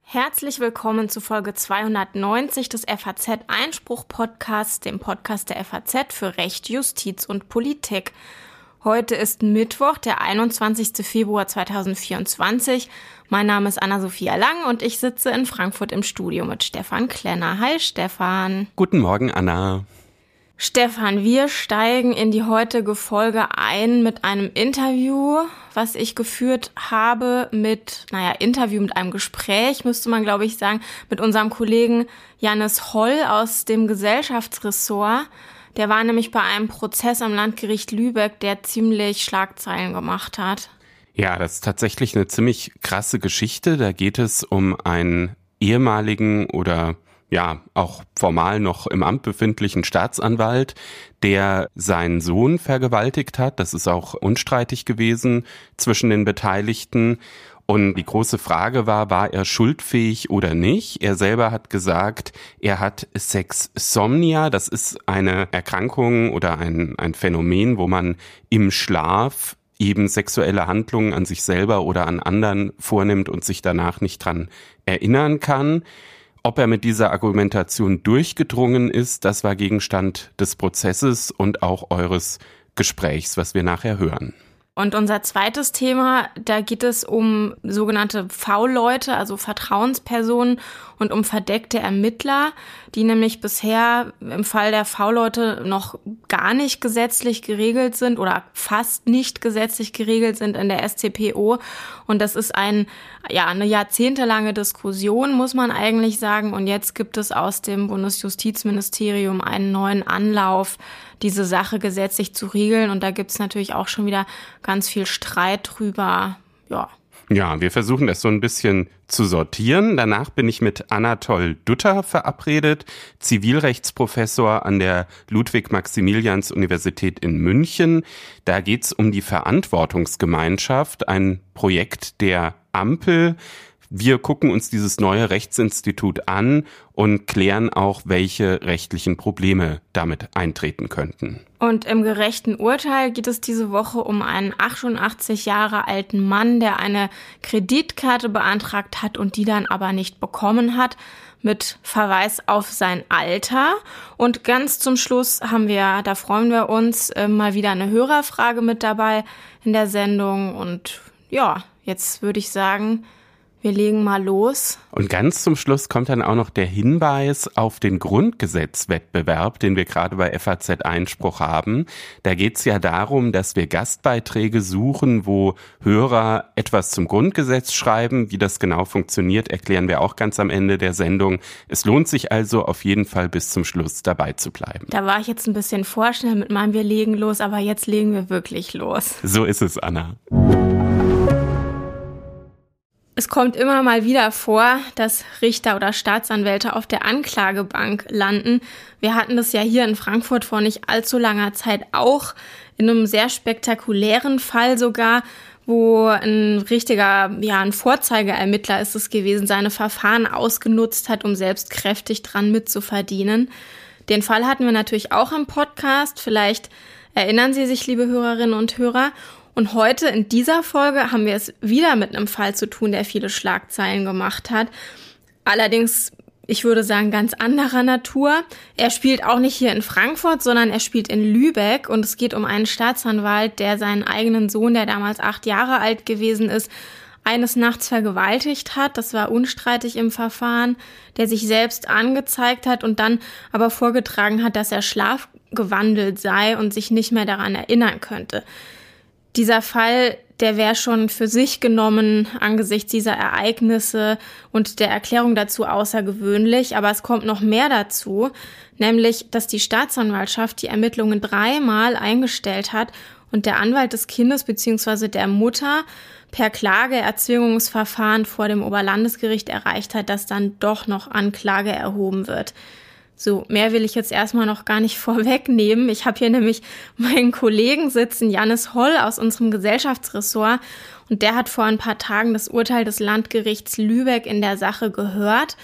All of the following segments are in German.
Herzlich willkommen zu Folge 290 des FAZ Einspruch Podcasts, dem Podcast der FAZ für Recht, Justiz und Politik. Heute ist Mittwoch, der 21. Februar 2024. Mein Name ist Anna-Sophia Lang und ich sitze in Frankfurt im Studio mit Stefan Klenner. Hi Stefan. Guten Morgen, Anna. Stefan, wir steigen in die heutige Folge ein mit einem Interview, was ich geführt habe mit, naja, Interview mit einem Gespräch, müsste man glaube ich sagen, mit unserem Kollegen Janis Holl aus dem Gesellschaftsressort. Der war nämlich bei einem Prozess am Landgericht Lübeck, der ziemlich Schlagzeilen gemacht hat. Ja, das ist tatsächlich eine ziemlich krasse Geschichte. Da geht es um einen ehemaligen oder ja, auch formal noch im Amt befindlichen Staatsanwalt, der seinen Sohn vergewaltigt hat. Das ist auch unstreitig gewesen zwischen den Beteiligten. Und die große Frage war, war er schuldfähig oder nicht? Er selber hat gesagt, er hat Sexsomnia. Das ist eine Erkrankung oder ein, ein Phänomen, wo man im Schlaf eben sexuelle Handlungen an sich selber oder an anderen vornimmt und sich danach nicht dran erinnern kann. Ob er mit dieser Argumentation durchgedrungen ist, das war Gegenstand des Prozesses und auch eures Gesprächs, was wir nachher hören. Und unser zweites Thema, da geht es um sogenannte V-Leute, also Vertrauenspersonen und um verdeckte Ermittler, die nämlich bisher im Fall der V-Leute noch gar nicht gesetzlich geregelt sind oder fast nicht gesetzlich geregelt sind in der SCPO. Und das ist ein, ja, eine jahrzehntelange Diskussion, muss man eigentlich sagen. Und jetzt gibt es aus dem Bundesjustizministerium einen neuen Anlauf, diese Sache gesetzlich zu regeln. Und da gibt's natürlich auch schon wieder ganz viel Streit drüber. Ja. Ja, wir versuchen das so ein bisschen zu sortieren. Danach bin ich mit Anatol Dutter verabredet, Zivilrechtsprofessor an der Ludwig-Maximilians-Universität in München. Da geht's um die Verantwortungsgemeinschaft, ein Projekt der Ampel. Wir gucken uns dieses neue Rechtsinstitut an und klären auch, welche rechtlichen Probleme damit eintreten könnten. Und im gerechten Urteil geht es diese Woche um einen 88 Jahre alten Mann, der eine Kreditkarte beantragt hat und die dann aber nicht bekommen hat mit Verweis auf sein Alter. Und ganz zum Schluss haben wir, da freuen wir uns, äh, mal wieder eine Hörerfrage mit dabei in der Sendung. Und ja, jetzt würde ich sagen, wir legen mal los. Und ganz zum Schluss kommt dann auch noch der Hinweis auf den Grundgesetzwettbewerb, den wir gerade bei FAZ Einspruch haben. Da geht es ja darum, dass wir Gastbeiträge suchen, wo Hörer etwas zum Grundgesetz schreiben. Wie das genau funktioniert, erklären wir auch ganz am Ende der Sendung. Es lohnt sich also auf jeden Fall bis zum Schluss dabei zu bleiben. Da war ich jetzt ein bisschen vorschnell mit meinem Wir legen los, aber jetzt legen wir wirklich los. So ist es, Anna. Es kommt immer mal wieder vor, dass Richter oder Staatsanwälte auf der Anklagebank landen. Wir hatten das ja hier in Frankfurt vor nicht allzu langer Zeit auch, in einem sehr spektakulären Fall sogar, wo ein richtiger, ja, ein Vorzeigeermittler ist es gewesen, seine Verfahren ausgenutzt hat, um selbst kräftig dran mitzuverdienen. Den Fall hatten wir natürlich auch im Podcast. Vielleicht erinnern Sie sich, liebe Hörerinnen und Hörer. Und heute in dieser Folge haben wir es wieder mit einem Fall zu tun, der viele Schlagzeilen gemacht hat. Allerdings, ich würde sagen, ganz anderer Natur. Er spielt auch nicht hier in Frankfurt, sondern er spielt in Lübeck und es geht um einen Staatsanwalt, der seinen eigenen Sohn, der damals acht Jahre alt gewesen ist, eines Nachts vergewaltigt hat, das war unstreitig im Verfahren, der sich selbst angezeigt hat und dann aber vorgetragen hat, dass er schlafgewandelt sei und sich nicht mehr daran erinnern könnte dieser Fall, der wäre schon für sich genommen angesichts dieser Ereignisse und der Erklärung dazu außergewöhnlich. Aber es kommt noch mehr dazu, nämlich, dass die Staatsanwaltschaft die Ermittlungen dreimal eingestellt hat und der Anwalt des Kindes bzw. der Mutter per Klageerzwingungsverfahren vor dem Oberlandesgericht erreicht hat, dass dann doch noch Anklage erhoben wird. So, mehr will ich jetzt erstmal noch gar nicht vorwegnehmen. Ich habe hier nämlich meinen Kollegen sitzen, Janis Holl aus unserem Gesellschaftsressort. Und der hat vor ein paar Tagen das Urteil des Landgerichts Lübeck in der Sache gehört.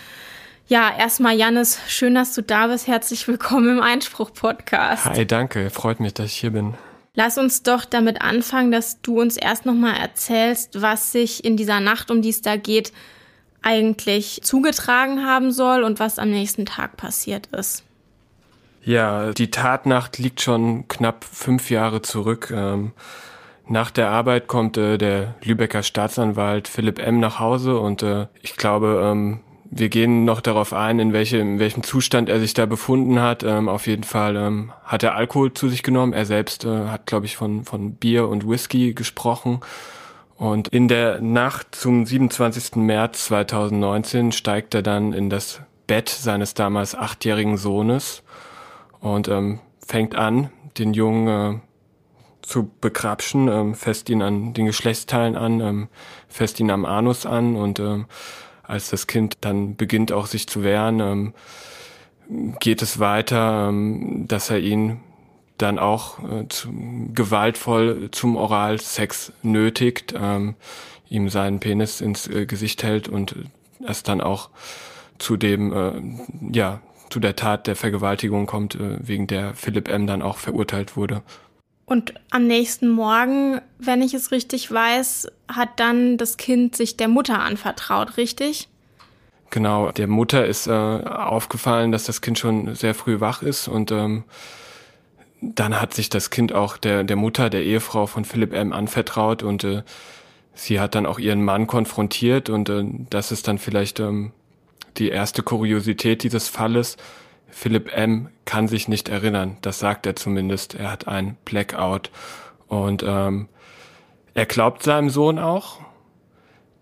Ja, erstmal Janis, schön, dass du da bist. Herzlich willkommen im Einspruch-Podcast. Hi, danke. Freut mich, dass ich hier bin. Lass uns doch damit anfangen, dass du uns erst nochmal erzählst, was sich in dieser Nacht, um die es da geht, eigentlich zugetragen haben soll und was am nächsten Tag passiert ist. Ja, die Tatnacht liegt schon knapp fünf Jahre zurück. Ähm, nach der Arbeit kommt äh, der Lübecker Staatsanwalt Philipp M. nach Hause und äh, ich glaube, ähm, wir gehen noch darauf ein, in, welche, in welchem Zustand er sich da befunden hat. Ähm, auf jeden Fall ähm, hat er Alkohol zu sich genommen. Er selbst äh, hat, glaube ich, von, von Bier und Whisky gesprochen. Und in der Nacht zum 27. März 2019 steigt er dann in das Bett seines damals achtjährigen Sohnes und ähm, fängt an, den Jungen äh, zu begrapschen, ähm, fest ihn an den Geschlechtsteilen an, ähm, fest ihn am Anus an und ähm, als das Kind dann beginnt auch sich zu wehren, ähm, geht es weiter, ähm, dass er ihn dann auch äh, zu, gewaltvoll zum Oralsex nötigt, ähm, ihm seinen Penis ins äh, Gesicht hält und es dann auch zu dem, äh, ja, zu der Tat der Vergewaltigung kommt, äh, wegen der Philipp M. dann auch verurteilt wurde. Und am nächsten Morgen, wenn ich es richtig weiß, hat dann das Kind sich der Mutter anvertraut, richtig? Genau, der Mutter ist äh, aufgefallen, dass das Kind schon sehr früh wach ist und ähm, dann hat sich das Kind auch der, der Mutter, der Ehefrau von Philipp M. anvertraut und äh, sie hat dann auch ihren Mann konfrontiert und äh, das ist dann vielleicht ähm, die erste Kuriosität dieses Falles. Philipp M. kann sich nicht erinnern, das sagt er zumindest. Er hat ein Blackout. Und ähm, er glaubt seinem Sohn auch,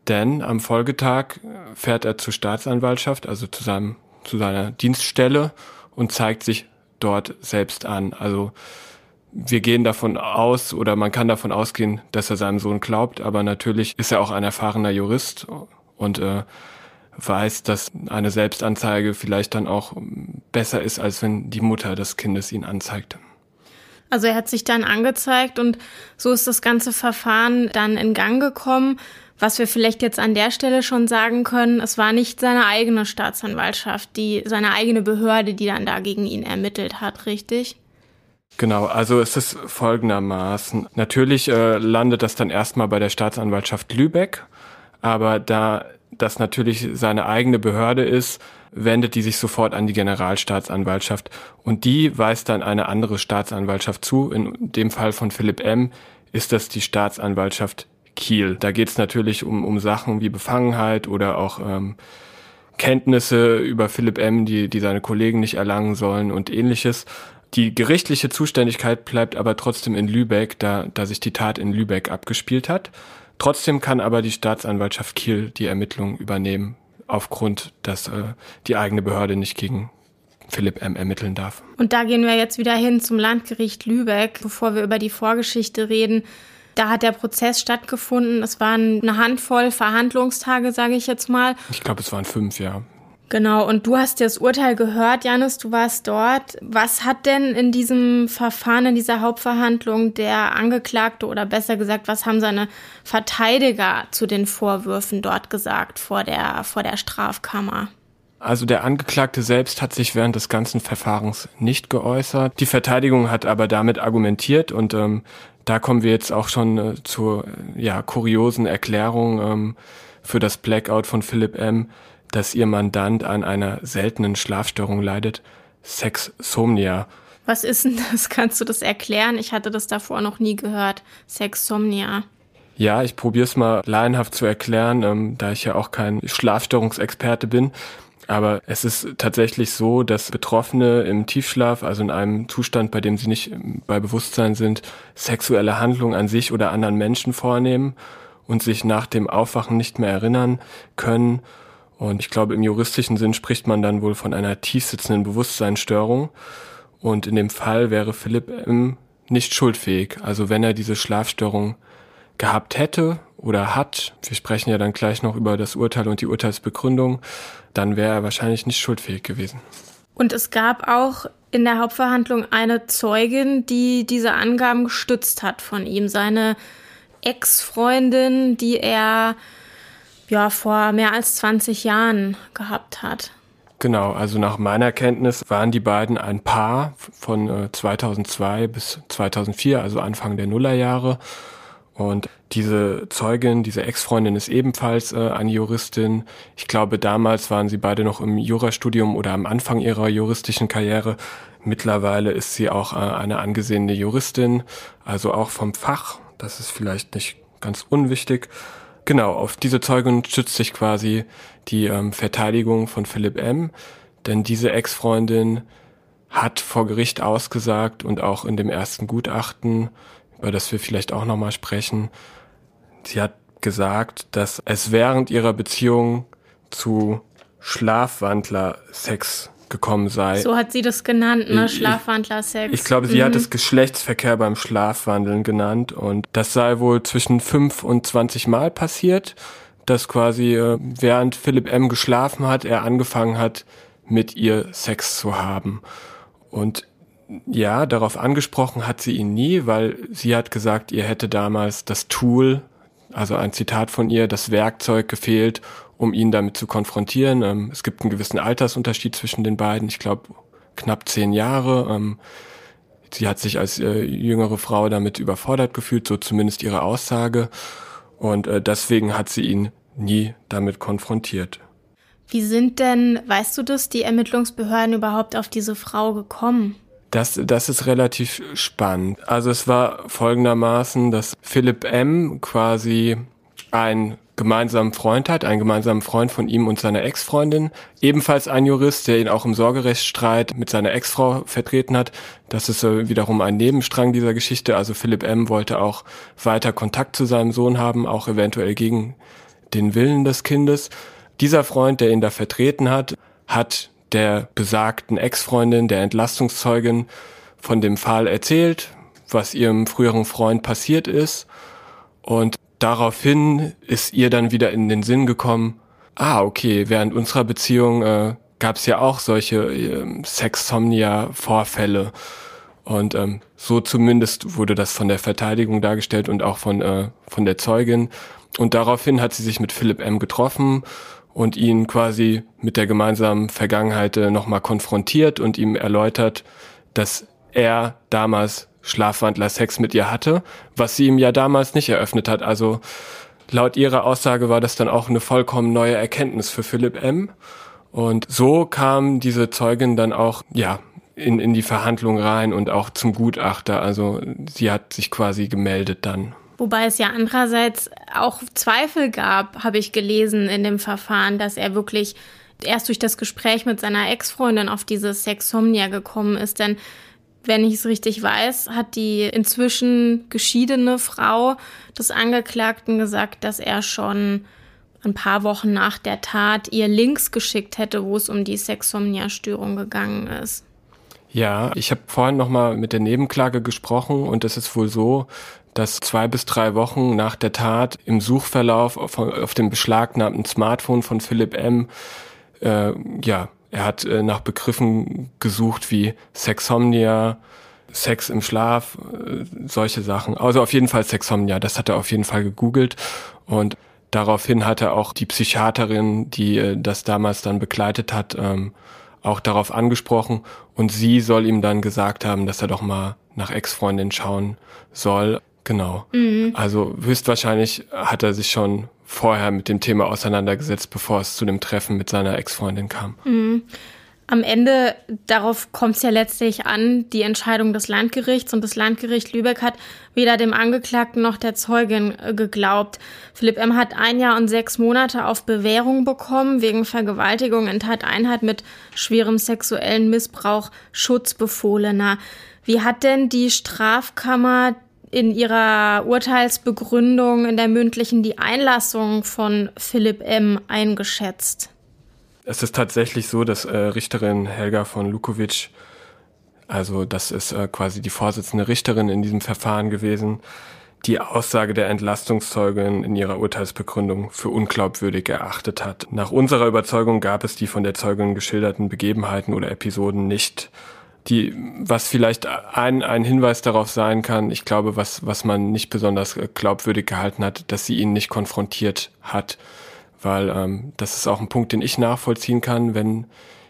denn am Folgetag fährt er zur Staatsanwaltschaft, also zu, seinem, zu seiner Dienststelle und zeigt sich dort selbst an. Also wir gehen davon aus oder man kann davon ausgehen, dass er seinem Sohn glaubt, aber natürlich ist er auch ein erfahrener Jurist und äh, weiß, dass eine Selbstanzeige vielleicht dann auch besser ist, als wenn die Mutter des Kindes ihn anzeigt. Also er hat sich dann angezeigt und so ist das ganze Verfahren dann in Gang gekommen. Was wir vielleicht jetzt an der Stelle schon sagen können, es war nicht seine eigene Staatsanwaltschaft, die seine eigene Behörde, die dann da gegen ihn ermittelt hat, richtig? Genau, also es ist folgendermaßen. Natürlich äh, landet das dann erstmal bei der Staatsanwaltschaft Lübeck, aber da das natürlich seine eigene Behörde ist, wendet die sich sofort an die Generalstaatsanwaltschaft und die weist dann eine andere Staatsanwaltschaft zu. In dem Fall von Philipp M. ist das die Staatsanwaltschaft Kiel. Da geht es natürlich um, um Sachen wie Befangenheit oder auch ähm, Kenntnisse über Philipp M., die, die seine Kollegen nicht erlangen sollen und ähnliches. Die gerichtliche Zuständigkeit bleibt aber trotzdem in Lübeck, da, da sich die Tat in Lübeck abgespielt hat. Trotzdem kann aber die Staatsanwaltschaft Kiel die Ermittlungen übernehmen, aufgrund, dass äh, die eigene Behörde nicht gegen Philipp M. ermitteln darf. Und da gehen wir jetzt wieder hin zum Landgericht Lübeck, bevor wir über die Vorgeschichte reden. Da hat der Prozess stattgefunden. Es waren eine Handvoll Verhandlungstage, sage ich jetzt mal. Ich glaube, es waren fünf, ja. Genau, und du hast das Urteil gehört, Janis, du warst dort. Was hat denn in diesem Verfahren, in dieser Hauptverhandlung der Angeklagte oder besser gesagt, was haben seine Verteidiger zu den Vorwürfen dort gesagt vor der, vor der Strafkammer? Also der Angeklagte selbst hat sich während des ganzen Verfahrens nicht geäußert. Die Verteidigung hat aber damit argumentiert und ähm, da kommen wir jetzt auch schon äh, zur ja, kuriosen Erklärung ähm, für das Blackout von Philipp M dass ihr Mandant an einer seltenen Schlafstörung leidet, Sexsomnia. Was ist denn das? Kannst du das erklären? Ich hatte das davor noch nie gehört. Sexsomnia. Ja, ich probiere es mal laienhaft zu erklären, ähm, da ich ja auch kein Schlafstörungsexperte bin. Aber es ist tatsächlich so, dass Betroffene im Tiefschlaf, also in einem Zustand, bei dem sie nicht bei Bewusstsein sind, sexuelle Handlungen an sich oder anderen Menschen vornehmen und sich nach dem Aufwachen nicht mehr erinnern können und ich glaube, im juristischen Sinn spricht man dann wohl von einer tiefsitzenden Bewusstseinsstörung. Und in dem Fall wäre Philipp M. nicht schuldfähig. Also wenn er diese Schlafstörung gehabt hätte oder hat, wir sprechen ja dann gleich noch über das Urteil und die Urteilsbegründung, dann wäre er wahrscheinlich nicht schuldfähig gewesen. Und es gab auch in der Hauptverhandlung eine Zeugin, die diese Angaben gestützt hat von ihm. Seine Ex-Freundin, die er ja vor mehr als 20 Jahren gehabt hat. Genau, also nach meiner Kenntnis waren die beiden ein Paar von äh, 2002 bis 2004, also Anfang der Nullerjahre. Und diese Zeugin, diese Ex-Freundin ist ebenfalls äh, eine Juristin. Ich glaube, damals waren sie beide noch im Jurastudium oder am Anfang ihrer juristischen Karriere. Mittlerweile ist sie auch äh, eine angesehene Juristin, also auch vom Fach. Das ist vielleicht nicht ganz unwichtig. Genau, auf diese Zeugin stützt sich quasi die ähm, Verteidigung von Philipp M., denn diese Ex-Freundin hat vor Gericht ausgesagt und auch in dem ersten Gutachten, über das wir vielleicht auch nochmal sprechen, sie hat gesagt, dass es während ihrer Beziehung zu Schlafwandler-Sex gekommen sei. So hat sie das genannt, ne? Schlafwandler-Sex. Ich, ich, glaube, sie mhm. hat es Geschlechtsverkehr beim Schlafwandeln genannt und das sei wohl zwischen fünf und zwanzig Mal passiert, dass quasi äh, während Philipp M. geschlafen hat, er angefangen hat, mit ihr Sex zu haben. Und ja, darauf angesprochen hat sie ihn nie, weil sie hat gesagt, ihr hätte damals das Tool, also ein Zitat von ihr, das Werkzeug gefehlt, um ihn damit zu konfrontieren. Ähm, es gibt einen gewissen Altersunterschied zwischen den beiden. Ich glaube, knapp zehn Jahre. Ähm, sie hat sich als äh, jüngere Frau damit überfordert gefühlt, so zumindest ihre Aussage. Und äh, deswegen hat sie ihn nie damit konfrontiert. Wie sind denn, weißt du das, die Ermittlungsbehörden überhaupt auf diese Frau gekommen? Das, das ist relativ spannend. Also es war folgendermaßen, dass Philipp M. quasi ein gemeinsamen Freund hat, einen gemeinsamen Freund von ihm und seiner Ex-Freundin, ebenfalls ein Jurist, der ihn auch im Sorgerechtsstreit mit seiner Ex-Frau vertreten hat. Das ist äh, wiederum ein Nebenstrang dieser Geschichte. Also Philipp M. wollte auch weiter Kontakt zu seinem Sohn haben, auch eventuell gegen den Willen des Kindes. Dieser Freund, der ihn da vertreten hat, hat der besagten Ex-Freundin, der Entlastungszeugin, von dem Fall erzählt, was ihrem früheren Freund passiert ist. Und daraufhin ist ihr dann wieder in den Sinn gekommen, ah, okay, während unserer Beziehung äh, gab es ja auch solche äh, Sexsomnia-Vorfälle. Und ähm, so zumindest wurde das von der Verteidigung dargestellt und auch von, äh, von der Zeugin. Und daraufhin hat sie sich mit Philipp M. getroffen und ihn quasi mit der gemeinsamen Vergangenheit äh, nochmal konfrontiert und ihm erläutert, dass er damals Schlafwandler Sex mit ihr hatte, was sie ihm ja damals nicht eröffnet hat. Also laut ihrer Aussage war das dann auch eine vollkommen neue Erkenntnis für Philipp M. Und so kam diese Zeugin dann auch, ja, in, in die Verhandlung rein und auch zum Gutachter. Also sie hat sich quasi gemeldet dann. Wobei es ja andererseits auch Zweifel gab, habe ich gelesen in dem Verfahren, dass er wirklich erst durch das Gespräch mit seiner Ex-Freundin auf diese Sexsomnia gekommen ist. Denn wenn ich es richtig weiß, hat die inzwischen geschiedene Frau des Angeklagten gesagt, dass er schon ein paar Wochen nach der Tat ihr Links geschickt hätte, wo es um die Sexsomnia-Störung gegangen ist. Ja, ich habe vorhin nochmal mit der Nebenklage gesprochen und es ist wohl so, dass zwei bis drei Wochen nach der Tat im Suchverlauf auf, auf dem beschlagnahmten Smartphone von Philipp M. Äh, ja, er hat äh, nach Begriffen gesucht wie Sexomnia, Sex im Schlaf, äh, solche Sachen. Also auf jeden Fall Sexomnia, das hat er auf jeden Fall gegoogelt und daraufhin hat er auch die Psychiaterin, die äh, das damals dann begleitet hat, ähm, auch darauf angesprochen und sie soll ihm dann gesagt haben, dass er doch mal nach Ex-Freundin schauen soll. Genau. Mhm. Also höchstwahrscheinlich hat er sich schon vorher mit dem Thema auseinandergesetzt, bevor es zu dem Treffen mit seiner Ex-Freundin kam. Mhm. Am Ende, darauf kommt es ja letztlich an, die Entscheidung des Landgerichts. Und das Landgericht Lübeck hat weder dem Angeklagten noch der Zeugin äh, geglaubt. Philipp M. hat ein Jahr und sechs Monate auf Bewährung bekommen wegen Vergewaltigung in Tateinheit mit schwerem sexuellen Missbrauch Schutzbefohlener. Wie hat denn die Strafkammer in ihrer Urteilsbegründung in der mündlichen die Einlassung von Philipp M. eingeschätzt? Es ist tatsächlich so, dass äh, Richterin Helga von Lukovic, also das ist äh, quasi die Vorsitzende Richterin in diesem Verfahren gewesen, die Aussage der Entlastungszeugin in ihrer Urteilsbegründung für unglaubwürdig erachtet hat. Nach unserer Überzeugung gab es die von der Zeugin geschilderten Begebenheiten oder Episoden nicht die, was vielleicht ein, ein Hinweis darauf sein kann, ich glaube, was, was man nicht besonders glaubwürdig gehalten hat, dass sie ihn nicht konfrontiert hat. Weil ähm, das ist auch ein Punkt, den ich nachvollziehen kann, wenn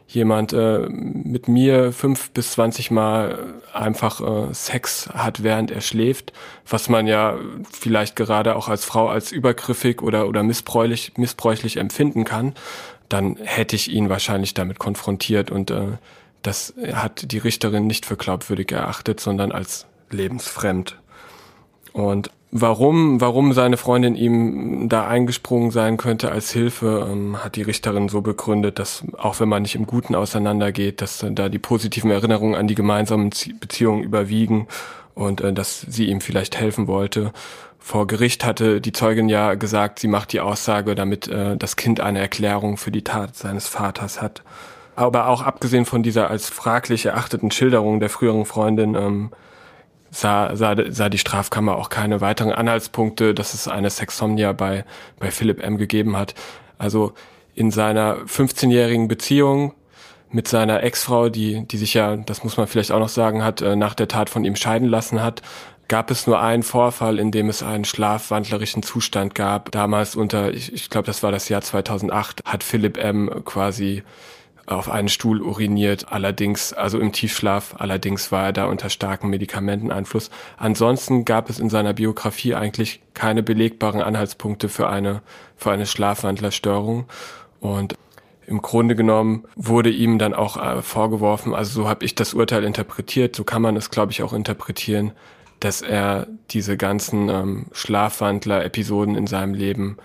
jemand äh, mit mir fünf bis zwanzig Mal einfach äh, Sex hat, während er schläft, was man ja vielleicht gerade auch als Frau als übergriffig oder, oder missbräuchlich, missbräuchlich empfinden kann, dann hätte ich ihn wahrscheinlich damit konfrontiert und äh, das hat die Richterin nicht für glaubwürdig erachtet, sondern als lebensfremd. Und warum, warum seine Freundin ihm da eingesprungen sein könnte als Hilfe, ähm, hat die Richterin so begründet, dass auch wenn man nicht im Guten auseinandergeht, dass da die positiven Erinnerungen an die gemeinsamen Beziehungen überwiegen und äh, dass sie ihm vielleicht helfen wollte. Vor Gericht hatte die Zeugin ja gesagt, sie macht die Aussage, damit äh, das Kind eine Erklärung für die Tat seines Vaters hat. Aber auch abgesehen von dieser als fraglich erachteten Schilderung der früheren Freundin, ähm, sah, sah, sah die Strafkammer auch keine weiteren Anhaltspunkte, dass es eine Sexsomnia bei, bei Philipp M. gegeben hat. Also in seiner 15-jährigen Beziehung mit seiner Ex-Frau, die, die sich ja, das muss man vielleicht auch noch sagen, hat äh, nach der Tat von ihm scheiden lassen hat, gab es nur einen Vorfall, in dem es einen schlafwandlerischen Zustand gab. Damals unter, ich, ich glaube, das war das Jahr 2008, hat Philipp M. quasi auf einen Stuhl uriniert, allerdings, also im Tiefschlaf, allerdings war er da unter starkem Medikamenteneinfluss. Ansonsten gab es in seiner Biografie eigentlich keine belegbaren Anhaltspunkte für eine, für eine Schlafwandlerstörung. Und im Grunde genommen wurde ihm dann auch äh, vorgeworfen, also so habe ich das Urteil interpretiert, so kann man es, glaube ich, auch interpretieren, dass er diese ganzen ähm, Schlafwandler-Episoden in seinem Leben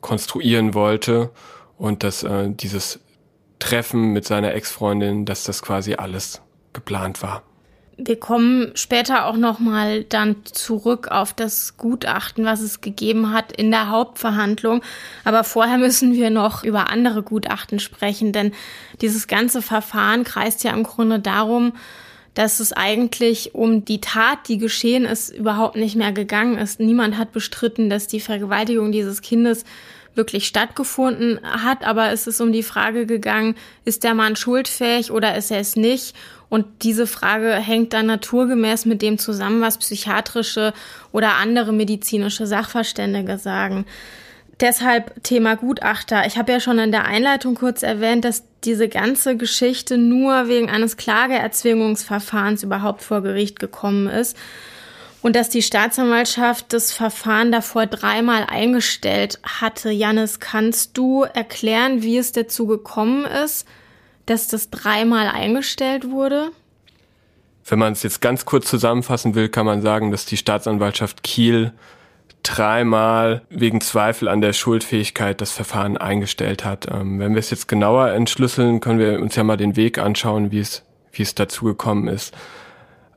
konstruieren wollte und dass äh, dieses Treffen mit seiner Ex-Freundin, dass das quasi alles geplant war. Wir kommen später auch noch mal dann zurück auf das Gutachten, was es gegeben hat in der Hauptverhandlung. Aber vorher müssen wir noch über andere Gutachten sprechen, denn dieses ganze Verfahren kreist ja im Grunde darum, dass es eigentlich um die Tat, die geschehen ist, überhaupt nicht mehr gegangen ist. Niemand hat bestritten, dass die Vergewaltigung dieses Kindes wirklich stattgefunden hat, aber es ist um die Frage gegangen, ist der Mann schuldfähig oder ist er es nicht? Und diese Frage hängt dann naturgemäß mit dem zusammen, was psychiatrische oder andere medizinische Sachverständige sagen. Deshalb Thema Gutachter. Ich habe ja schon in der Einleitung kurz erwähnt, dass diese ganze Geschichte nur wegen eines Klageerzwingungsverfahrens überhaupt vor Gericht gekommen ist und dass die Staatsanwaltschaft das Verfahren davor dreimal eingestellt hatte. Janis, kannst du erklären, wie es dazu gekommen ist, dass das dreimal eingestellt wurde? Wenn man es jetzt ganz kurz zusammenfassen will, kann man sagen, dass die Staatsanwaltschaft Kiel dreimal wegen Zweifel an der Schuldfähigkeit das Verfahren eingestellt hat. Ähm, wenn wir es jetzt genauer entschlüsseln, können wir uns ja mal den Weg anschauen, wie es, wie es dazu gekommen ist.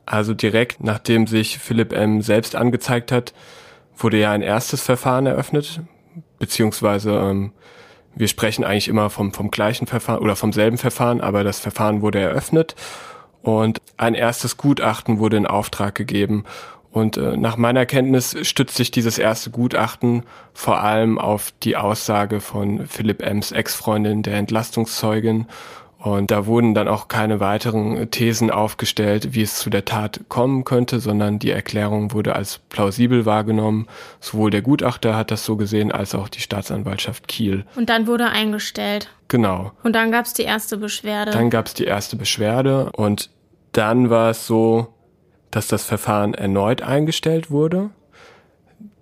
Also direkt nachdem sich Philipp M. selbst angezeigt hat, wurde ja ein erstes Verfahren eröffnet, beziehungsweise ähm, wir sprechen eigentlich immer vom, vom gleichen Verfahren oder vom selben Verfahren, aber das Verfahren wurde eröffnet und ein erstes Gutachten wurde in Auftrag gegeben. Und äh, nach meiner Kenntnis stützt sich dieses erste Gutachten vor allem auf die Aussage von Philipp M.s Ex-Freundin, der Entlastungszeugin und da wurden dann auch keine weiteren Thesen aufgestellt, wie es zu der Tat kommen könnte, sondern die Erklärung wurde als plausibel wahrgenommen. Sowohl der Gutachter hat das so gesehen, als auch die Staatsanwaltschaft Kiel. Und dann wurde eingestellt. Genau. Und dann gab es die erste Beschwerde. Dann gab es die erste Beschwerde und dann war es so, dass das Verfahren erneut eingestellt wurde.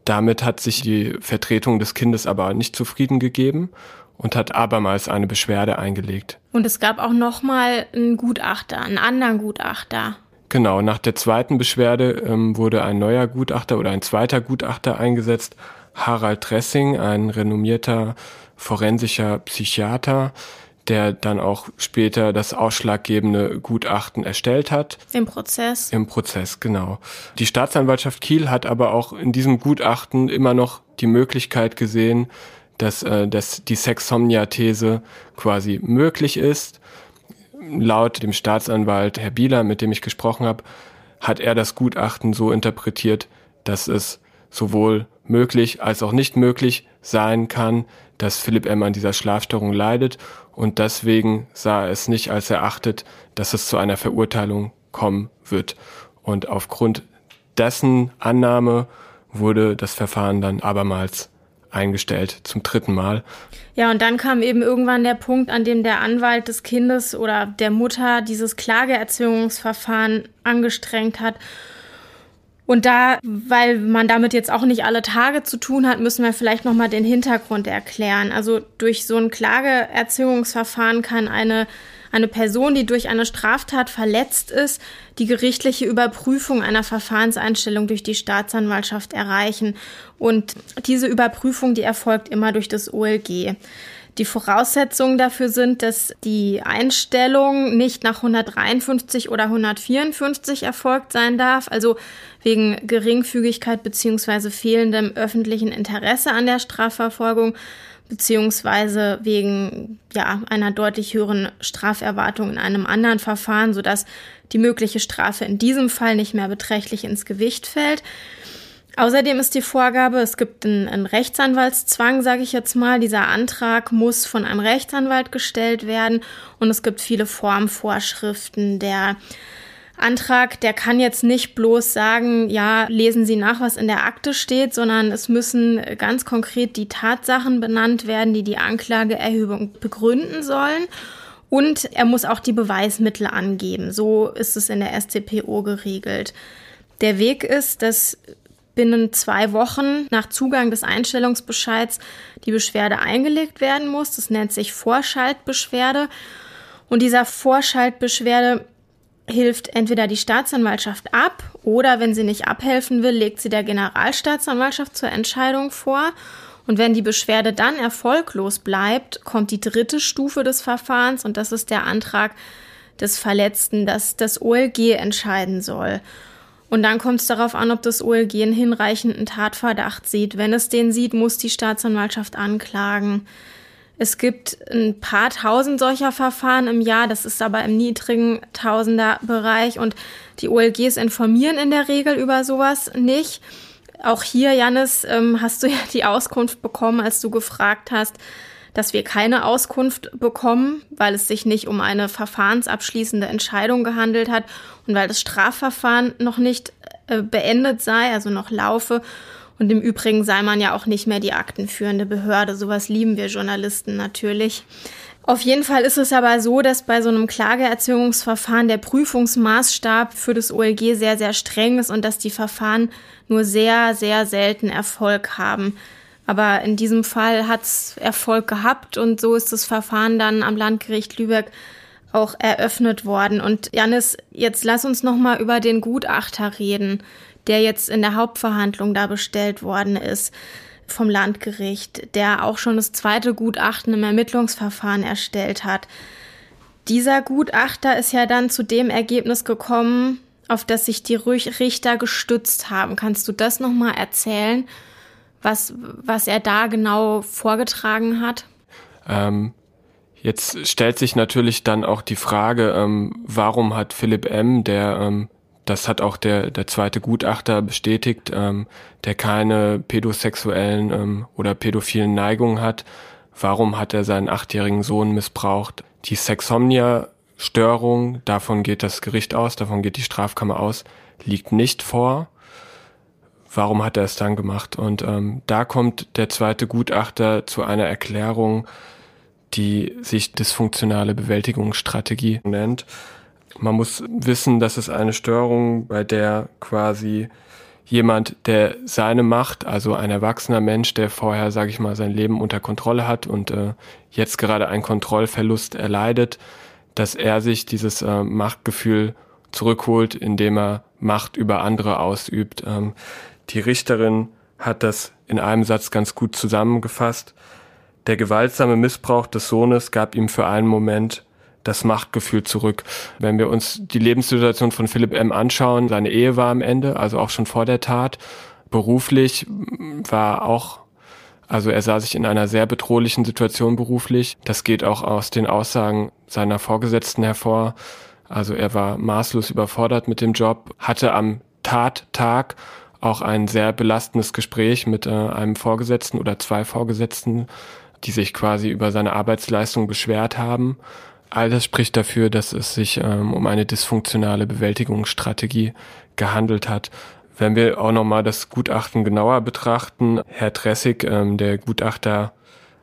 Damit hat sich die Vertretung des Kindes aber nicht zufrieden gegeben und hat abermals eine Beschwerde eingelegt. Und es gab auch nochmal einen Gutachter, einen anderen Gutachter. Genau, nach der zweiten Beschwerde ähm, wurde ein neuer Gutachter oder ein zweiter Gutachter eingesetzt, Harald Dressing, ein renommierter forensischer Psychiater, der dann auch später das ausschlaggebende Gutachten erstellt hat. Im Prozess. Im Prozess, genau. Die Staatsanwaltschaft Kiel hat aber auch in diesem Gutachten immer noch die Möglichkeit gesehen, dass, äh, dass die Sexsomnia-These quasi möglich ist. Laut dem Staatsanwalt Herr Bieler, mit dem ich gesprochen habe, hat er das Gutachten so interpretiert, dass es sowohl möglich als auch nicht möglich sein kann, dass Philipp M. an dieser Schlafstörung leidet und deswegen sah er es nicht als erachtet, dass es zu einer Verurteilung kommen wird. Und aufgrund dessen Annahme wurde das Verfahren dann abermals eingestellt, zum dritten Mal. Ja, und dann kam eben irgendwann der Punkt, an dem der Anwalt des Kindes oder der Mutter dieses Klageerzwingungsverfahren angestrengt hat. Und da, weil man damit jetzt auch nicht alle Tage zu tun hat, müssen wir vielleicht nochmal den Hintergrund erklären. Also durch so ein Klageerzwingungsverfahren kann eine eine Person, die durch eine Straftat verletzt ist, die gerichtliche Überprüfung einer Verfahrenseinstellung durch die Staatsanwaltschaft erreichen. Und diese Überprüfung, die erfolgt immer durch das OLG. Die Voraussetzungen dafür sind, dass die Einstellung nicht nach 153 oder 154 erfolgt sein darf, also wegen Geringfügigkeit beziehungsweise fehlendem öffentlichen Interesse an der Strafverfolgung, beziehungsweise wegen ja, einer deutlich höheren Straferwartung in einem anderen Verfahren, sodass die mögliche Strafe in diesem Fall nicht mehr beträchtlich ins Gewicht fällt. Außerdem ist die Vorgabe, es gibt einen, einen Rechtsanwaltszwang, sage ich jetzt mal. Dieser Antrag muss von einem Rechtsanwalt gestellt werden und es gibt viele Formvorschriften der Antrag, der kann jetzt nicht bloß sagen, ja, lesen Sie nach, was in der Akte steht, sondern es müssen ganz konkret die Tatsachen benannt werden, die die Anklageerhebung begründen sollen. Und er muss auch die Beweismittel angeben. So ist es in der StPO geregelt. Der Weg ist, dass binnen zwei Wochen nach Zugang des Einstellungsbescheids die Beschwerde eingelegt werden muss. Das nennt sich Vorschaltbeschwerde. Und dieser Vorschaltbeschwerde hilft entweder die Staatsanwaltschaft ab oder wenn sie nicht abhelfen will, legt sie der Generalstaatsanwaltschaft zur Entscheidung vor. Und wenn die Beschwerde dann erfolglos bleibt, kommt die dritte Stufe des Verfahrens und das ist der Antrag des Verletzten, dass das OLG entscheiden soll. Und dann kommt es darauf an, ob das OLG einen hinreichenden Tatverdacht sieht. Wenn es den sieht, muss die Staatsanwaltschaft anklagen. Es gibt ein paar tausend solcher Verfahren im Jahr, das ist aber im niedrigen Tausenderbereich und die OLGs informieren in der Regel über sowas nicht. Auch hier, Janis, ähm, hast du ja die Auskunft bekommen, als du gefragt hast, dass wir keine Auskunft bekommen, weil es sich nicht um eine verfahrensabschließende Entscheidung gehandelt hat und weil das Strafverfahren noch nicht äh, beendet sei, also noch laufe. Und im Übrigen sei man ja auch nicht mehr die aktenführende Behörde. Sowas lieben wir Journalisten natürlich. Auf jeden Fall ist es aber so, dass bei so einem Klageerzwingungsverfahren der Prüfungsmaßstab für das OLG sehr, sehr streng ist und dass die Verfahren nur sehr, sehr selten Erfolg haben. Aber in diesem Fall hat es Erfolg gehabt und so ist das Verfahren dann am Landgericht Lübeck auch eröffnet worden. Und Janis, jetzt lass uns noch mal über den Gutachter reden der jetzt in der Hauptverhandlung da bestellt worden ist vom Landgericht, der auch schon das zweite Gutachten im Ermittlungsverfahren erstellt hat. Dieser Gutachter ist ja dann zu dem Ergebnis gekommen, auf das sich die Richter gestützt haben. Kannst du das nochmal erzählen, was, was er da genau vorgetragen hat? Ähm, jetzt stellt sich natürlich dann auch die Frage, ähm, warum hat Philipp M., der ähm, das hat auch der, der zweite Gutachter bestätigt, ähm, der keine pädosexuellen ähm, oder pädophilen Neigungen hat. Warum hat er seinen achtjährigen Sohn missbraucht? Die Sexomnia-Störung, davon geht das Gericht aus, davon geht die Strafkammer aus, liegt nicht vor. Warum hat er es dann gemacht? Und ähm, da kommt der zweite Gutachter zu einer Erklärung, die sich dysfunktionale Bewältigungsstrategie nennt. Man muss wissen, dass es eine Störung, bei der quasi jemand, der seine Macht, also ein erwachsener Mensch, der vorher, sage ich mal, sein Leben unter Kontrolle hat und äh, jetzt gerade einen Kontrollverlust erleidet, dass er sich dieses äh, Machtgefühl zurückholt, indem er Macht über andere ausübt. Ähm, die Richterin hat das in einem Satz ganz gut zusammengefasst. Der gewaltsame Missbrauch des Sohnes gab ihm für einen Moment das Machtgefühl zurück. Wenn wir uns die Lebenssituation von Philipp M. anschauen, seine Ehe war am Ende, also auch schon vor der Tat. Beruflich war auch, also er sah sich in einer sehr bedrohlichen Situation beruflich. Das geht auch aus den Aussagen seiner Vorgesetzten hervor. Also er war maßlos überfordert mit dem Job, hatte am Tattag auch ein sehr belastendes Gespräch mit äh, einem Vorgesetzten oder zwei Vorgesetzten, die sich quasi über seine Arbeitsleistung beschwert haben All das spricht dafür, dass es sich ähm, um eine dysfunktionale Bewältigungsstrategie gehandelt hat. Wenn wir auch nochmal das Gutachten genauer betrachten, Herr Tressig, ähm, der Gutachter,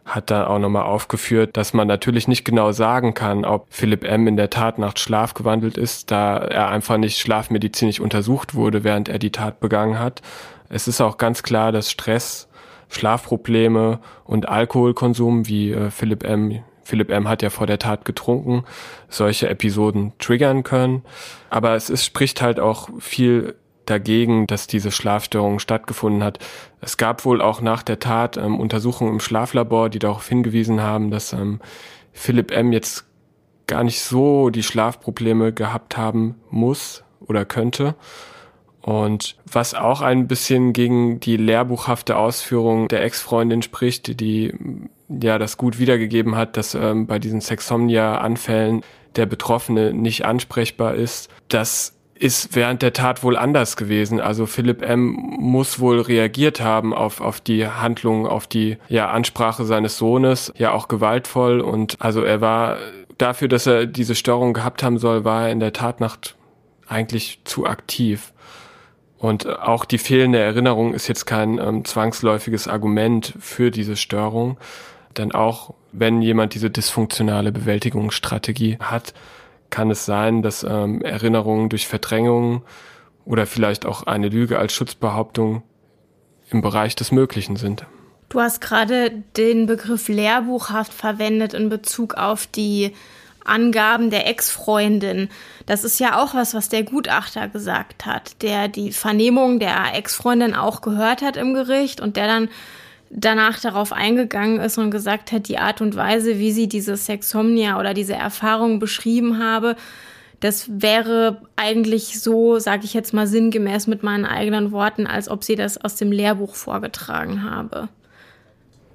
hat da auch nochmal aufgeführt, dass man natürlich nicht genau sagen kann, ob Philipp M. in der Tat nach Schlaf gewandelt ist, da er einfach nicht schlafmedizinisch untersucht wurde, während er die Tat begangen hat. Es ist auch ganz klar, dass Stress, Schlafprobleme und Alkoholkonsum, wie äh, Philipp M. Philipp M. hat ja vor der Tat getrunken, solche Episoden triggern können. Aber es ist, spricht halt auch viel dagegen, dass diese Schlafstörung stattgefunden hat. Es gab wohl auch nach der Tat ähm, Untersuchungen im Schlaflabor, die darauf hingewiesen haben, dass ähm, Philipp M. jetzt gar nicht so die Schlafprobleme gehabt haben muss oder könnte. Und was auch ein bisschen gegen die lehrbuchhafte Ausführung der Ex-Freundin spricht, die ja das gut wiedergegeben hat, dass ähm, bei diesen Sexomnia-Anfällen der Betroffene nicht ansprechbar ist. Das ist während der Tat wohl anders gewesen. Also Philipp M. muss wohl reagiert haben auf, auf die Handlung, auf die ja, Ansprache seines Sohnes, ja auch gewaltvoll. Und also er war dafür, dass er diese Störung gehabt haben soll, war er in der Tatnacht eigentlich zu aktiv. Und auch die fehlende Erinnerung ist jetzt kein ähm, zwangsläufiges Argument für diese Störung. Denn auch wenn jemand diese dysfunktionale Bewältigungsstrategie hat, kann es sein, dass ähm, Erinnerungen durch Verdrängung oder vielleicht auch eine Lüge als Schutzbehauptung im Bereich des Möglichen sind. Du hast gerade den Begriff lehrbuchhaft verwendet in Bezug auf die Angaben der Ex-Freundin. Das ist ja auch was, was der Gutachter gesagt hat, der die Vernehmung der Ex-Freundin auch gehört hat im Gericht und der dann danach darauf eingegangen ist und gesagt hat, die Art und Weise, wie sie diese Sexomnia oder diese Erfahrung beschrieben habe, das wäre eigentlich so, sage ich jetzt mal sinngemäß mit meinen eigenen Worten, als ob sie das aus dem Lehrbuch vorgetragen habe.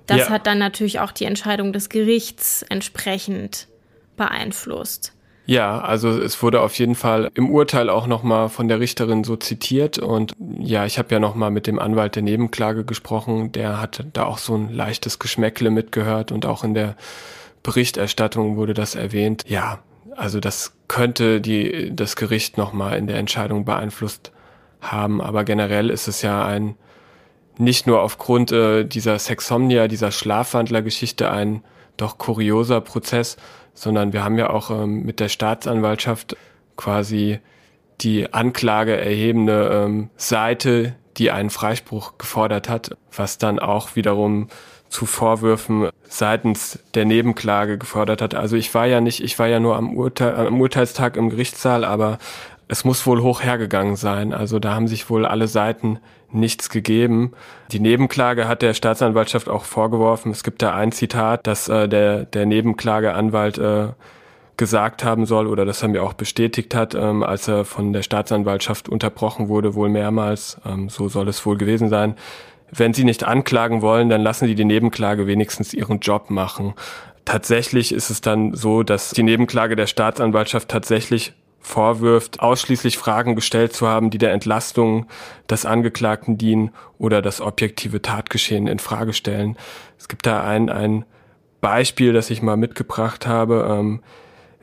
Das ja. hat dann natürlich auch die Entscheidung des Gerichts entsprechend beeinflusst. Ja, also es wurde auf jeden Fall im Urteil auch nochmal von der Richterin so zitiert und ja, ich habe ja nochmal mit dem Anwalt der Nebenklage gesprochen, der hat da auch so ein leichtes Geschmäckle mitgehört und auch in der Berichterstattung wurde das erwähnt. Ja, also das könnte die, das Gericht nochmal in der Entscheidung beeinflusst haben, aber generell ist es ja ein, nicht nur aufgrund äh, dieser Sexomnia, dieser Schlafwandlergeschichte ein doch kurioser Prozess, sondern wir haben ja auch ähm, mit der Staatsanwaltschaft quasi die Anklage erhebende ähm, Seite, die einen Freispruch gefordert hat, was dann auch wiederum zu Vorwürfen seitens der Nebenklage gefordert hat. Also ich war ja nicht, ich war ja nur am, Urteil, am Urteilstag im Gerichtssaal, aber es muss wohl hoch hergegangen sein. Also da haben sich wohl alle Seiten nichts gegeben. Die Nebenklage hat der Staatsanwaltschaft auch vorgeworfen. Es gibt da ein Zitat, dass äh, der, der Nebenklageanwalt äh, gesagt haben soll oder das er mir auch bestätigt hat, ähm, als er von der Staatsanwaltschaft unterbrochen wurde, wohl mehrmals. Ähm, so soll es wohl gewesen sein. Wenn Sie nicht anklagen wollen, dann lassen Sie die Nebenklage wenigstens ihren Job machen. Tatsächlich ist es dann so, dass die Nebenklage der Staatsanwaltschaft tatsächlich vorwirft, ausschließlich Fragen gestellt zu haben, die der Entlastung des Angeklagten dienen oder das objektive Tatgeschehen in Frage stellen. Es gibt da ein, ein Beispiel, das ich mal mitgebracht habe. Ähm,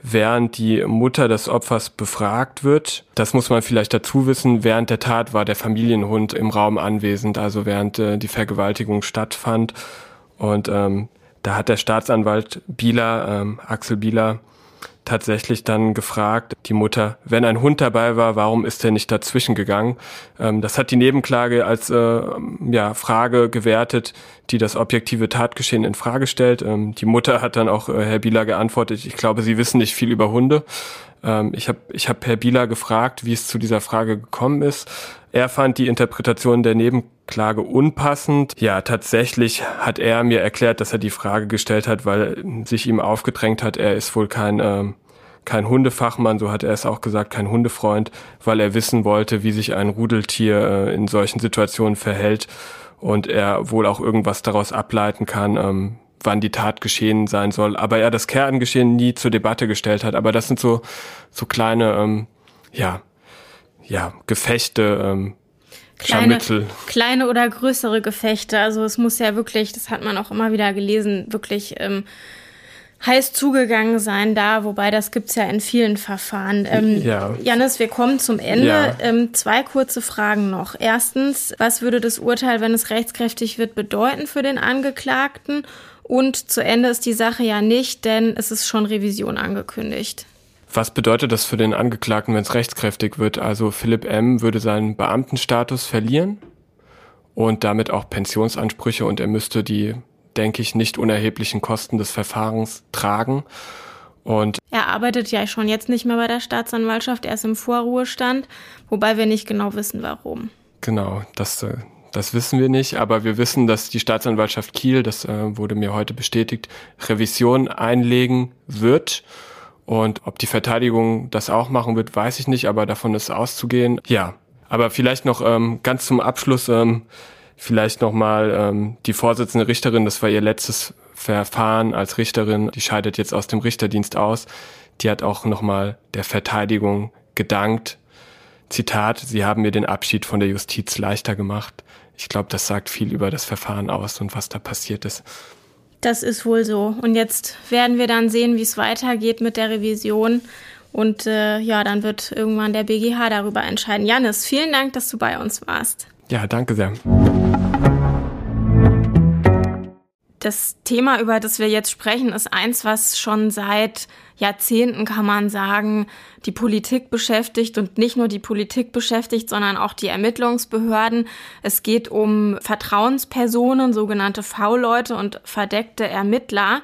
während die Mutter des Opfers befragt wird. Das muss man vielleicht dazu wissen. Während der Tat war der Familienhund im Raum anwesend, also während äh, die Vergewaltigung stattfand. Und ähm, da hat der Staatsanwalt Bieler, ähm, Axel Bieler, tatsächlich dann gefragt, die Mutter, wenn ein Hund dabei war, warum ist er nicht dazwischen gegangen? Ähm, das hat die Nebenklage als äh, ja, Frage gewertet, die das objektive Tatgeschehen in Frage stellt. Ähm, die Mutter hat dann auch äh, Herr Bieler geantwortet, ich glaube, Sie wissen nicht viel über Hunde. Ähm, ich habe ich hab Herr Bieler gefragt, wie es zu dieser Frage gekommen ist. Er fand die Interpretation der Nebenklage unpassend. Ja, tatsächlich hat er mir erklärt, dass er die Frage gestellt hat, weil sich ihm aufgedrängt hat, er ist wohl kein, äh, kein Hundefachmann, so hat er es auch gesagt, kein Hundefreund, weil er wissen wollte, wie sich ein Rudeltier äh, in solchen Situationen verhält und er wohl auch irgendwas daraus ableiten kann, ähm, wann die Tat geschehen sein soll. Aber er das Kerngeschehen nie zur Debatte gestellt hat. Aber das sind so, so kleine, ähm, ja, ja, Gefechte, ähm, kleine, kleine oder größere Gefechte. Also es muss ja wirklich, das hat man auch immer wieder gelesen, wirklich ähm, heiß zugegangen sein da, wobei das gibt's ja in vielen Verfahren. Ähm, ja. Janis, wir kommen zum Ende. Ja. Ähm, zwei kurze Fragen noch. Erstens, was würde das Urteil, wenn es rechtskräftig wird, bedeuten für den Angeklagten? Und zu Ende ist die Sache ja nicht, denn es ist schon Revision angekündigt. Was bedeutet das für den Angeklagten, wenn es rechtskräftig wird? Also Philipp M. würde seinen Beamtenstatus verlieren und damit auch Pensionsansprüche und er müsste die denke ich, nicht unerheblichen Kosten des Verfahrens tragen. Und er arbeitet ja schon jetzt nicht mehr bei der Staatsanwaltschaft, er ist im Vorruhestand, wobei wir nicht genau wissen, warum. Genau, das, äh, das wissen wir nicht, aber wir wissen, dass die Staatsanwaltschaft Kiel, das äh, wurde mir heute bestätigt, Revision einlegen wird. Und ob die Verteidigung das auch machen wird, weiß ich nicht, aber davon ist auszugehen. Ja, aber vielleicht noch ähm, ganz zum Abschluss. Ähm, Vielleicht nochmal ähm, die Vorsitzende Richterin, das war ihr letztes Verfahren als Richterin, die scheidet jetzt aus dem Richterdienst aus. Die hat auch nochmal der Verteidigung gedankt. Zitat, Sie haben mir den Abschied von der Justiz leichter gemacht. Ich glaube, das sagt viel über das Verfahren aus und was da passiert ist. Das ist wohl so. Und jetzt werden wir dann sehen, wie es weitergeht mit der Revision. Und äh, ja, dann wird irgendwann der BGH darüber entscheiden. Janis, vielen Dank, dass du bei uns warst. Ja, danke sehr. Das Thema, über das wir jetzt sprechen, ist eins, was schon seit Jahrzehnten, kann man sagen, die Politik beschäftigt und nicht nur die Politik beschäftigt, sondern auch die Ermittlungsbehörden. Es geht um Vertrauenspersonen, sogenannte V-Leute und verdeckte Ermittler.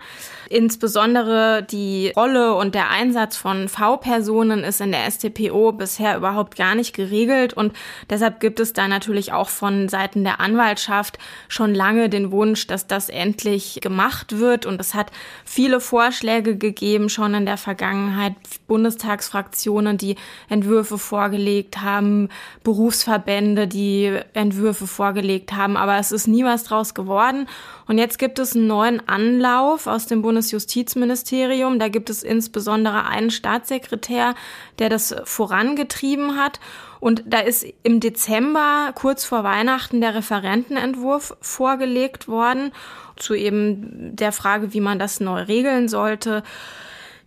Insbesondere die Rolle und der Einsatz von V-Personen ist in der StPO bisher überhaupt gar nicht geregelt und deshalb gibt es da natürlich auch von Seiten der Anwaltschaft schon lange den Wunsch, dass das endlich gemacht wird. Und es hat viele Vorschläge gegeben schon in der Vergangenheit, Bundestagsfraktionen, die Entwürfe vorgelegt haben, Berufsverbände, die Entwürfe vorgelegt haben, aber es ist nie was draus geworden. Und jetzt gibt es einen neuen Anlauf aus dem Bundesjustizministerium. Da gibt es insbesondere einen Staatssekretär, der das vorangetrieben hat. Und da ist im Dezember, kurz vor Weihnachten, der Referentenentwurf vorgelegt worden zu eben der Frage, wie man das neu regeln sollte.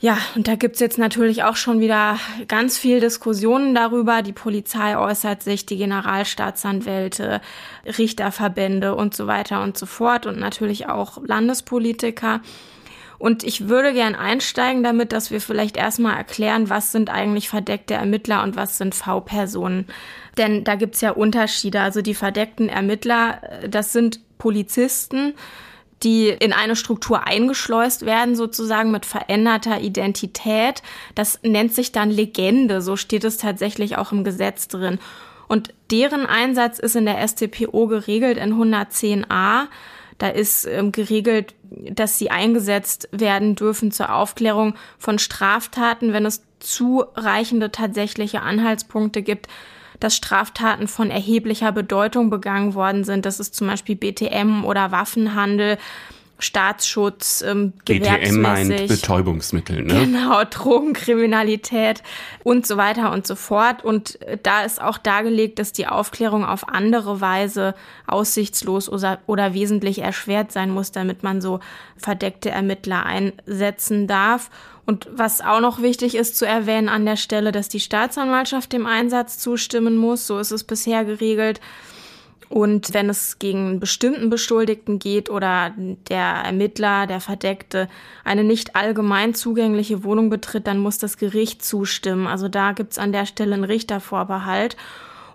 Ja, und da gibt's jetzt natürlich auch schon wieder ganz viel Diskussionen darüber. Die Polizei äußert sich, die Generalstaatsanwälte, Richterverbände und so weiter und so fort und natürlich auch Landespolitiker. Und ich würde gern einsteigen damit, dass wir vielleicht erstmal erklären, was sind eigentlich verdeckte Ermittler und was sind V-Personen. Denn da gibt's ja Unterschiede. Also die verdeckten Ermittler, das sind Polizisten, die in eine Struktur eingeschleust werden, sozusagen mit veränderter Identität. Das nennt sich dann Legende, so steht es tatsächlich auch im Gesetz drin. Und deren Einsatz ist in der StPO geregelt in 110a. Da ist ähm, geregelt, dass sie eingesetzt werden dürfen zur Aufklärung von Straftaten, wenn es zureichende tatsächliche Anhaltspunkte gibt, dass Straftaten von erheblicher Bedeutung begangen worden sind. Das ist zum Beispiel BTM oder Waffenhandel. Staatsschutz, ähm, BTM meint Betäubungsmittel, ne? Genau, Drogenkriminalität und so weiter und so fort. Und äh, da ist auch dargelegt, dass die Aufklärung auf andere Weise aussichtslos oder, oder wesentlich erschwert sein muss, damit man so verdeckte Ermittler einsetzen darf. Und was auch noch wichtig ist zu erwähnen an der Stelle, dass die Staatsanwaltschaft dem Einsatz zustimmen muss. So ist es bisher geregelt. Und wenn es gegen einen bestimmten Beschuldigten geht oder der Ermittler, der Verdeckte, eine nicht allgemein zugängliche Wohnung betritt, dann muss das Gericht zustimmen. Also da gibt's an der Stelle einen Richtervorbehalt.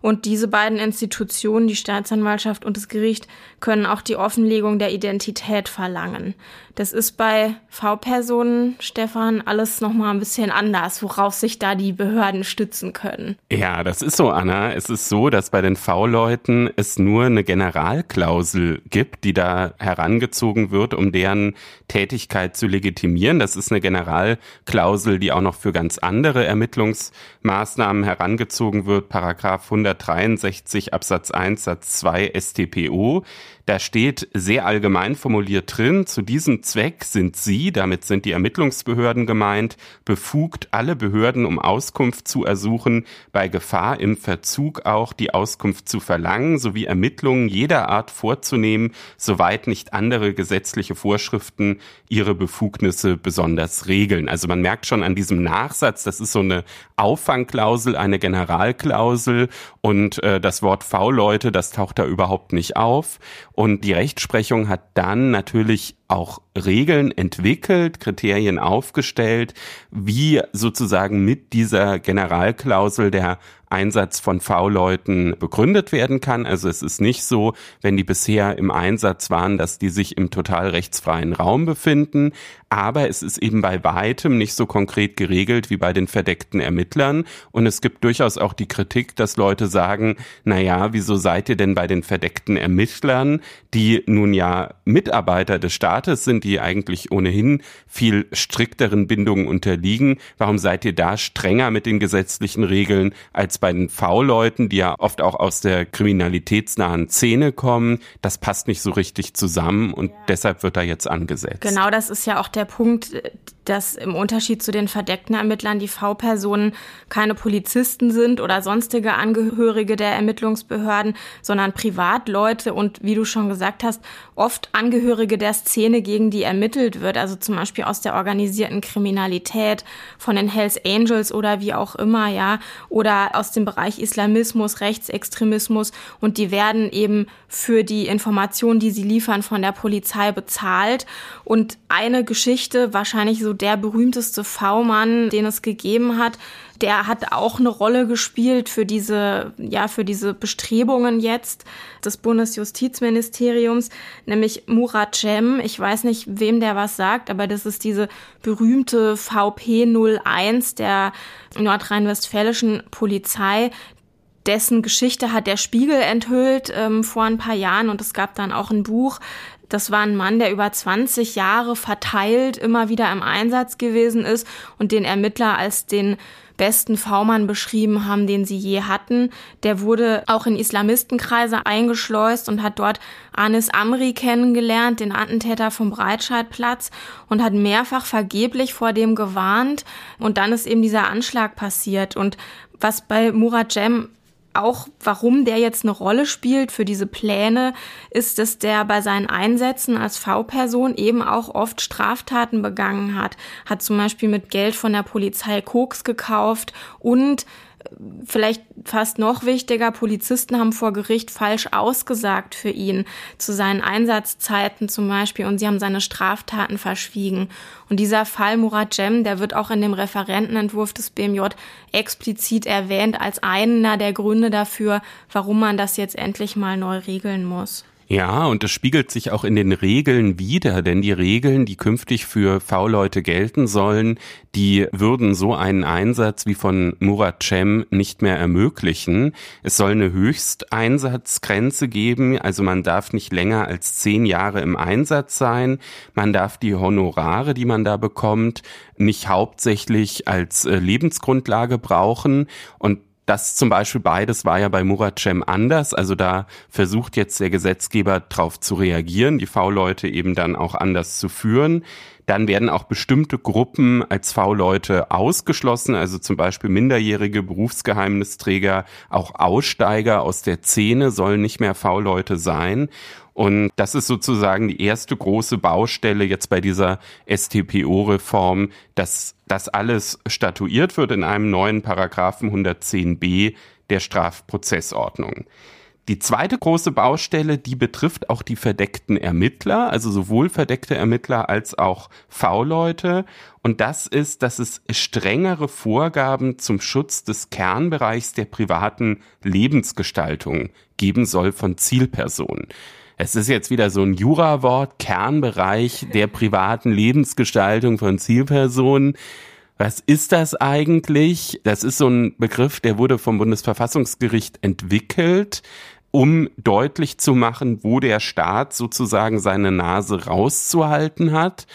Und diese beiden Institutionen, die Staatsanwaltschaft und das Gericht, können auch die Offenlegung der Identität verlangen. Das ist bei V-Personen, Stefan, alles nochmal ein bisschen anders, worauf sich da die Behörden stützen können. Ja, das ist so, Anna. Es ist so, dass bei den V-Leuten es nur eine Generalklausel gibt, die da herangezogen wird, um deren Tätigkeit zu legitimieren. Das ist eine Generalklausel, die auch noch für ganz andere Ermittlungsmaßnahmen herangezogen wird. Paragraph 163 Absatz 1 Satz 2 StPO Da steht sehr allgemein formuliert drin, zu diesem Zweck sind Sie, damit sind die Ermittlungsbehörden gemeint, befugt, alle Behörden um Auskunft zu ersuchen, bei Gefahr im Verzug auch die Auskunft zu verlangen, sowie Ermittlungen jeder Art vorzunehmen, soweit nicht andere gesetzliche Vorschriften ihre Befugnisse besonders regeln. Also man merkt schon an diesem Nachsatz, das ist so eine Auffangklausel, eine Generalklausel und äh, das Wort V-Leute, das taucht da überhaupt nicht auf. Und die Rechtsprechung hat dann natürlich auch Regeln entwickelt, Kriterien aufgestellt, wie sozusagen mit dieser Generalklausel der Einsatz von V-Leuten begründet werden kann. Also es ist nicht so, wenn die bisher im Einsatz waren, dass die sich im total rechtsfreien Raum befinden. Aber es ist eben bei weitem nicht so konkret geregelt wie bei den verdeckten Ermittlern. Und es gibt durchaus auch die Kritik, dass Leute sagen, na ja, wieso seid ihr denn bei den verdeckten Ermittlern, die nun ja Mitarbeiter des Staates sind, die eigentlich ohnehin viel strikteren Bindungen unterliegen? Warum seid ihr da strenger mit den gesetzlichen Regeln als bei den V-Leuten, die ja oft auch aus der kriminalitätsnahen Szene kommen, das passt nicht so richtig zusammen und ja. deshalb wird da jetzt angesetzt. Genau, das ist ja auch der Punkt, dass im Unterschied zu den verdeckten Ermittlern die V-Personen keine Polizisten sind oder sonstige Angehörige der Ermittlungsbehörden, sondern Privatleute und wie du schon gesagt hast, oft Angehörige der Szene, gegen die ermittelt wird, also zum Beispiel aus der organisierten Kriminalität, von den Hells Angels oder wie auch immer, ja, oder aus dem Bereich Islamismus, Rechtsextremismus. Und die werden eben für die Informationen, die sie liefern, von der Polizei bezahlt. Und eine Geschichte, wahrscheinlich so der berühmteste V-Mann, den es gegeben hat, der hat auch eine Rolle gespielt für diese, ja, für diese Bestrebungen jetzt des Bundesjustizministeriums, nämlich Murat Cem. Ich weiß nicht, wem der was sagt, aber das ist diese berühmte VP 01 der nordrhein-westfälischen Polizei, dessen Geschichte hat der Spiegel enthüllt ähm, vor ein paar Jahren und es gab dann auch ein Buch. Das war ein Mann, der über 20 Jahre verteilt immer wieder im Einsatz gewesen ist und den Ermittler als den besten V-Mann beschrieben haben, den sie je hatten. Der wurde auch in Islamistenkreise eingeschleust und hat dort Anis Amri kennengelernt, den Attentäter vom Breitscheidplatz und hat mehrfach vergeblich vor dem gewarnt. Und dann ist eben dieser Anschlag passiert. Und was bei Murat Jem auch, warum der jetzt eine Rolle spielt für diese Pläne, ist, dass der bei seinen Einsätzen als V-Person eben auch oft Straftaten begangen hat. Hat zum Beispiel mit Geld von der Polizei Koks gekauft und vielleicht fast noch wichtiger, Polizisten haben vor Gericht falsch ausgesagt für ihn zu seinen Einsatzzeiten zum Beispiel und sie haben seine Straftaten verschwiegen. Und dieser Fall Murat Cem, der wird auch in dem Referentenentwurf des BMJ explizit erwähnt als einer der Gründe dafür, warum man das jetzt endlich mal neu regeln muss. Ja, und das spiegelt sich auch in den Regeln wider, denn die Regeln, die künftig für V-Leute gelten sollen, die würden so einen Einsatz wie von Murat Cem nicht mehr ermöglichen. Es soll eine Höchsteinsatzgrenze geben, also man darf nicht länger als zehn Jahre im Einsatz sein. Man darf die Honorare, die man da bekommt, nicht hauptsächlich als äh, Lebensgrundlage brauchen und das zum Beispiel beides war ja bei Murat Cem anders. Also da versucht jetzt der Gesetzgeber darauf zu reagieren, die V-Leute eben dann auch anders zu führen. Dann werden auch bestimmte Gruppen als V-Leute ausgeschlossen, also zum Beispiel minderjährige Berufsgeheimnisträger, auch Aussteiger aus der Szene sollen nicht mehr V-Leute sein. Und das ist sozusagen die erste große Baustelle jetzt bei dieser STPO-Reform, dass das alles statuiert wird in einem neuen Paragraphen 110b der Strafprozessordnung. Die zweite große Baustelle, die betrifft auch die verdeckten Ermittler, also sowohl verdeckte Ermittler als auch V-Leute. Und das ist, dass es strengere Vorgaben zum Schutz des Kernbereichs der privaten Lebensgestaltung geben soll von Zielpersonen. Es ist jetzt wieder so ein Jurawort, Kernbereich der privaten Lebensgestaltung von Zielpersonen. Was ist das eigentlich? Das ist so ein Begriff, der wurde vom Bundesverfassungsgericht entwickelt, um deutlich zu machen, wo der Staat sozusagen seine Nase rauszuhalten hat.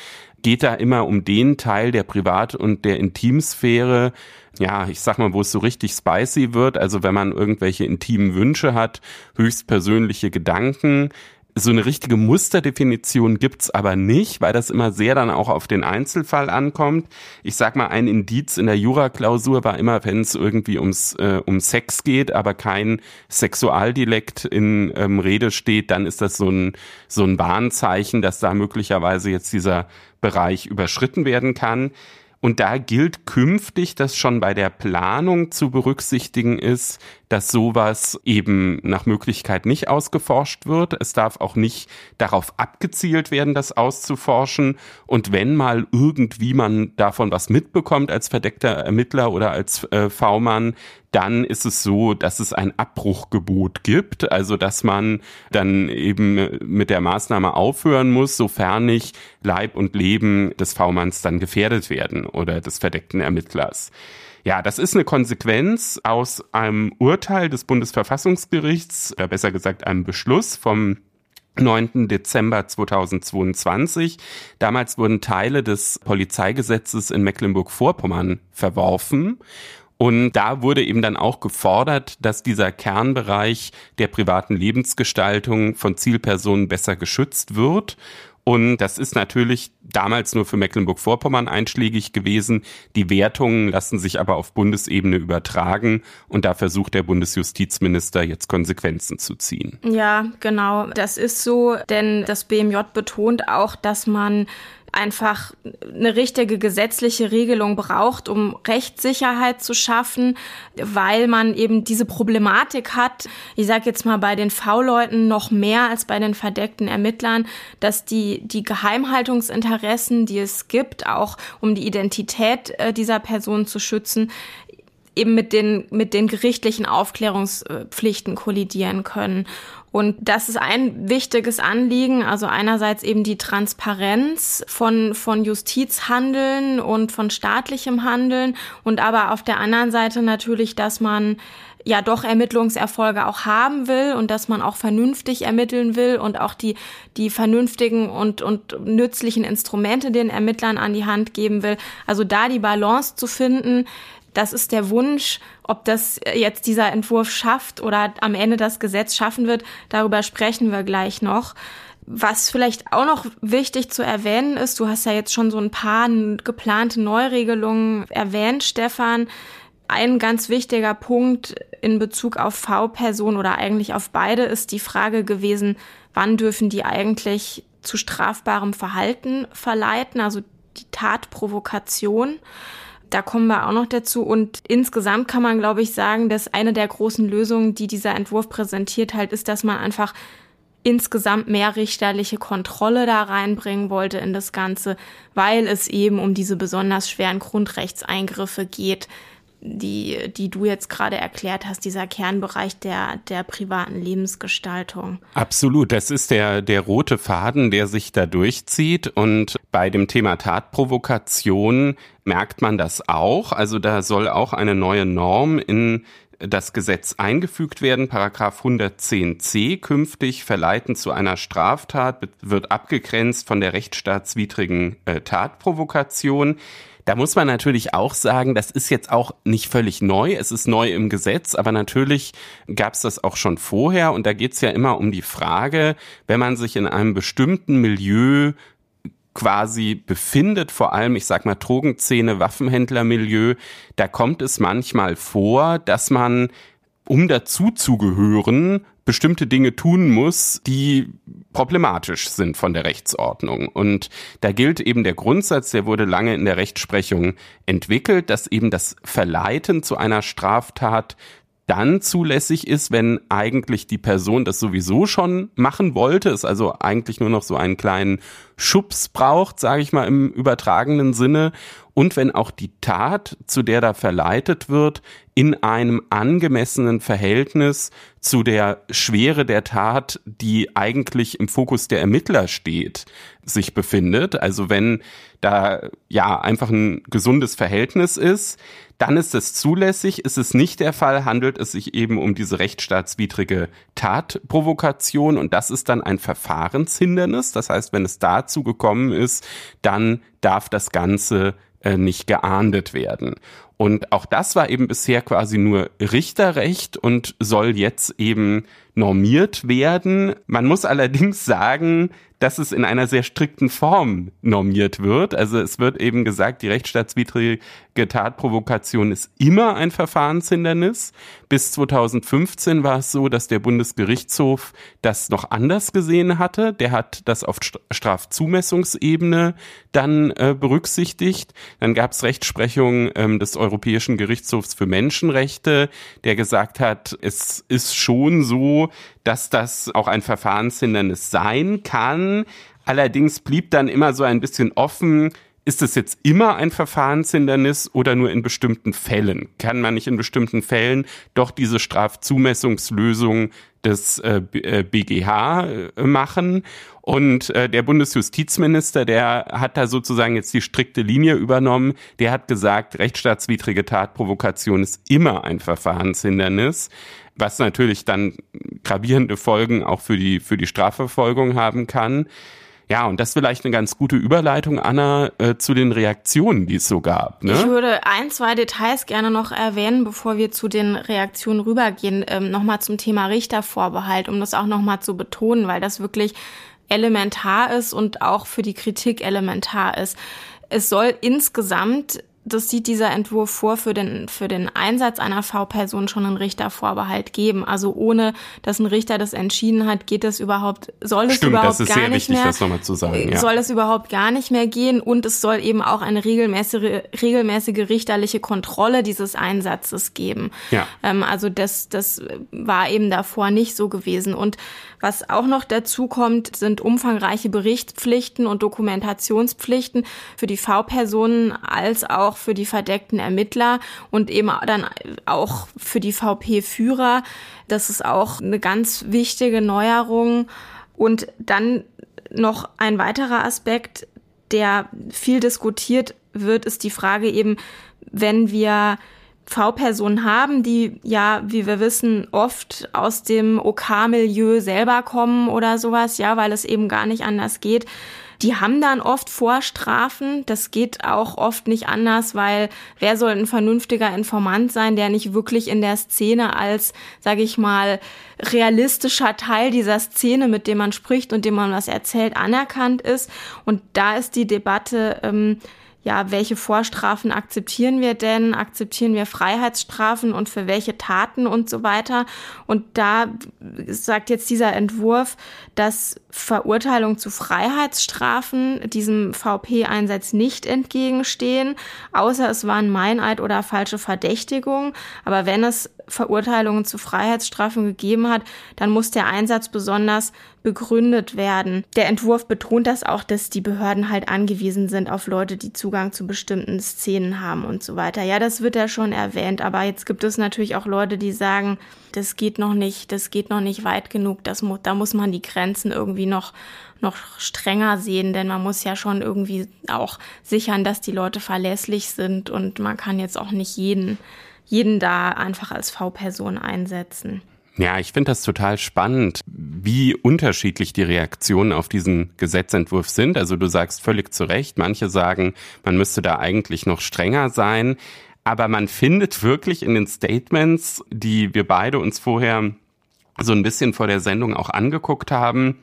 Geht da immer um den Teil der Privat- und der Intimsphäre, ja, ich sag mal, wo es so richtig spicy wird, also wenn man irgendwelche intimen Wünsche hat, höchstpersönliche Gedanken, So eine richtige Musterdefinition gibt's aber nicht, weil das immer sehr dann auch auf den Einzelfall ankommt. Ich sag mal, ein Indiz in der Juraklausur war immer, wenn es irgendwie ums äh, um Sex geht, aber kein Sexualdilekt in ähm, Rede steht, dann ist das so ein so ein Warnzeichen, dass da möglicherweise jetzt dieser Bereich überschritten werden kann. Und da gilt künftig, dass schon bei der Planung zu berücksichtigen ist, dass sowas eben nach Möglichkeit nicht ausgeforscht wird. Es darf auch nicht darauf abgezielt werden, das auszuforschen. Und wenn mal irgendwie man davon was mitbekommt als verdeckter Ermittler oder als äh, V-Mann, dann ist es so, dass es ein Abbruchgebot gibt, also dass man dann eben mit der Maßnahme aufhören muss, sofern nicht Leib und Leben des V-Manns dann gefährdet werden oder des verdeckten Ermittlers. Ja, das ist eine Konsequenz aus einem Urteil des Bundesverfassungsgerichts, oder besser gesagt einem Beschluss vom 9. Dezember 2022. Damals wurden Teile des Polizeigesetzes in Mecklenburg-Vorpommern verworfen und da wurde eben dann auch gefordert, dass dieser Kernbereich der privaten Lebensgestaltung von Zielpersonen besser geschützt wird. Und das ist natürlich damals nur für Mecklenburg-Vorpommern einschlägig gewesen. Die Wertungen lassen sich aber auf Bundesebene übertragen und da versucht der Bundesjustizminister jetzt Konsequenzen zu ziehen. Ja, genau. Das ist so, denn das BMJ betont auch, dass man einfach eine richtige gesetzliche Regelung braucht, um Rechtssicherheit zu schaffen, weil man eben diese Problematik hat, ich sage jetzt mal bei den V-Leuten noch mehr als bei den verdeckten Ermittlern, dass die, die Geheimhaltungsinteressen, die es gibt, auch um die Identität äh, dieser Person zu schützen, eben mit den, mit den gerichtlichen Aufklärungspflichten kollidieren können. Und das ist ein wichtiges Anliegen, also einerseits eben die Transparenz von, von Justizhandeln und von staatlichem Handeln und aber auf der anderen Seite natürlich, dass man ja doch Ermittlungserfolge auch haben will und dass man auch vernünftig ermitteln will und auch die, die vernünftigen und, und nützlichen Instrumente den Ermittlern an die Hand geben will. Also da die Balance zu finden, das ist der Wunsch. Ob das jetzt dieser Entwurf schafft oder am Ende das Gesetz schaffen wird, darüber sprechen wir gleich noch. Was vielleicht auch noch wichtig zu erwähnen ist, du hast ja jetzt schon so ein paar geplante Neuregelungen erwähnt, Stefan. Ein ganz wichtiger Punkt in Bezug auf V-Personen oder eigentlich auf beide ist die Frage gewesen, wann dürfen die eigentlich zu strafbarem Verhalten verleiten, also die Tatprovokation. Da kommen wir auch noch dazu. Und insgesamt kann man, glaube ich, sagen, dass eine der großen Lösungen, die dieser Entwurf präsentiert halt, ist, dass man einfach insgesamt mehr richterliche Kontrolle da reinbringen wollte in das Ganze, weil es eben um diese besonders schweren Grundrechtseingriffe geht, die, die du jetzt gerade erklärt hast, dieser Kernbereich der, der privaten Lebensgestaltung. Absolut. Das ist der, der rote Faden, der sich da durchzieht. Und bei dem Thema Tatprovokation merkt man das auch. Also da soll auch eine neue Norm in das Gesetz eingefügt werden. Paragraph 110c künftig verleiten zu einer Straftat wird abgegrenzt von der rechtsstaatswidrigen äh, Tatprovokation. Da muss man natürlich auch sagen, das ist jetzt auch nicht völlig neu. Es ist neu im Gesetz, aber natürlich gab es das auch schon vorher. Und da geht es ja immer um die Frage, wenn man sich in einem bestimmten Milieu quasi befindet, vor allem, ich sag mal, Drogenszene, Waffenhändlermilieu, da kommt es manchmal vor, dass man, um dazu zu gehören, bestimmte Dinge tun muss, die problematisch sind von der Rechtsordnung. Und da gilt eben der Grundsatz, der wurde lange in der Rechtsprechung entwickelt, dass eben das Verleiten zu einer Straftat dann zulässig ist, wenn eigentlich die Person das sowieso schon machen wollte, es also eigentlich nur noch so einen kleinen Schubs braucht, sage ich mal im übertragenen Sinne, und wenn auch die Tat, zu der da verleitet wird, in einem angemessenen Verhältnis zu der Schwere der Tat, die eigentlich im Fokus der Ermittler steht, sich befindet. Also wenn da ja einfach ein gesundes Verhältnis ist, dann ist es zulässig. Ist es nicht der Fall, handelt es sich eben um diese rechtsstaatswidrige Tatprovokation und das ist dann ein Verfahrenshindernis. Das heißt, wenn es dazu gekommen ist, dann darf das Ganze äh, nicht geahndet werden. Und auch das war eben bisher quasi nur Richterrecht und soll jetzt eben normiert werden. Man muss allerdings sagen, dass es in einer sehr strikten Form normiert wird. Also es wird eben gesagt, die rechtsstaatswidrige Tatprovokation ist immer ein Verfahrenshindernis. Bis 2015 war es so, dass der Bundesgerichtshof das noch anders gesehen hatte. Der hat das auf Strafzumessungsebene dann äh, berücksichtigt. Dann gab es Rechtsprechung ähm, des Europäischen Gerichtshofs für Menschenrechte, der gesagt hat, es ist schon so, dass das auch ein Verfahrenshindernis sein kann. Allerdings blieb dann immer so ein bisschen offen, ist es jetzt immer ein Verfahrenshindernis oder nur in bestimmten Fällen? Kann man nicht in bestimmten Fällen doch diese Strafzumessungslösung des äh, BGH äh, äh, machen? Und äh, der Bundesjustizminister, der hat da sozusagen jetzt die strikte Linie übernommen. Der hat gesagt, rechtsstaatswidrige Tatprovokation ist immer ein Verfahrenshindernis was natürlich dann gravierende Folgen auch für die, für die Strafverfolgung haben kann. Ja, und das vielleicht eine ganz gute Überleitung, Anna, äh, zu den Reaktionen, die es so gab. Ne? Ich würde ein, zwei Details gerne noch erwähnen, bevor wir zu den Reaktionen rübergehen. Ähm, nochmal zum Thema Richtervorbehalt, um das auch nochmal zu betonen, weil das wirklich elementar ist und auch für die Kritik elementar ist. Es soll insgesamt das sieht dieser Entwurf vor, für den, für den Einsatz einer V-Person schon einen Richtervorbehalt geben. Also ohne, dass ein Richter das entschieden hat, geht es überhaupt, soll es Stimmt, überhaupt das ist gar sehr nicht wichtig, mehr, das nochmal zu sagen, ja. soll es überhaupt gar nicht mehr gehen und es soll eben auch eine regelmäßige, regelmäßige richterliche Kontrolle dieses Einsatzes geben. Ja. Ähm, also das, das war eben davor nicht so gewesen und was auch noch dazu kommt, sind umfangreiche Berichtspflichten und Dokumentationspflichten für die V-Personen als auch für die verdeckten Ermittler und eben dann auch für die VP-Führer. Das ist auch eine ganz wichtige Neuerung. Und dann noch ein weiterer Aspekt, der viel diskutiert wird, ist die Frage eben, wenn wir V-Personen haben, die ja, wie wir wissen, oft aus dem OK-Milieu selber kommen oder sowas, ja, weil es eben gar nicht anders geht. Die haben dann oft Vorstrafen. Das geht auch oft nicht anders, weil wer soll ein vernünftiger Informant sein, der nicht wirklich in der Szene als, sage ich mal, realistischer Teil dieser Szene, mit dem man spricht und dem man was erzählt, anerkannt ist. Und da ist die Debatte, ähm, ja, welche Vorstrafen akzeptieren wir denn? Akzeptieren wir Freiheitsstrafen und für welche Taten und so weiter? Und da sagt jetzt dieser Entwurf, dass Verurteilung zu Freiheitsstrafen diesem VP-Einsatz nicht entgegenstehen, außer es waren Meineid oder falsche Verdächtigung. Aber wenn es Verurteilungen zu Freiheitsstrafen gegeben hat, dann muss der Einsatz besonders begründet werden. Der Entwurf betont das auch, dass die Behörden halt angewiesen sind auf Leute, die Zugang zu bestimmten Szenen haben und so weiter. Ja, das wird ja schon erwähnt, aber jetzt gibt es natürlich auch Leute, die sagen, das geht noch nicht, das geht noch nicht weit genug, das mu da muss man die Grenzen irgendwie noch noch strenger sehen, denn man muss ja schon irgendwie auch sichern, dass die Leute verlässlich sind und man kann jetzt auch nicht jeden jeden da einfach als V-Person einsetzen. Ja, ich finde das total spannend, wie unterschiedlich die Reaktionen auf diesen Gesetzentwurf sind. Also du sagst völlig zu Recht, manche sagen, man müsste da eigentlich noch strenger sein. Aber man findet wirklich in den Statements, die wir beide uns vorher so ein bisschen vor der Sendung auch angeguckt haben,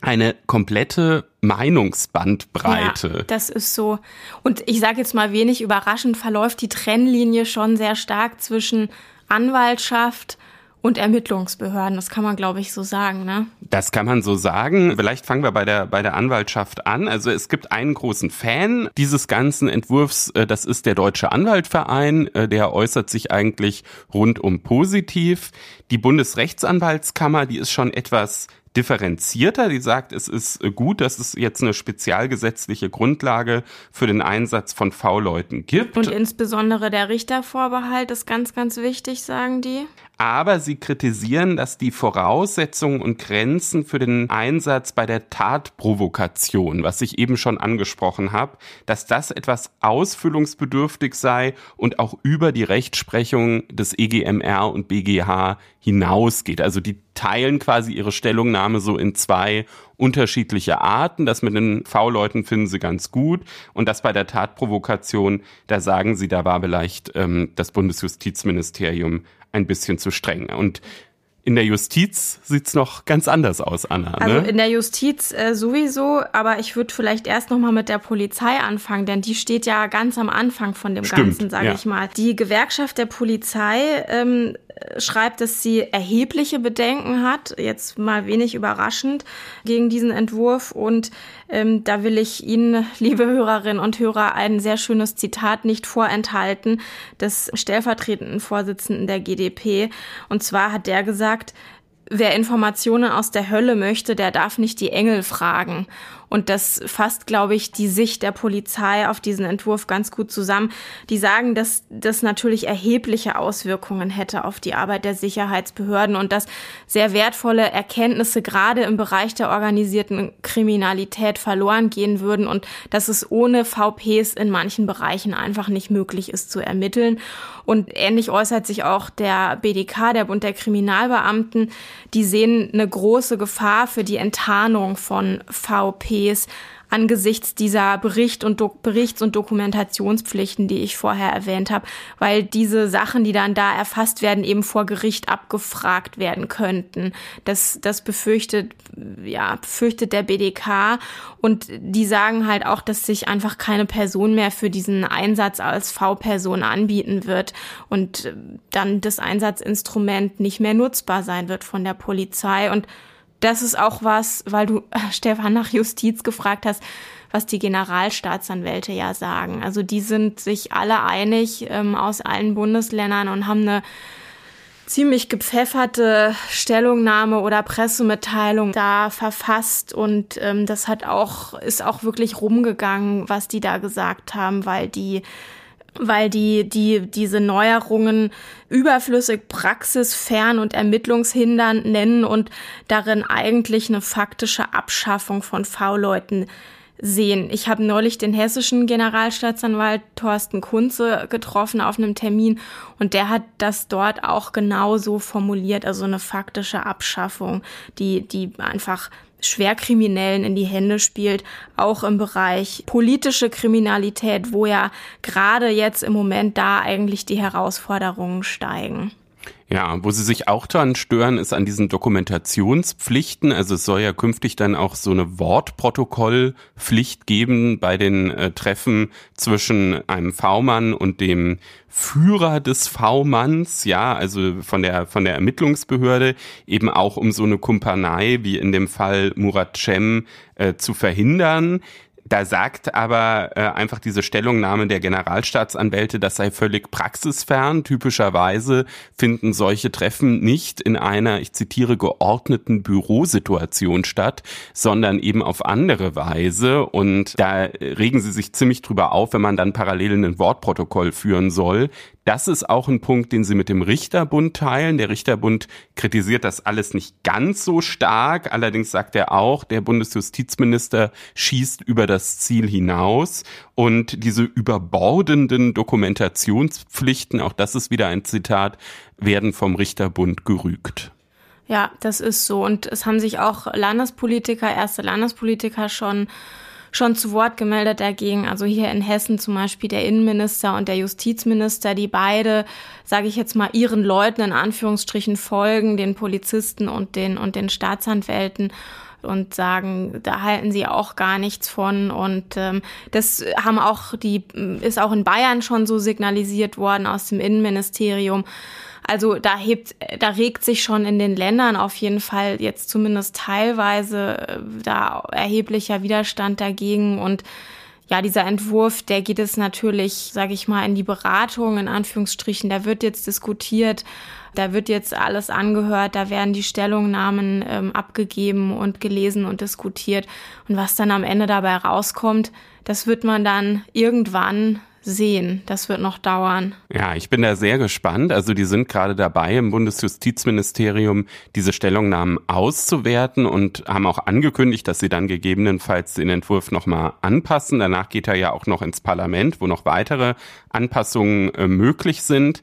eine komplette Meinungsbandbreite. Ja, das ist so. Und ich sage jetzt mal wenig überraschend, verläuft die Trennlinie schon sehr stark zwischen Anwaltschaft und Ermittlungsbehörden. Das kann man, glaube ich, so sagen, ne? Das kann man so sagen. Vielleicht fangen wir bei der, bei der Anwaltschaft an. Also es gibt einen großen Fan dieses ganzen Entwurfs. Äh, das ist der Deutsche Anwaltverein. Äh, der äußert sich eigentlich rundum positiv. Die Bundesrechtsanwaltskammer, die ist schon etwas differenzierter. Die sagt, es ist gut, dass es jetzt eine spezialgesetzliche Grundlage für den Einsatz von V-Leuten gibt. Und insbesondere der Richtervorbehalt ist ganz, ganz wichtig, sagen die. Aber sie kritisieren, dass die Voraussetzungen und Grenzen für den Einsatz bei der Tatprovokation, was ich eben schon angesprochen habe, dass das etwas ausfüllungsbedürftig sei und auch über die Rechtsprechung des EGMR und BGH hinausgeht. Also die teilen quasi ihre Stellungnahme so in zwei unterschiedliche Arten. Das mit den V-Leuten finden sie ganz gut und das bei der Tatprovokation, da sagen sie, da war vielleicht ähm, das Bundesjustizministerium ein bisschen zu streng. Und in der Justiz sieht's noch ganz anders aus, Anna. Ne? Also in der Justiz äh, sowieso, aber ich würde vielleicht erst noch mal mit der Polizei anfangen, denn die steht ja ganz am Anfang von dem Stimmt, Ganzen, sage ja. ich mal. Die Gewerkschaft der Polizei ähm, schreibt, dass sie erhebliche Bedenken hat, jetzt mal wenig überraschend, gegen diesen Entwurf. Und ähm, da will ich Ihnen, liebe Hörerinnen und Hörer, ein sehr schönes Zitat nicht vorenthalten des stellvertretenden Vorsitzenden der GDP. Und zwar hat der gesagt, wer Informationen aus der Hölle möchte, der darf nicht die Engel fragen. Und das fasst, glaube ich, die Sicht der Polizei auf diesen Entwurf ganz gut zusammen. Die sagen, dass das natürlich erhebliche Auswirkungen hätte auf die Arbeit der Sicherheitsbehörden und dass sehr wertvolle Erkenntnisse gerade im Bereich der organisierten Kriminalität verloren gehen würden und dass es ohne VPs in manchen Bereichen einfach nicht möglich ist zu ermitteln. Und ähnlich äußert sich auch der BDK, der Bund der Kriminalbeamten. Die sehen eine große Gefahr für die Enttarnung von VPs Budgets angesichts dieser Bericht und Berichts- und Dokumentationspflichten, die ich vorher erwähnt habe, weil diese Sachen, die dann da erfasst werden, eben vor Gericht abgefragt werden könnten. Das, das befürchtet, ja, befürchtet der BDK und die sagen halt auch, dass sich einfach keine Person mehr für diesen Einsatz als V-Person anbieten wird und dann das Einsatzinstrument nicht mehr nutzbar sein wird von der Polizei und das ist auch was, weil du, äh, Stefan, nach Justiz gefragt hast, was die Generalstaatsanwälte ja sagen. Also die sind sich alle einig ähm, aus allen Bundesländern und haben eine ziemlich gepfefferte Stellungnahme oder Pressemitteilung da verfasst und ähm, das hat auch ist auch wirklich rumgegangen, was die da gesagt haben, weil die weil die, die diese Neuerungen überflüssig praxisfern und ermittlungshindernd nennen und darin eigentlich eine faktische Abschaffung von V-Leuten sehen. Ich habe neulich den hessischen Generalstaatsanwalt Thorsten Kunze getroffen auf einem Termin und der hat das dort auch genau so formuliert, also eine faktische Abschaffung, die, die einfach Schwerkriminellen in die Hände spielt, auch im Bereich politische Kriminalität, wo ja gerade jetzt im Moment da eigentlich die Herausforderungen steigen. Ja, wo sie sich auch dran stören, ist an diesen Dokumentationspflichten. Also es soll ja künftig dann auch so eine Wortprotokollpflicht geben bei den äh, Treffen zwischen einem V-Mann und dem Führer des V-Manns, ja, also von der, von der Ermittlungsbehörde, eben auch um so eine Kumpanei wie in dem Fall Murat Cem äh, zu verhindern. Da sagt aber äh, einfach diese Stellungnahme der Generalstaatsanwälte, das sei völlig praxisfern. Typischerweise finden solche Treffen nicht in einer, ich zitiere, geordneten Bürosituation statt, sondern eben auf andere Weise. Und da regen sie sich ziemlich drüber auf, wenn man dann parallel ein Wortprotokoll führen soll. Das ist auch ein Punkt, den sie mit dem Richterbund teilen. Der Richterbund kritisiert das alles nicht ganz so stark. Allerdings sagt er auch, der Bundesjustizminister schießt über das Ziel hinaus. Und diese überbordenden Dokumentationspflichten, auch das ist wieder ein Zitat, werden vom Richterbund gerügt. Ja, das ist so. Und es haben sich auch Landespolitiker, erste Landespolitiker schon schon zu Wort gemeldet dagegen. Also hier in Hessen zum Beispiel der Innenminister und der Justizminister, die beide, sage ich jetzt mal, ihren Leuten in Anführungsstrichen folgen, den Polizisten und den und den Staatsanwälten und sagen, da halten sie auch gar nichts von. Und ähm, das haben auch die, ist auch in Bayern schon so signalisiert worden aus dem Innenministerium. Also da hebt, da regt sich schon in den Ländern auf jeden Fall jetzt zumindest teilweise äh, da erheblicher Widerstand dagegen und ja, dieser Entwurf, der geht es natürlich, sage ich mal, in die Beratung, in Anführungsstrichen, da wird jetzt diskutiert, da wird jetzt alles angehört, da werden die Stellungnahmen ähm, abgegeben und gelesen und diskutiert. Und was dann am Ende dabei rauskommt, das wird man dann irgendwann sehen. Das wird noch dauern. Ja, ich bin da sehr gespannt. Also die sind gerade dabei, im Bundesjustizministerium diese Stellungnahmen auszuwerten und haben auch angekündigt, dass sie dann gegebenenfalls den Entwurf nochmal anpassen. Danach geht er ja auch noch ins Parlament, wo noch weitere Anpassungen äh, möglich sind.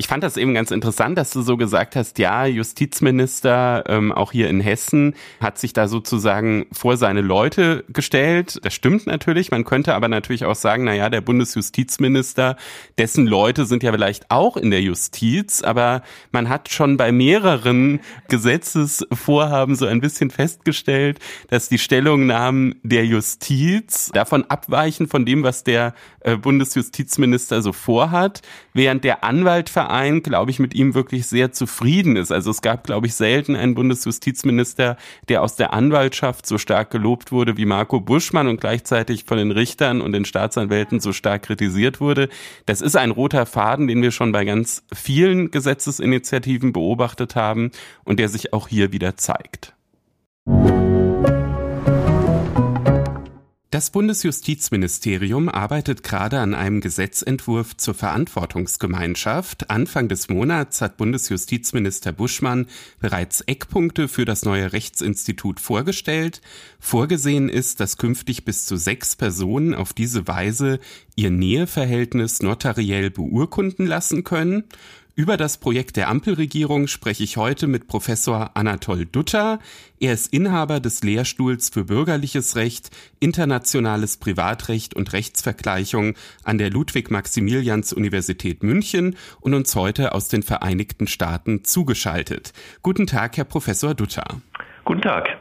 Ich fand das eben ganz interessant, dass du so gesagt hast, ja, Justizminister, ähm, auch hier in Hessen, hat sich da sozusagen vor seine Leute gestellt. Das stimmt natürlich. Man könnte aber natürlich auch sagen, na ja, der Bundesjustizminister, dessen Leute sind ja vielleicht auch in der Justiz, aber man hat schon bei mehreren Gesetzesvorhaben so ein bisschen festgestellt, dass die Stellungnahmen der Justiz davon abweichen von dem, was der Bundesjustizminister so vorhat, während der Anwaltverein, glaube ich, mit ihm wirklich sehr zufrieden ist. Also es gab, glaube ich, selten einen Bundesjustizminister, der aus der Anwaltschaft so stark gelobt wurde wie Marco Buschmann und gleichzeitig von den Richtern und den Staatsanwälten so stark kritisiert wurde. Das ist ein roter Faden, den wir schon bei ganz vielen Gesetzesinitiativen beobachtet haben und der sich auch hier wieder zeigt. Das Bundesjustizministerium arbeitet gerade an einem Gesetzentwurf zur Verantwortungsgemeinschaft. Anfang des Monats hat Bundesjustizminister Buschmann bereits Eckpunkte für das neue Rechtsinstitut vorgestellt. Vorgesehen ist, dass künftig bis zu sechs Personen auf diese Weise ihr Näheverhältnis notariell beurkunden lassen können. Über das Projekt der Ampelregierung spreche ich heute mit Professor Anatol Dutter. Er ist Inhaber des Lehrstuhls für bürgerliches Recht, internationales Privatrecht und Rechtsvergleichung an der Ludwig-Maximilians-Universität München und uns heute aus den Vereinigten Staaten zugeschaltet. Guten Tag, Herr Professor Dutter. Guten Tag.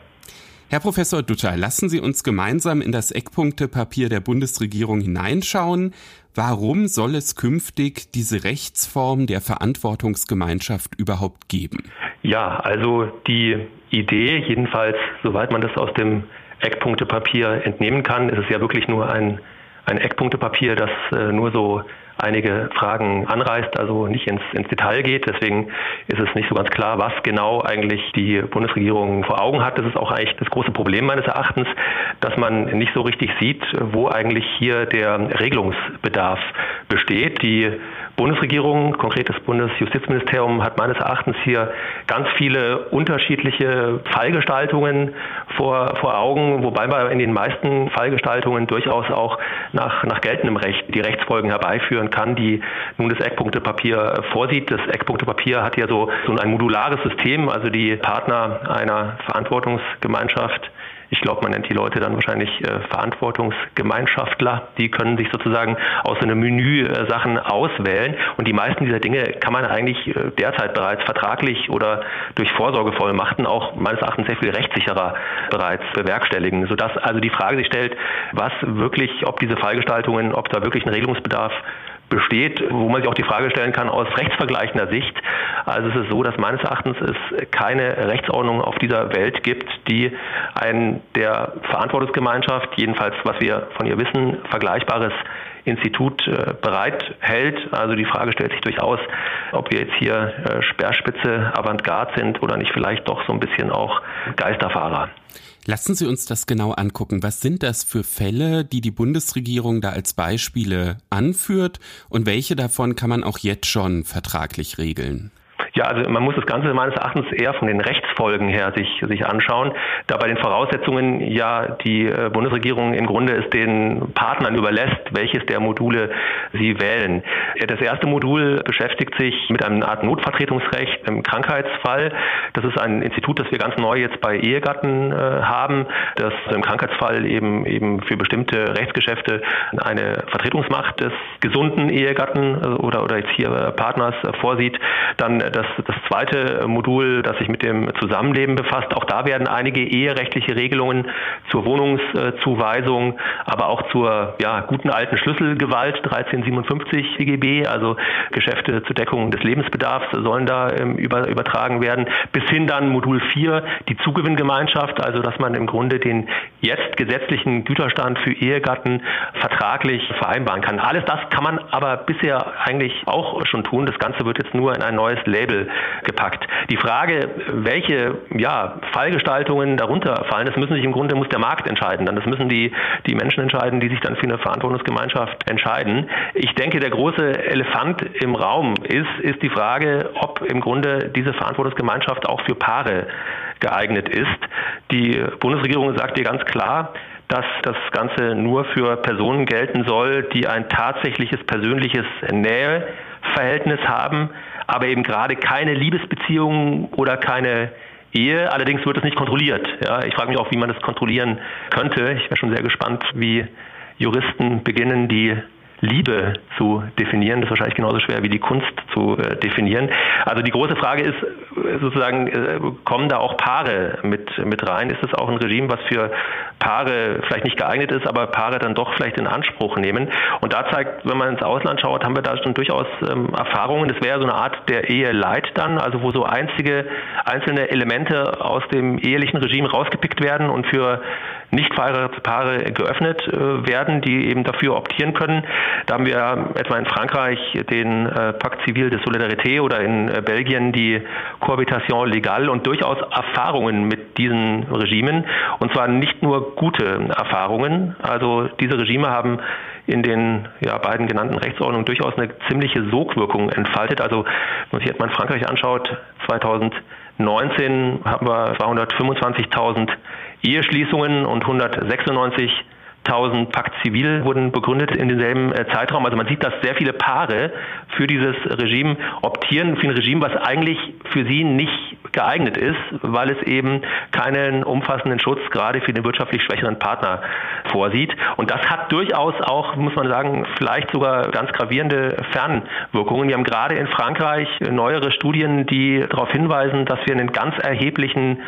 Herr Professor Dutter, lassen Sie uns gemeinsam in das Eckpunktepapier der Bundesregierung hineinschauen. Warum soll es künftig diese Rechtsform der Verantwortungsgemeinschaft überhaupt geben? Ja, also die Idee, jedenfalls soweit man das aus dem Eckpunktepapier entnehmen kann, ist es ja wirklich nur ein, ein Eckpunktepapier, das äh, nur so einige Fragen anreißt, also nicht ins, ins Detail geht. Deswegen ist es nicht so ganz klar, was genau eigentlich die Bundesregierung vor Augen hat. Das ist auch eigentlich das große Problem meines Erachtens, dass man nicht so richtig sieht, wo eigentlich hier der Regelungsbedarf besteht. Die Bundesregierung, konkret das Bundesjustizministerium, hat meines Erachtens hier ganz viele unterschiedliche Fallgestaltungen vor, vor Augen, wobei man in den meisten Fallgestaltungen durchaus auch nach, nach geltendem Recht die Rechtsfolgen herbeiführen kann, die nun das Eckpunktepapier vorsieht. Das Eckpunktepapier hat ja so, so ein modulares System, also die Partner einer Verantwortungsgemeinschaft ich glaube, man nennt die Leute dann wahrscheinlich äh, Verantwortungsgemeinschaftler. Die können sich sozusagen aus einem Menü äh, Sachen auswählen. Und die meisten dieser Dinge kann man eigentlich äh, derzeit bereits vertraglich oder durch Vorsorgevollmachten auch meines Erachtens sehr viel rechtssicherer bereits bewerkstelligen. Sodass also die Frage sich stellt, was wirklich, ob diese Fallgestaltungen, ob da wirklich ein Regelungsbedarf besteht, wo man sich auch die Frage stellen kann aus rechtsvergleichender Sicht. Also es ist so, dass meines Erachtens es keine Rechtsordnung auf dieser Welt gibt, die ein der Verantwortungsgemeinschaft, jedenfalls was wir von ihr wissen, vergleichbares Institut äh, bereithält. Also die Frage stellt sich durchaus, ob wir jetzt hier äh, Speerspitze Avantgarde sind oder nicht vielleicht doch so ein bisschen auch Geisterfahrer. Lassen Sie uns das genau angucken. Was sind das für Fälle, die die Bundesregierung da als Beispiele anführt und welche davon kann man auch jetzt schon vertraglich regeln? Ja, also man muss das Ganze meines Erachtens eher von den Rechtsfolgen her sich, sich anschauen, da bei den Voraussetzungen ja die äh, Bundesregierung im Grunde es den Partnern überlässt, welches der Module sie wählen. Das erste Modul beschäftigt sich mit einer Art Notvertretungsrecht im Krankheitsfall. Das ist ein Institut, das wir ganz neu jetzt bei Ehegatten äh, haben, das im Krankheitsfall eben eben für bestimmte Rechtsgeschäfte eine Vertretungsmacht des gesunden Ehegatten äh, oder, oder jetzt hier Partners vorsieht. Dann das das, zweite Modul, das sich mit dem Zusammenleben befasst. Auch da werden einige eherechtliche Regelungen zur Wohnungszuweisung, aber auch zur ja, guten alten Schlüsselgewalt 1357 BGB, also Geschäfte zur Deckung des Lebensbedarfs sollen da ähm, über, übertragen werden, bis hin dann Modul 4, die Zugewinngemeinschaft, also dass man im Grunde den jetzt gesetzlichen Güterstand für Ehegatten vertraglich vereinbaren kann. Alles das kann man aber bisher eigentlich auch schon tun. Das Ganze wird jetzt nur in ein neues Label Label gepackt. Die Frage, welche ja, Fallgestaltungen darunter fallen, das müssen sich im Grunde muss der Markt entscheiden. Dann das müssen die, die Menschen entscheiden, die sich dann für eine Verantwortungsgemeinschaft entscheiden. Ich denke, der große Elefant im Raum ist, ist die Frage, ob im Grunde diese Verantwortungsgemeinschaft auch für Paare geeignet ist. Die Bundesregierung sagt dir ganz klar, dass das Ganze nur für Personen gelten soll, die ein tatsächliches persönliches Näheverhältnis haben, aber eben gerade keine Liebesbeziehungen oder keine Ehe. Allerdings wird es nicht kontrolliert. Ja, ich frage mich auch, wie man das kontrollieren könnte. Ich wäre schon sehr gespannt, wie Juristen beginnen, die Liebe zu definieren. Das ist wahrscheinlich genauso schwer wie die Kunst zu äh, definieren. Also die große Frage ist äh, sozusagen, äh, kommen da auch Paare mit, mit rein? Ist es auch ein Regime, was für Paare vielleicht nicht geeignet ist, aber Paare dann doch vielleicht in Anspruch nehmen? Und da zeigt, wenn man ins Ausland schaut, haben wir da schon durchaus ähm, Erfahrungen. Das wäre so eine Art der Ehe Light dann, also wo so einzige, einzelne Elemente aus dem ehelichen Regime rausgepickt werden und für nicht verheiratete Paare geöffnet äh, werden, die eben dafür optieren können. Da haben wir etwa in Frankreich den äh, Pakt Civil de Solidarité oder in äh, Belgien die Cohabitation Legale und durchaus Erfahrungen mit diesen Regimen. Und zwar nicht nur gute Erfahrungen. Also diese Regime haben in den ja, beiden genannten Rechtsordnungen durchaus eine ziemliche Sogwirkung entfaltet. Also wenn man sich jetzt mal in Frankreich anschaut, 2019 haben wir 225.000 Eheschließungen und 196 1000 Pakt Zivil wurden begründet in demselben äh, Zeitraum. Also man sieht, dass sehr viele Paare für dieses Regime optieren, für ein Regime, was eigentlich für sie nicht geeignet ist, weil es eben keinen umfassenden Schutz gerade für den wirtschaftlich schwächeren Partner vorsieht. Und das hat durchaus auch, muss man sagen, vielleicht sogar ganz gravierende Fernwirkungen. Wir haben gerade in Frankreich neuere Studien, die darauf hinweisen, dass wir einen ganz erheblichen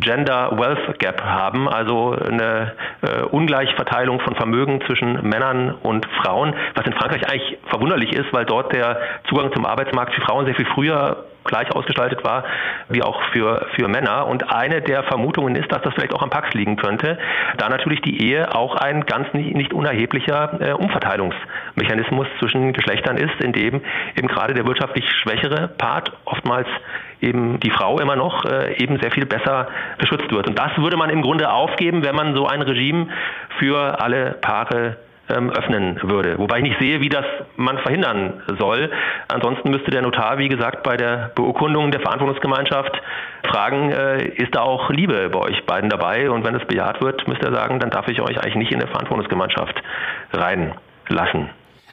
Gender Wealth Gap haben, also eine äh, Ungleichverteilung von Vermögen zwischen Männern und Frauen, was in Frankreich eigentlich verwunderlich ist, weil dort der Zugang zum Arbeitsmarkt für Frauen sehr viel früher gleich ausgestaltet war wie auch für, für Männer. Und eine der Vermutungen ist, dass das vielleicht auch am Pax liegen könnte, da natürlich die Ehe auch ein ganz nicht, unerheblicher äh, Umverteilungsmechanismus zwischen Geschlechtern ist, in dem eben gerade der wirtschaftlich schwächere Part oftmals eben die Frau immer noch äh, eben sehr viel besser beschützt wird. Und das würde man im Grunde aufgeben, wenn man so ein Regime für alle Paare ähm, öffnen würde. Wobei ich nicht sehe, wie das man verhindern soll. Ansonsten müsste der Notar, wie gesagt, bei der Beurkundung der Verantwortungsgemeinschaft fragen, äh, ist da auch Liebe bei euch beiden dabei? Und wenn es bejaht wird, müsste er sagen, dann darf ich euch eigentlich nicht in der Verantwortungsgemeinschaft reinlassen.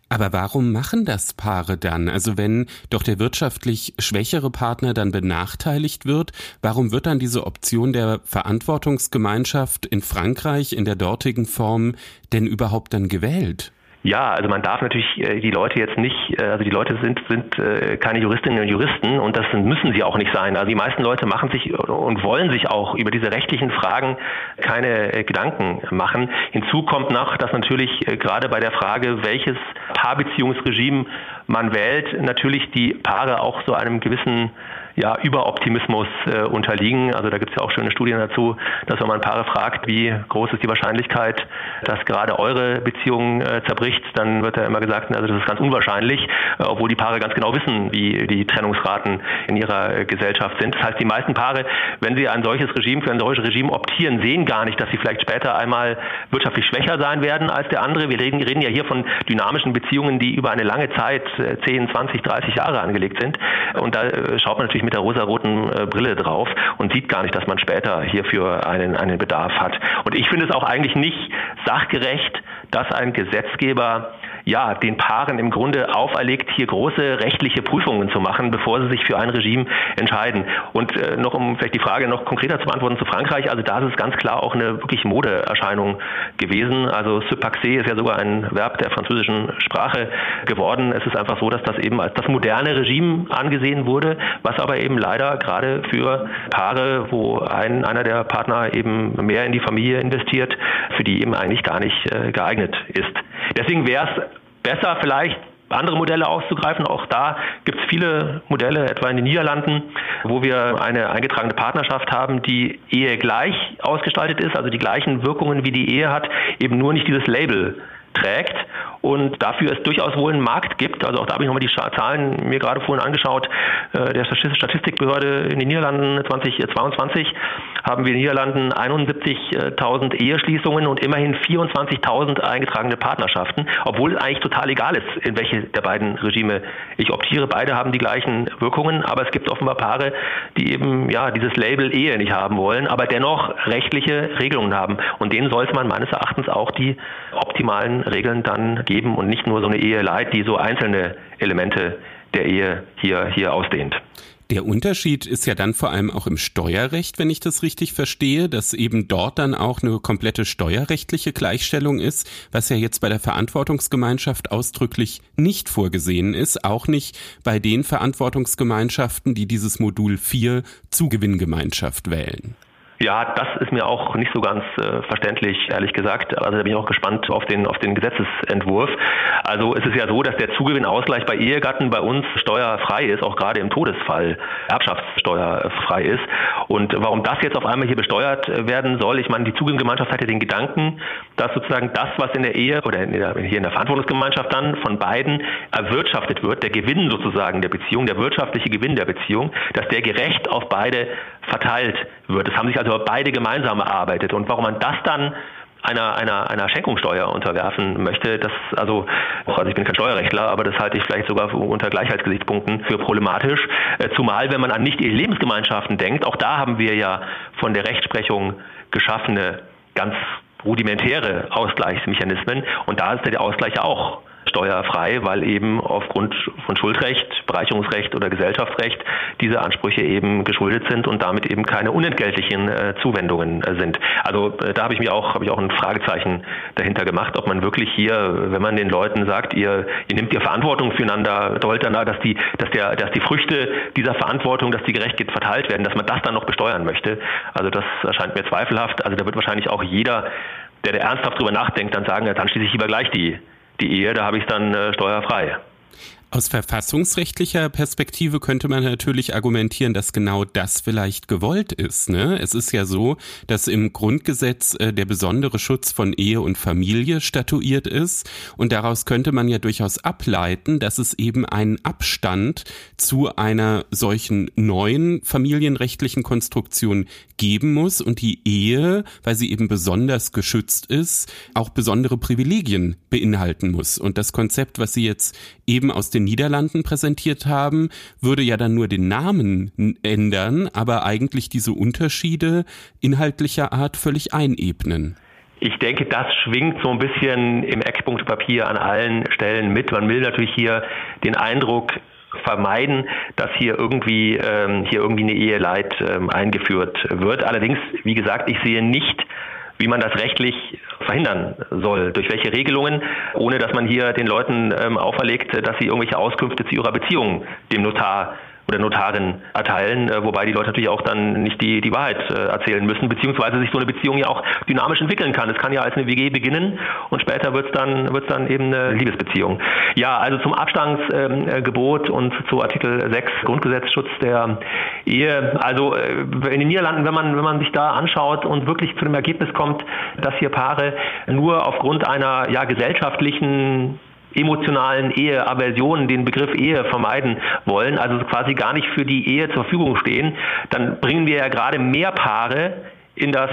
Aber warum machen das Paare dann? Also wenn doch der wirtschaftlich schwächere Partner dann benachteiligt wird, warum wird dann diese Option der Verantwortungsgemeinschaft in Frankreich in der dortigen Form denn überhaupt dann gewählt? Ja, also man darf natürlich äh, die Leute jetzt nicht, äh, also die Leute sind, sind äh, keine Juristinnen und Juristen und das müssen sie auch nicht sein. Also die meisten Leute machen sich und wollen sich auch über diese rechtlichen Fragen keine Gedanken machen. Hinzu kommt noch, dass natürlich gerade bei der Frage, welches Paarbeziehungsregime man wählt, natürlich die Paare auch so einem gewissen ja, Überoptimismus äh, unterliegen. Also da gibt es ja auch schöne Studien dazu, dass wenn man Paare fragt, wie groß ist die Wahrscheinlichkeit, dass gerade eure Beziehung äh, zerbricht, dann wird ja immer gesagt, also das ist ganz unwahrscheinlich, äh, obwohl die Paare ganz genau wissen, wie die Trennungsraten in ihrer äh, Gesellschaft sind. Das heißt, die meisten Paare, wenn sie ein solches Regime für ein solches Regime optieren, sehen gar nicht, dass sie vielleicht später einmal wirtschaftlich schwächer sein werden als der andere. Wir reden, reden ja hier von dynamischen Beziehungen, die über eine lange Zeit, 10, 20, 30 Jahre angelegt sind. Und da äh, schaut man natürlich mit der rosaroten äh, Brille drauf und sieht gar nicht, dass man später hierfür einen, einen Bedarf hat. Und ich finde es auch eigentlich nicht sachgerecht, dass ein Gesetzgeber ja, den Paaren im Grunde auferlegt, hier große rechtliche Prüfungen zu machen, bevor sie sich für ein Regime entscheiden. Und äh, noch um vielleicht die Frage noch konkreter zu beantworten zu Frankreich, also da ist es ganz klar auch eine wirklich Modeerscheinung gewesen. Also se paxer ist ja sogar ein Verb der französischen Sprache geworden. Es ist einfach so, dass das eben als das moderne Regime angesehen wurde, was aber eben leider gerade für Paare, wo ein, einer der Partner eben mehr in die Familie investiert, für die eben eigentlich gar nicht äh, geeignet ist. Deswegen wäre es besser vielleicht andere Modelle auszugreifen. Auch da gibt es viele Modelle, etwa in den Niederlanden, wo wir eine eingetragene Partnerschaft haben, die Ehe gleich ausgestaltet ist, also die gleichen Wirkungen wie die Ehe hat, eben nur nicht dieses Label trägt und dafür es durchaus wohl einen Markt gibt. Also auch da habe ich nochmal die Zahlen mir gerade vorhin angeschaut, äh, der Statistikbehörde in den Niederlanden 2022 haben wir in den Niederlanden 71.000 Eheschließungen und immerhin 24.000 eingetragene Partnerschaften, obwohl es eigentlich total egal ist, in welche der beiden Regime ich optiere. Beide haben die gleichen Wirkungen, aber es gibt offenbar Paare, die eben ja dieses Label Ehe nicht haben wollen, aber dennoch rechtliche Regelungen haben. Und denen sollte man meines Erachtens auch die optimalen Regeln dann geben und nicht nur so eine Ehe leid, die so einzelne Elemente der Ehe hier, hier ausdehnt. Der Unterschied ist ja dann vor allem auch im Steuerrecht, wenn ich das richtig verstehe, dass eben dort dann auch eine komplette steuerrechtliche Gleichstellung ist, was ja jetzt bei der Verantwortungsgemeinschaft ausdrücklich nicht vorgesehen ist, auch nicht bei den Verantwortungsgemeinschaften, die dieses Modul 4 Zugewinngemeinschaft wählen. Ja, das ist mir auch nicht so ganz äh, verständlich, ehrlich gesagt. Also da bin ich auch gespannt auf den, auf den Gesetzesentwurf. Also es ist ja so, dass der Zugewinnausgleich bei Ehegatten bei uns steuerfrei ist, auch gerade im Todesfall erbschaftssteuerfrei ist. Und warum das jetzt auf einmal hier besteuert werden soll, ich meine, die Zugewinngemeinschaft hat ja den Gedanken, dass sozusagen das, was in der Ehe oder in der, hier in der Verantwortungsgemeinschaft dann von beiden erwirtschaftet wird, der Gewinn sozusagen der Beziehung, der wirtschaftliche Gewinn der Beziehung, dass der gerecht auf beide verteilt wird. Das haben sich also beide gemeinsam erarbeitet. Und warum man das dann einer, einer, einer Schenkungssteuer unterwerfen möchte. Das, also, also ich bin kein Steuerrechtler, aber das halte ich vielleicht sogar unter Gleichheitsgesichtspunkten für problematisch. Äh, zumal, wenn man an Nicht-Lebensgemeinschaften denkt, auch da haben wir ja von der Rechtsprechung geschaffene, ganz rudimentäre Ausgleichsmechanismen. Und da ist der Ausgleich auch steuerfrei, weil eben aufgrund von Schuldrecht, Bereicherungsrecht oder Gesellschaftsrecht diese Ansprüche eben geschuldet sind und damit eben keine unentgeltlichen äh, Zuwendungen äh, sind. Also äh, da habe ich mir auch habe ich auch ein Fragezeichen dahinter gemacht, ob man wirklich hier, wenn man den Leuten sagt, ihr ihr nehmt ihr Verantwortung füreinander, dass die dass der dass die Früchte dieser Verantwortung, dass die gerecht verteilt werden, dass man das dann noch besteuern möchte. Also das erscheint mir zweifelhaft. Also da wird wahrscheinlich auch jeder der, der ernsthaft drüber nachdenkt, dann sagen, ja, dann schließe ich lieber gleich die die Ehe, da habe ich dann äh, steuerfrei. Aus verfassungsrechtlicher Perspektive könnte man natürlich argumentieren, dass genau das vielleicht gewollt ist. Ne? Es ist ja so, dass im Grundgesetz äh, der besondere Schutz von Ehe und Familie statuiert ist und daraus könnte man ja durchaus ableiten, dass es eben einen Abstand zu einer solchen neuen familienrechtlichen Konstruktion geben muss und die Ehe, weil sie eben besonders geschützt ist, auch besondere Privilegien beinhalten muss. Und das Konzept, was Sie jetzt eben aus den Niederlanden präsentiert haben, würde ja dann nur den Namen ändern, aber eigentlich diese Unterschiede inhaltlicher Art völlig einebnen. Ich denke, das schwingt so ein bisschen im Eckpunktepapier an allen Stellen mit. Man will natürlich hier den Eindruck vermeiden, dass hier irgendwie ähm, hier irgendwie eine Eheleid ähm, eingeführt wird. Allerdings, wie gesagt, ich sehe nicht wie man das rechtlich verhindern soll. Durch welche Regelungen, ohne dass man hier den Leuten ähm, auferlegt, dass sie irgendwelche Auskünfte zu ihrer Beziehung dem Notar oder Notarin erteilen, äh, wobei die Leute natürlich auch dann nicht die, die Wahrheit äh, erzählen müssen, beziehungsweise sich so eine Beziehung ja auch dynamisch entwickeln kann. Es kann ja als eine WG beginnen und später wird es dann, wird's dann eben eine Liebesbeziehung. Ja, also zum Abstandsgebot und zu Artikel 6 Grundgesetzschutz der Ehe. Also äh, in den Niederlanden, wenn man, wenn man sich da anschaut und wirklich zu dem Ergebnis kommt, dass hier Paare nur aufgrund einer ja, gesellschaftlichen emotionalen Eheaversionen den Begriff Ehe vermeiden wollen, also quasi gar nicht für die Ehe zur Verfügung stehen, dann bringen wir ja gerade mehr Paare in das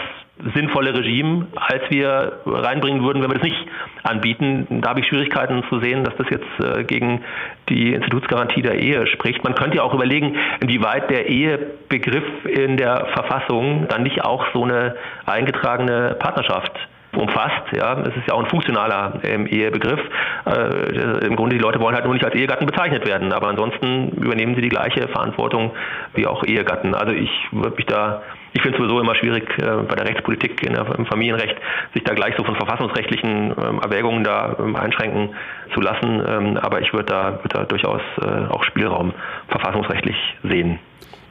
sinnvolle Regime, als wir reinbringen würden, wenn wir das nicht anbieten. Da habe ich Schwierigkeiten zu sehen, dass das jetzt äh, gegen die Institutsgarantie der Ehe spricht. Man könnte ja auch überlegen, inwieweit der Ehebegriff in der Verfassung dann nicht auch so eine eingetragene Partnerschaft umfasst. Ja, es ist ja auch ein funktionaler ähm, Ehebegriff. Äh, Im Grunde die Leute wollen halt nur nicht als Ehegatten bezeichnet werden, aber ansonsten übernehmen sie die gleiche Verantwortung wie auch Ehegatten. Also ich würde mich da ich finde es sowieso immer schwierig äh, bei der Rechtspolitik im Familienrecht, sich da gleich so von verfassungsrechtlichen ähm, Erwägungen da ähm, einschränken zu lassen. Ähm, aber ich würde da, würd da durchaus äh, auch Spielraum verfassungsrechtlich sehen.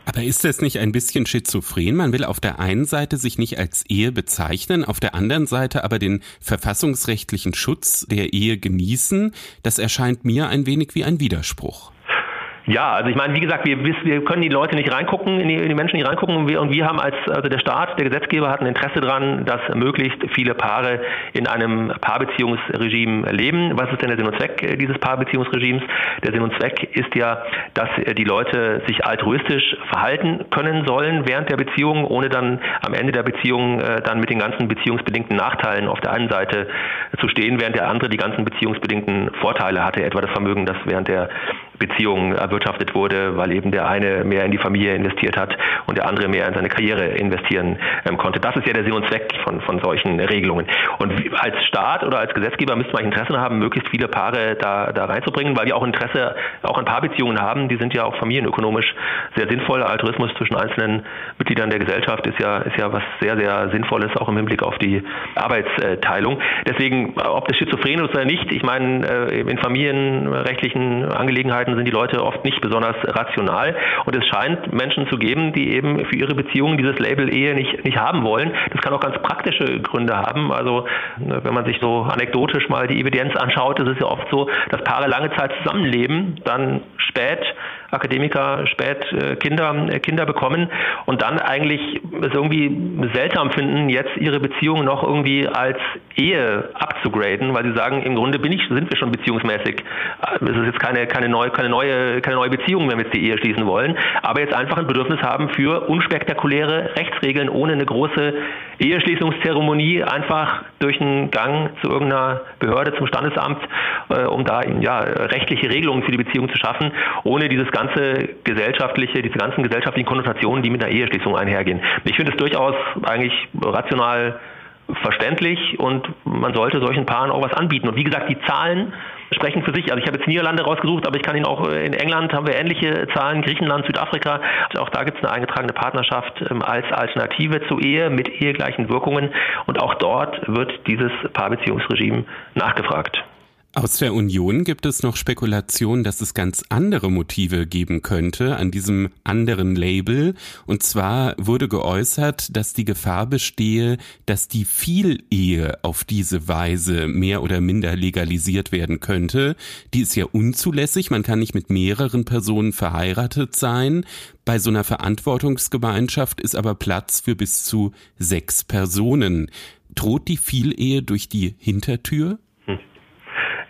Aber ist das nicht ein bisschen schizophren? Man will auf der einen Seite sich nicht als Ehe bezeichnen, auf der anderen Seite aber den verfassungsrechtlichen Schutz der Ehe genießen. Das erscheint mir ein wenig wie ein Widerspruch. Ja, also ich meine, wie gesagt, wir, wir können die Leute nicht reingucken, in die, in die Menschen nicht reingucken und wir, und wir haben als, also der Staat, der Gesetzgeber hat ein Interesse daran, dass möglichst viele Paare in einem Paarbeziehungsregime leben. Was ist denn der Sinn und Zweck dieses Paarbeziehungsregimes? Der Sinn und Zweck ist ja, dass die Leute sich altruistisch verhalten können sollen während der Beziehung, ohne dann am Ende der Beziehung äh, dann mit den ganzen beziehungsbedingten Nachteilen auf der einen Seite zu stehen, während der andere die ganzen beziehungsbedingten Vorteile hatte, etwa das Vermögen, das während der Beziehung erwirtschaftet wurde, weil eben der eine mehr in die Familie investiert hat und der andere mehr in seine Karriere investieren ähm, konnte. Das ist ja der Sinn und Zweck von, von solchen Regelungen. Und als Staat oder als Gesetzgeber müsste man Interesse haben, möglichst viele Paare da, da reinzubringen, weil wir auch Interesse auch an Paarbeziehungen haben. Die sind ja auch familienökonomisch sehr sinnvoll. Altruismus zwischen einzelnen Mitgliedern der Gesellschaft ist ja, ist ja was sehr, sehr Sinnvolles, auch im Hinblick auf die Arbeitsteilung. Deswegen, ob das schizophren ist oder nicht, ich meine, äh, in familienrechtlichen Angelegenheiten Möglichkeiten sind die Leute oft nicht besonders rational. Und es scheint Menschen zu geben, die eben für ihre Beziehungen dieses Label Ehe nicht, nicht haben wollen. Das kann auch ganz praktische Gründe haben. Also wenn man sich so anekdotisch mal die Evidenz anschaut, ist es ja oft so, dass Paare lange Zeit zusammenleben, dann spät Akademiker spät äh, Kinder, äh, Kinder bekommen und dann eigentlich es irgendwie seltsam finden, jetzt ihre Beziehung noch irgendwie als Ehe abzugraden, weil sie sagen, im Grunde bin ich, sind wir schon beziehungsmäßig. Äh, es ist jetzt keine, keine, neue, keine, neue, keine neue Beziehung, wenn wir jetzt die Ehe schließen wollen, aber jetzt einfach ein Bedürfnis haben für unspektakuläre Rechtsregeln ohne eine große Eheschließungszeremonie, einfach durch einen Gang zu irgendeiner Behörde, zum Standesamt, äh, um da ja, rechtliche Regelungen für die Beziehung zu schaffen, ohne dieses ganze ganze gesellschaftliche, diese ganzen gesellschaftlichen Konnotationen, die mit einer Eheschließung einhergehen. Ich finde es durchaus eigentlich rational verständlich und man sollte solchen Paaren auch was anbieten. Und wie gesagt, die Zahlen sprechen für sich. Also ich habe jetzt Niederlande rausgesucht, aber ich kann Ihnen auch äh, in England haben wir ähnliche Zahlen, Griechenland, Südafrika. Auch da gibt es eine eingetragene Partnerschaft ähm, als Alternative zur Ehe mit ehegleichen Wirkungen. Und auch dort wird dieses Paarbeziehungsregime nachgefragt. Aus der Union gibt es noch Spekulationen, dass es ganz andere Motive geben könnte an diesem anderen Label. Und zwar wurde geäußert, dass die Gefahr bestehe, dass die Vielehe auf diese Weise mehr oder minder legalisiert werden könnte. Die ist ja unzulässig. Man kann nicht mit mehreren Personen verheiratet sein. Bei so einer Verantwortungsgemeinschaft ist aber Platz für bis zu sechs Personen. Droht die Vielehe durch die Hintertür?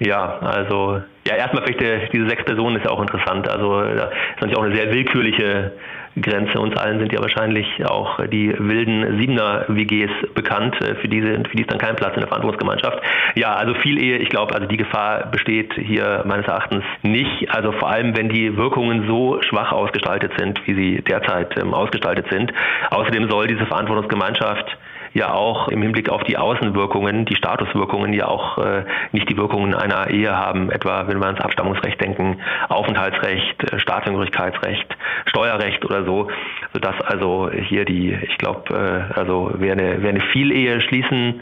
Ja, also ja, erstmal vielleicht der, diese sechs Personen ist ja auch interessant. Also da ist natürlich auch eine sehr willkürliche Grenze. Uns allen sind ja wahrscheinlich auch die wilden Siebener-WGs bekannt, für diese, für die ist dann kein Platz in der Verantwortungsgemeinschaft. Ja, also viel Ehe, ich glaube, also die Gefahr besteht hier meines Erachtens nicht. Also vor allem, wenn die Wirkungen so schwach ausgestaltet sind, wie sie derzeit ähm, ausgestaltet sind. Außerdem soll diese Verantwortungsgemeinschaft ja auch im Hinblick auf die Außenwirkungen, die Statuswirkungen ja auch äh, nicht die Wirkungen einer Ehe haben, etwa wenn wir ans Abstammungsrecht denken, Aufenthaltsrecht, äh, Steuerrecht oder so, sodass also hier die, ich glaube, äh, also wer eine, wer eine Vielehe schließen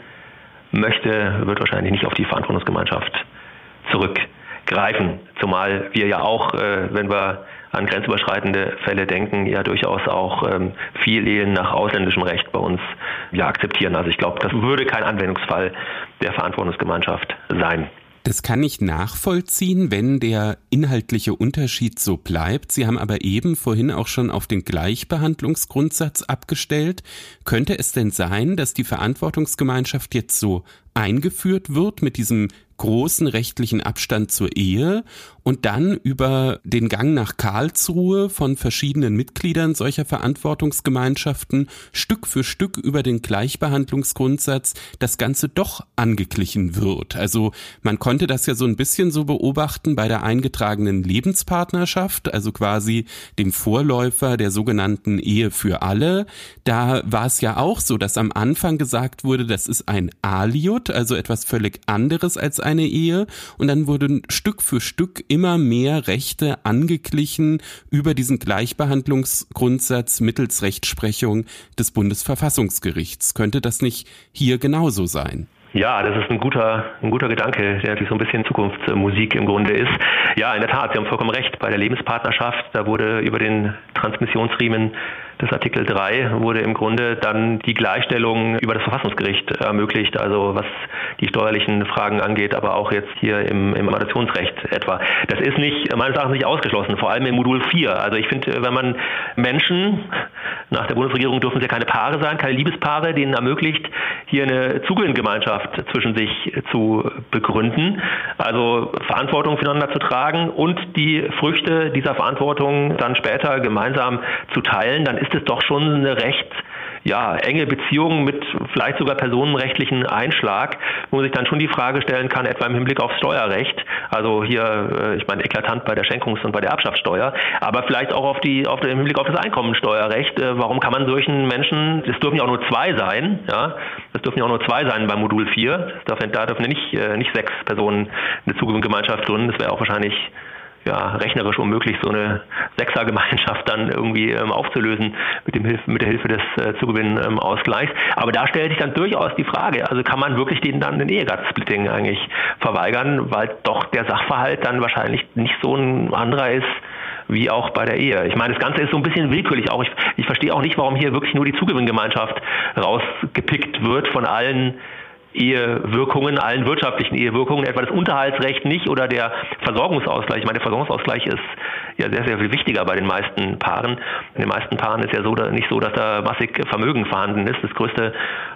möchte, wird wahrscheinlich nicht auf die Verantwortungsgemeinschaft zurückgreifen. Zumal wir ja auch, äh, wenn wir an grenzüberschreitende Fälle denken, ja durchaus auch ähm, viel Ehen nach ausländischem Recht bei uns ja akzeptieren. Also ich glaube, das würde kein Anwendungsfall der Verantwortungsgemeinschaft sein. Das kann ich nachvollziehen, wenn der inhaltliche Unterschied so bleibt. Sie haben aber eben vorhin auch schon auf den Gleichbehandlungsgrundsatz abgestellt. Könnte es denn sein, dass die Verantwortungsgemeinschaft jetzt so eingeführt wird mit diesem großen rechtlichen Abstand zur Ehe und dann über den Gang nach Karlsruhe von verschiedenen Mitgliedern solcher Verantwortungsgemeinschaften Stück für Stück über den Gleichbehandlungsgrundsatz das Ganze doch angeglichen wird. Also man konnte das ja so ein bisschen so beobachten bei der eingetragenen Lebenspartnerschaft, also quasi dem Vorläufer der sogenannten Ehe für alle. Da war es ja auch so, dass am Anfang gesagt wurde, das ist ein Aliot, also etwas völlig anderes als eine Ehe und dann wurden Stück für Stück immer mehr Rechte angeglichen über diesen Gleichbehandlungsgrundsatz mittels Rechtsprechung des Bundesverfassungsgerichts. Könnte das nicht hier genauso sein? Ja, das ist ein guter, ein guter Gedanke, der so ein bisschen Zukunftsmusik im Grunde ist. Ja, in der Tat, Sie haben vollkommen recht. Bei der Lebenspartnerschaft, da wurde über den Transmissionsriemen des Artikel 3 wurde im Grunde dann die Gleichstellung über das Verfassungsgericht ermöglicht, also was die steuerlichen Fragen angeht, aber auch jetzt hier im, im Adoptionsrecht etwa. Das ist nicht, meines Erachtens nicht ausgeschlossen, vor allem im Modul 4. Also ich finde, wenn man Menschen, nach der Bundesregierung dürfen es ja keine Paare sein, keine Liebespaare, denen ermöglicht, hier eine Zugewinngemeinschaft zwischen sich zu begründen, also Verantwortung füreinander zu tragen und die Früchte dieser Verantwortung dann später gemeinsam zu teilen, dann ist es doch schon eine recht ja, enge Beziehungen mit vielleicht sogar personenrechtlichen Einschlag, wo man sich dann schon die Frage stellen kann, etwa im Hinblick aufs Steuerrecht, also hier, äh, ich meine, eklatant bei der Schenkungs- und bei der Erbschaftssteuer, aber vielleicht auch auf die, auf den, Hinblick auf das Einkommensteuerrecht. Äh, warum kann man solchen Menschen, es dürfen ja auch nur zwei sein, ja, es dürfen ja auch nur zwei sein beim Modul 4, da dürfen ja nicht, äh, nicht sechs Personen eine Zugewinngemeinschaft gründen, das wäre auch wahrscheinlich ja, rechnerisch unmöglich, so eine Sechsergemeinschaft dann irgendwie ähm, aufzulösen mit, dem Hilf mit der Hilfe des äh, Zugewinnausgleichs. Ähm, Aber da stellt sich dann durchaus die Frage, also kann man wirklich denen dann den Ehegattensplitting eigentlich verweigern, weil doch der Sachverhalt dann wahrscheinlich nicht so ein anderer ist, wie auch bei der Ehe. Ich meine, das Ganze ist so ein bisschen willkürlich auch. Ich, ich verstehe auch nicht, warum hier wirklich nur die Zugewinngemeinschaft rausgepickt wird von allen Ehewirkungen, allen wirtschaftlichen Ehewirkungen, etwa das Unterhaltsrecht nicht oder der Versorgungsausgleich. Ich meine, der Versorgungsausgleich ist ja sehr, sehr viel wichtiger bei den meisten Paaren. In den meisten Paaren ist ja so, nicht so, dass da massig Vermögen vorhanden ist. Das größte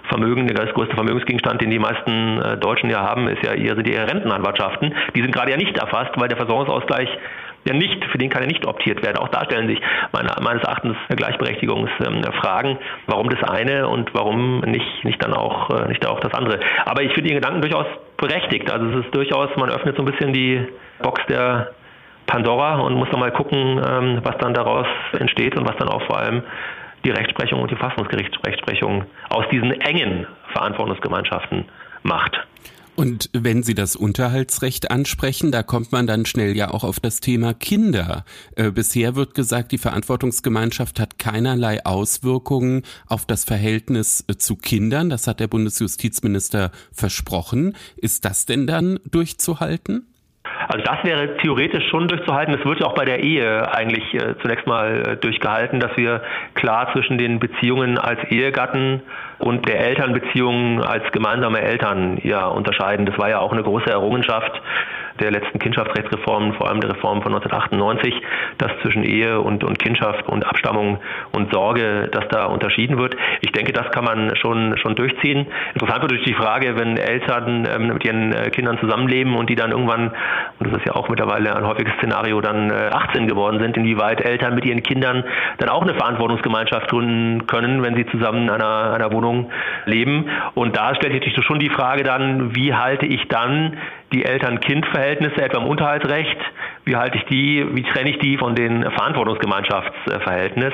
Vermögen, der größte Vermögensgegenstand, den die meisten äh, Deutschen ja haben, ist ja, sind ihre Rentenanwartschaften. Die sind gerade ja nicht erfasst, weil der Versorgungsausgleich ja nicht, für den kann er nicht optiert werden. Auch da stellen sich meine, meines Erachtens Gleichberechtigungsfragen, warum das eine und warum nicht, nicht dann auch, äh, nicht auch das andere. Aber ich finde Ihren Gedanken durchaus berechtigt. Also es ist durchaus, man öffnet so ein bisschen die Box der Pandora und muss dann mal gucken, ähm, was dann daraus entsteht und was dann auch vor allem die Rechtsprechung und die Fassungsgerichtsrechtsprechung aus diesen engen Verantwortungsgemeinschaften macht. Und wenn Sie das Unterhaltsrecht ansprechen, da kommt man dann schnell ja auch auf das Thema Kinder. Äh, bisher wird gesagt, die Verantwortungsgemeinschaft hat keinerlei Auswirkungen auf das Verhältnis äh, zu Kindern. Das hat der Bundesjustizminister versprochen. Ist das denn dann durchzuhalten? Also das wäre theoretisch schon durchzuhalten. Es wird ja auch bei der Ehe eigentlich äh, zunächst mal äh, durchgehalten, dass wir klar zwischen den Beziehungen als Ehegatten und der Elternbeziehungen als gemeinsame Eltern ja unterscheiden. Das war ja auch eine große Errungenschaft der letzten Kindschaftsrechtsreformen, vor allem der Reform von 1998, dass zwischen Ehe und, und Kindschaft und Abstammung und Sorge, dass da unterschieden wird. Ich denke, das kann man schon, schon durchziehen. Interessant wird natürlich die Frage, wenn Eltern ähm, mit ihren äh, Kindern zusammenleben und die dann irgendwann, und das ist ja auch mittlerweile ein häufiges Szenario, dann äh, 18 geworden sind, inwieweit Eltern mit ihren Kindern dann auch eine Verantwortungsgemeinschaft gründen können, wenn sie zusammen in einer, einer Wohnung leben. Und da stellt sich schon die Frage dann, wie halte ich dann die Eltern-Kind-Verhältnisse etwa im Unterhaltsrecht, wie halte ich die, wie trenne ich die von den Verantwortungsgemeinschaftsverhältnis?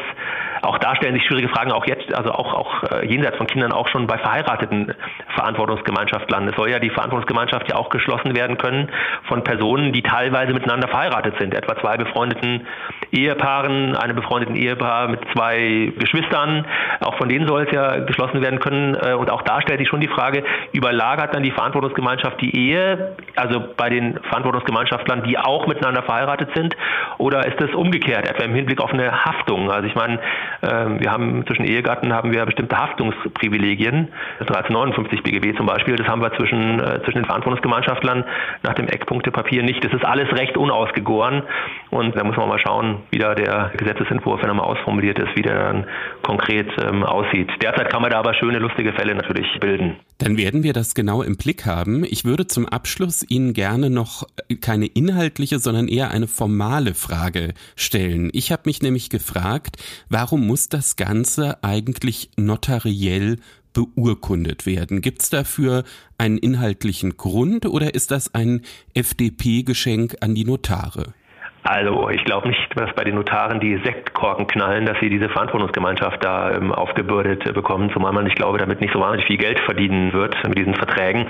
Auch da stellen sich schwierige Fragen, auch jetzt, also auch, auch äh, jenseits von Kindern, auch schon bei verheirateten Verantwortungsgemeinschaftlern. Es soll ja die Verantwortungsgemeinschaft ja auch geschlossen werden können von Personen, die teilweise miteinander verheiratet sind, etwa zwei befreundeten Ehepaaren, einem befreundeten Ehepaar mit zwei Geschwistern. Auch von denen soll es ja geschlossen werden können. Äh, und auch da stellt sich schon die Frage, überlagert dann die Verantwortungsgemeinschaft die Ehe, also bei den Verantwortungsgemeinschaftlern, die auch miteinander verheiratet sind, oder ist es umgekehrt, etwa im Hinblick auf eine Haftung? Also ich meine, ähm, wir haben zwischen Ehegatten haben wir bestimmte Haftungsprivilegien, 1359 BGB zum Beispiel, das haben wir zwischen, äh, zwischen den Verantwortungsgemeinschaftlern nach dem Eckpunktepapier nicht. Das ist alles recht unausgegoren und da muss man mal schauen, wie da der Gesetzesentwurf, wenn er mal ausformuliert ist, wie der dann konkret ähm, aussieht. Derzeit kann man da aber schöne, lustige Fälle natürlich bilden. Dann werden wir das genau im Blick haben. Ich würde zum Abschluss Ihnen gerne noch keine inhaltliche, sondern eher eine formale Frage stellen. Ich habe mich nämlich gefragt, warum muss das Ganze eigentlich notariell beurkundet werden? Gibt es dafür einen inhaltlichen Grund oder ist das ein FDP-Geschenk an die Notare? Also ich glaube nicht, dass bei den Notaren die Sektkorken knallen, dass sie diese Verantwortungsgemeinschaft da ähm, aufgebürdet bekommen, zumal man, ich glaube, damit nicht so wahnsinnig viel Geld verdienen wird mit diesen Verträgen.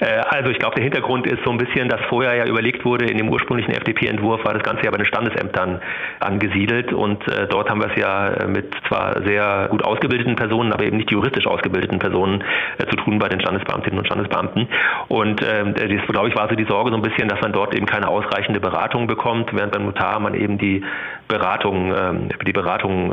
Äh, also ich glaube, der Hintergrund ist so ein bisschen, dass vorher ja überlegt wurde, in dem ursprünglichen FDP-Entwurf war das Ganze ja bei den Standesämtern angesiedelt und äh, dort haben wir es ja äh, mit zwar sehr gut ausgebildeten Personen, aber eben nicht juristisch ausgebildeten Personen äh, zu tun bei den Standesbeamtinnen und Standesbeamten. Und äh, das, glaube ich, war so die Sorge so ein bisschen, dass man dort eben keine ausreichende Beratung bekommt, während während beim Notar man eben die Beratung, äh, die Beratung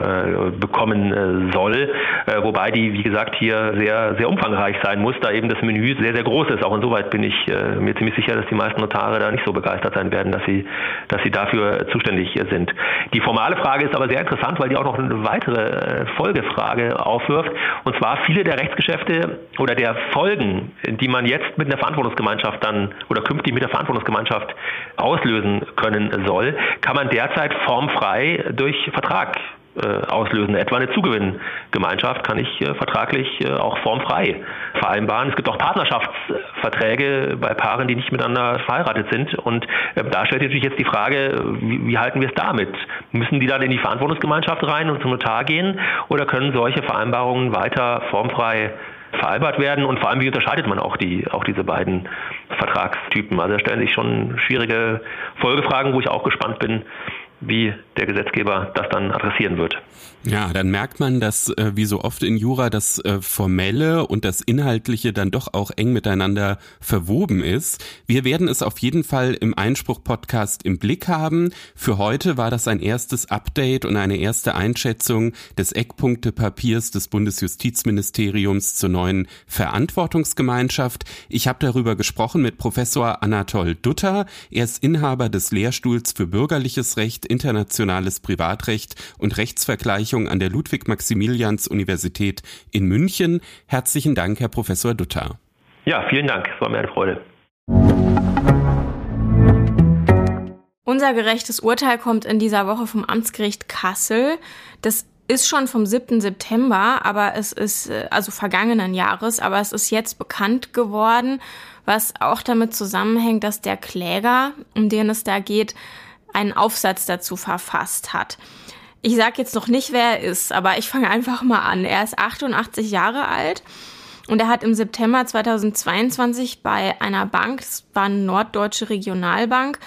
bekommen äh, soll, äh, wobei die, wie gesagt, hier sehr, sehr umfangreich sein muss, da eben das Menü sehr, sehr groß ist. Auch insoweit bin ich äh, mir ziemlich sicher, dass die meisten Notare da nicht so begeistert sein werden, dass sie, dass sie dafür zuständig sind. Die formale Frage ist aber sehr interessant, weil die auch noch eine weitere Folgefrage aufwirft. Und zwar viele der Rechtsgeschäfte oder der Folgen, die man jetzt mit einer Verantwortungsgemeinschaft dann oder künftig mit der Verantwortungsgemeinschaft auslösen können soll, kann man derzeit formfrei durch Vertrag äh, auslösen. Etwa eine Zugewinngemeinschaft kann ich äh, vertraglich äh, auch formfrei vereinbaren. Es gibt auch Partnerschaftsverträge bei Paaren, die nicht miteinander verheiratet sind. Und da stellt sich natürlich jetzt die Frage, wie, wie halten wir es damit? Müssen die dann in die Verantwortungsgemeinschaft rein und zum Notar gehen oder können solche Vereinbarungen weiter formfrei vereinbart werden und vor allem, wie unterscheidet man auch die, auch diese beiden Vertragstypen? Also da stellen sich schon schwierige Folgefragen, wo ich auch gespannt bin, wie der Gesetzgeber das dann adressieren wird. Ja, dann merkt man, dass äh, wie so oft in Jura das äh, Formelle und das Inhaltliche dann doch auch eng miteinander verwoben ist. Wir werden es auf jeden Fall im Einspruch-Podcast im Blick haben. Für heute war das ein erstes Update und eine erste Einschätzung des Eckpunktepapiers des Bundesjustizministeriums zur neuen Verantwortungsgemeinschaft. Ich habe darüber gesprochen mit Professor Anatol Dutter. Er ist Inhaber des Lehrstuhls für bürgerliches Recht, internationales Privatrecht und Rechtsvergleichung an der Ludwig-Maximilians-Universität in München. Herzlichen Dank, Herr Professor Dutter. Ja, vielen Dank. Es war mir eine Freude. Unser gerechtes Urteil kommt in dieser Woche vom Amtsgericht Kassel. Das ist schon vom 7. September, aber es ist, äh, also vergangenen Jahres, aber es ist jetzt bekannt geworden, was auch damit zusammenhängt, dass der Kläger, um den es da geht, einen Aufsatz dazu verfasst hat. Ich sage jetzt noch nicht, wer er ist, aber ich fange einfach mal an. Er ist 88 Jahre alt und er hat im September 2022 bei einer Bank, das war eine norddeutsche Regionalbank,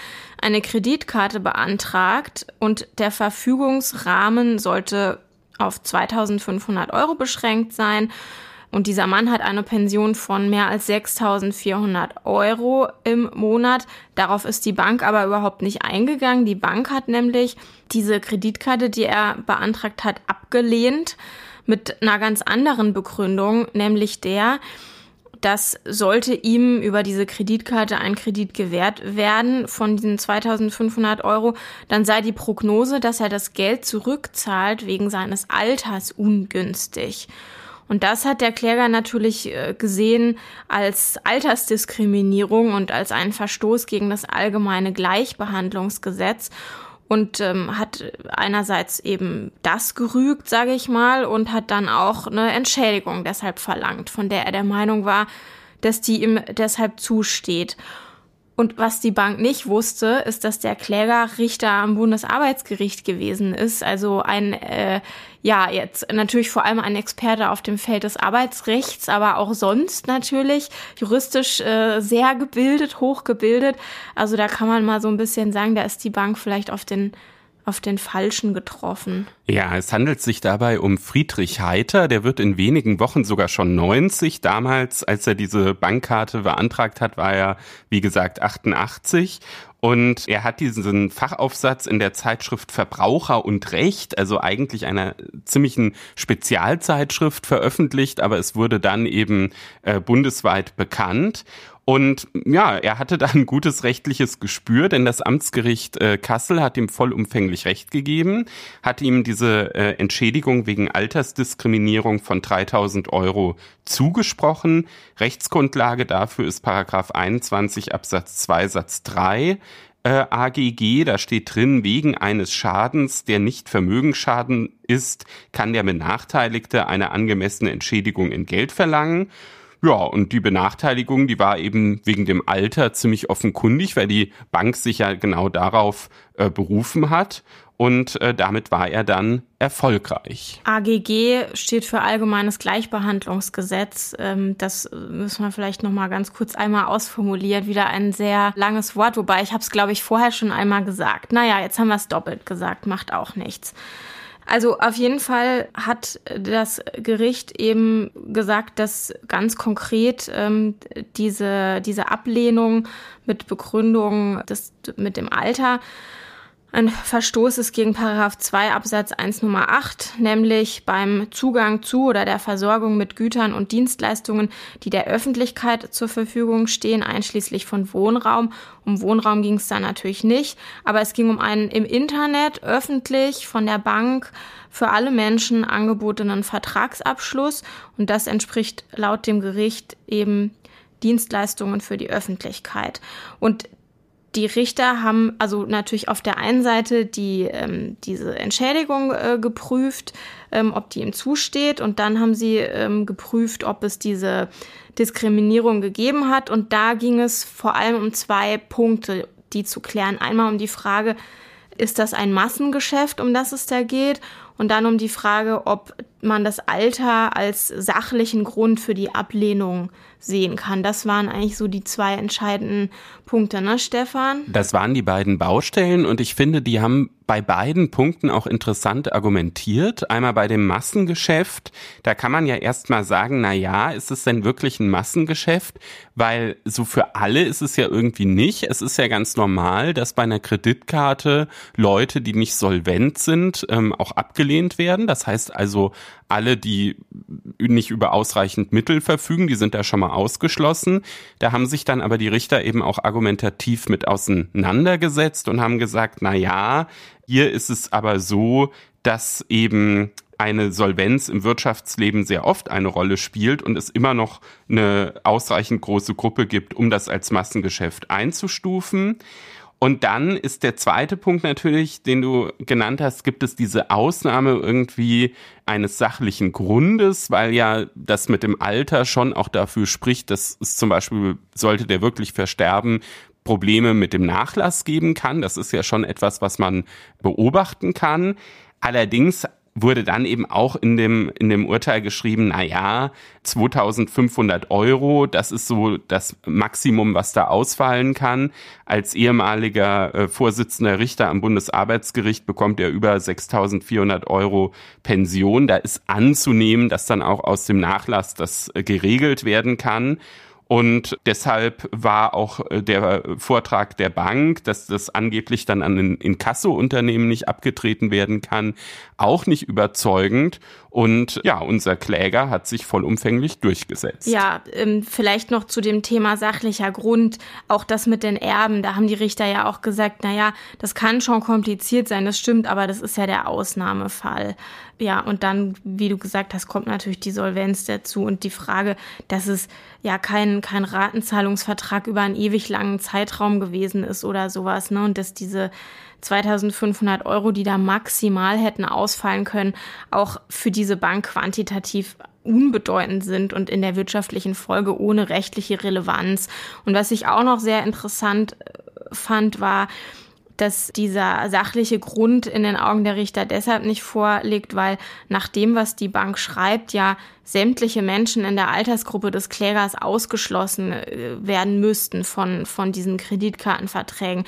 eine Kreditkarte beantragt und der Verfügungsrahmen sollte auf 2500 Euro beschränkt sein und dieser Mann hat eine Pension von mehr als 6.400 Euro im Monat. Darauf ist die Bank aber überhaupt nicht eingegangen. Die Bank hat nämlich diese Kreditkarte, die er beantragt hat, abgelehnt mit einer ganz anderen Begründung, nämlich der, dass sollte ihm über diese Kreditkarte ein Kredit gewährt werden von diesen 2500 Euro, dann sei die Prognose, dass er das Geld zurückzahlt wegen seines Alters ungünstig. Und das hat der Kläger natürlich äh, gesehen als Altersdiskriminierung und als einen Verstoß gegen das allgemeine Gleichbehandlungsgesetz und ähm, hat einerseits eben das gerügt, sage ich mal, und hat dann auch eine Entschädigung deshalb verlangt, von der er der Meinung war, dass die ihm deshalb zusteht. Und was die Bank nicht wusste, ist, dass der Kläger Richter am Bundesarbeitsgericht gewesen ist. Also ein, äh, ja, jetzt natürlich vor allem ein Experte auf dem Feld des Arbeitsrechts, aber auch sonst natürlich juristisch äh, sehr gebildet, hochgebildet. Also da kann man mal so ein bisschen sagen, da ist die Bank vielleicht auf den auf den Falschen getroffen. Ja, es handelt sich dabei um Friedrich Heiter. Der wird in wenigen Wochen sogar schon 90. Damals, als er diese Bankkarte beantragt hat, war er, wie gesagt, 88. Und er hat diesen Fachaufsatz in der Zeitschrift Verbraucher und Recht, also eigentlich einer ziemlichen Spezialzeitschrift veröffentlicht, aber es wurde dann eben äh, bundesweit bekannt. Und ja, er hatte da ein gutes rechtliches Gespür, denn das Amtsgericht äh, Kassel hat ihm vollumfänglich Recht gegeben, hat ihm diese äh, Entschädigung wegen Altersdiskriminierung von 3000 Euro zugesprochen. Rechtsgrundlage dafür ist Paragraph 21 Absatz 2 Satz 3 äh, AGG, da steht drin, wegen eines Schadens, der nicht Vermögensschaden ist, kann der Benachteiligte eine angemessene Entschädigung in Geld verlangen. Ja, und die Benachteiligung, die war eben wegen dem Alter ziemlich offenkundig, weil die Bank sich ja genau darauf äh, berufen hat. Und äh, damit war er dann erfolgreich. AGG steht für Allgemeines Gleichbehandlungsgesetz. Ähm, das müssen wir vielleicht noch mal ganz kurz einmal ausformulieren. Wieder ein sehr langes Wort, wobei ich habe es, glaube ich, vorher schon einmal gesagt. Naja, jetzt haben wir es doppelt gesagt, macht auch nichts. Also auf jeden Fall hat das Gericht eben gesagt, dass ganz konkret ähm, diese, diese Ablehnung mit Begründung des, mit dem Alter ein Verstoß ist gegen Paragraph 2 Absatz 1 Nummer 8, nämlich beim Zugang zu oder der Versorgung mit Gütern und Dienstleistungen, die der Öffentlichkeit zur Verfügung stehen, einschließlich von Wohnraum. Um Wohnraum ging es da natürlich nicht, aber es ging um einen im Internet öffentlich von der Bank für alle Menschen angebotenen Vertragsabschluss und das entspricht laut dem Gericht eben Dienstleistungen für die Öffentlichkeit. Und die Richter haben also natürlich auf der einen Seite die, ähm, diese Entschädigung äh, geprüft, ähm, ob die ihm zusteht, und dann haben sie ähm, geprüft, ob es diese Diskriminierung gegeben hat. Und da ging es vor allem um zwei Punkte, die zu klären. Einmal um die Frage, ist das ein Massengeschäft, um das es da geht? Und dann um die Frage, ob man das Alter als sachlichen Grund für die Ablehnung sehen kann. Das waren eigentlich so die zwei entscheidenden Punkte, ne, Stefan? Das waren die beiden Baustellen und ich finde, die haben bei beiden Punkten auch interessant argumentiert. Einmal bei dem Massengeschäft, da kann man ja erstmal sagen, na ja, ist es denn wirklich ein Massengeschäft? Weil so für alle ist es ja irgendwie nicht. Es ist ja ganz normal, dass bei einer Kreditkarte Leute, die nicht solvent sind, ähm, auch abgelehnt werden. Das heißt also, alle, die nicht über ausreichend Mittel verfügen, die sind da schon mal ausgeschlossen. Da haben sich dann aber die Richter eben auch argumentativ mit auseinandergesetzt und haben gesagt, na ja, hier ist es aber so, dass eben eine Solvenz im Wirtschaftsleben sehr oft eine Rolle spielt und es immer noch eine ausreichend große Gruppe gibt, um das als Massengeschäft einzustufen. Und dann ist der zweite Punkt natürlich, den du genannt hast, gibt es diese Ausnahme irgendwie eines sachlichen Grundes, weil ja das mit dem Alter schon auch dafür spricht, dass es zum Beispiel, sollte der wirklich versterben, Probleme mit dem Nachlass geben kann. Das ist ja schon etwas, was man beobachten kann. Allerdings wurde dann eben auch in dem, in dem Urteil geschrieben, na ja, 2500 Euro, das ist so das Maximum, was da ausfallen kann. Als ehemaliger äh, Vorsitzender Richter am Bundesarbeitsgericht bekommt er über 6400 Euro Pension. Da ist anzunehmen, dass dann auch aus dem Nachlass das äh, geregelt werden kann. Und deshalb war auch äh, der Vortrag der Bank, dass das angeblich dann an ein Inkasso-Unternehmen nicht abgetreten werden kann, auch nicht überzeugend. Und ja, unser Kläger hat sich vollumfänglich durchgesetzt. Ja, ähm, vielleicht noch zu dem Thema sachlicher Grund. Auch das mit den Erben, da haben die Richter ja auch gesagt, na ja, das kann schon kompliziert sein, das stimmt, aber das ist ja der Ausnahmefall. Ja, und dann, wie du gesagt hast, kommt natürlich die Solvenz dazu und die Frage, dass es ja kein, kein Ratenzahlungsvertrag über einen ewig langen Zeitraum gewesen ist oder sowas, ne? Und dass diese 2500 Euro, die da maximal hätten ausfallen können, auch für diese Bank quantitativ unbedeutend sind und in der wirtschaftlichen Folge ohne rechtliche Relevanz. Und was ich auch noch sehr interessant äh, fand, war, dass dieser sachliche Grund in den Augen der Richter deshalb nicht vorliegt, weil nach dem, was die Bank schreibt, ja sämtliche Menschen in der Altersgruppe des Klägers ausgeschlossen äh, werden müssten von, von diesen Kreditkartenverträgen.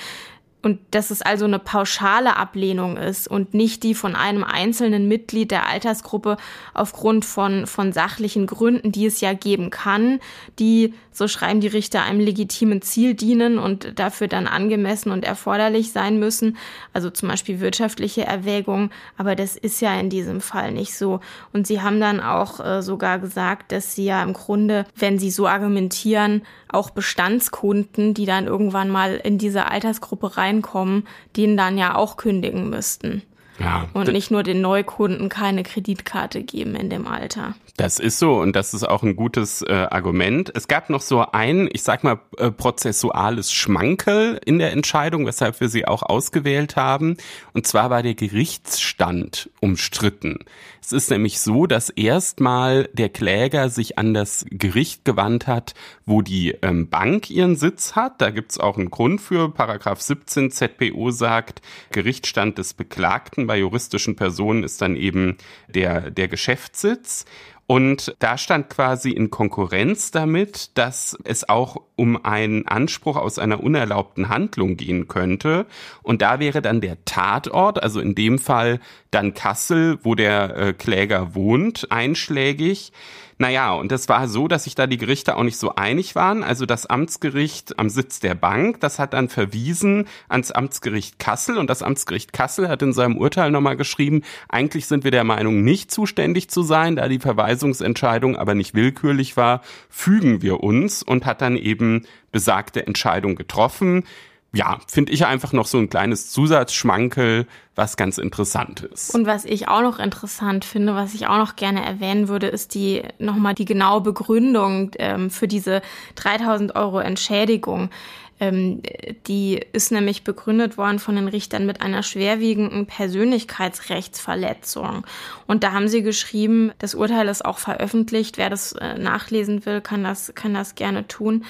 Und dass es also eine pauschale Ablehnung ist und nicht die von einem einzelnen Mitglied der Altersgruppe aufgrund von, von sachlichen Gründen, die es ja geben kann, die, so schreiben die Richter, einem legitimen Ziel dienen und dafür dann angemessen und erforderlich sein müssen. Also zum Beispiel wirtschaftliche Erwägungen. Aber das ist ja in diesem Fall nicht so. Und sie haben dann auch äh, sogar gesagt, dass sie ja im Grunde, wenn sie so argumentieren, auch Bestandskunden, die dann irgendwann mal in diese Altersgruppe reinkommen, denen dann ja auch kündigen müssten. Ja, und nicht nur den Neukunden keine Kreditkarte geben in dem Alter. Das ist so und das ist auch ein gutes äh, Argument. Es gab noch so ein, ich sag mal, äh, prozessuales Schmankel in der Entscheidung, weshalb wir sie auch ausgewählt haben. Und zwar war der Gerichtsstand umstritten. Es ist nämlich so, dass erstmal der Kläger sich an das Gericht gewandt hat, wo die ähm, Bank ihren Sitz hat. Da gibt's auch einen Grund für. Paragraph 17 ZPO sagt, Gerichtsstand des Beklagten bei juristischen Personen ist dann eben der, der Geschäftssitz. Und da stand quasi in Konkurrenz damit, dass es auch um einen Anspruch aus einer unerlaubten Handlung gehen könnte. Und da wäre dann der Tatort, also in dem Fall dann Kassel, wo der äh, Kläger wohnt, einschlägig. Naja, und es war so, dass sich da die Gerichte auch nicht so einig waren. Also das Amtsgericht am Sitz der Bank, das hat dann verwiesen ans Amtsgericht Kassel. Und das Amtsgericht Kassel hat in seinem Urteil nochmal geschrieben, eigentlich sind wir der Meinung, nicht zuständig zu sein, da die Verweisungsentscheidung aber nicht willkürlich war, fügen wir uns und hat dann eben besagte Entscheidung getroffen ja, finde ich einfach noch so ein kleines Zusatzschmankel, was ganz interessant ist. Und was ich auch noch interessant finde, was ich auch noch gerne erwähnen würde, ist die nochmal die genaue Begründung ähm, für diese 3000 Euro Entschädigung. Ähm, die ist nämlich begründet worden von den Richtern mit einer schwerwiegenden Persönlichkeitsrechtsverletzung. Und da haben sie geschrieben, das Urteil ist auch veröffentlicht. Wer das äh, nachlesen will, kann das, kann das gerne tun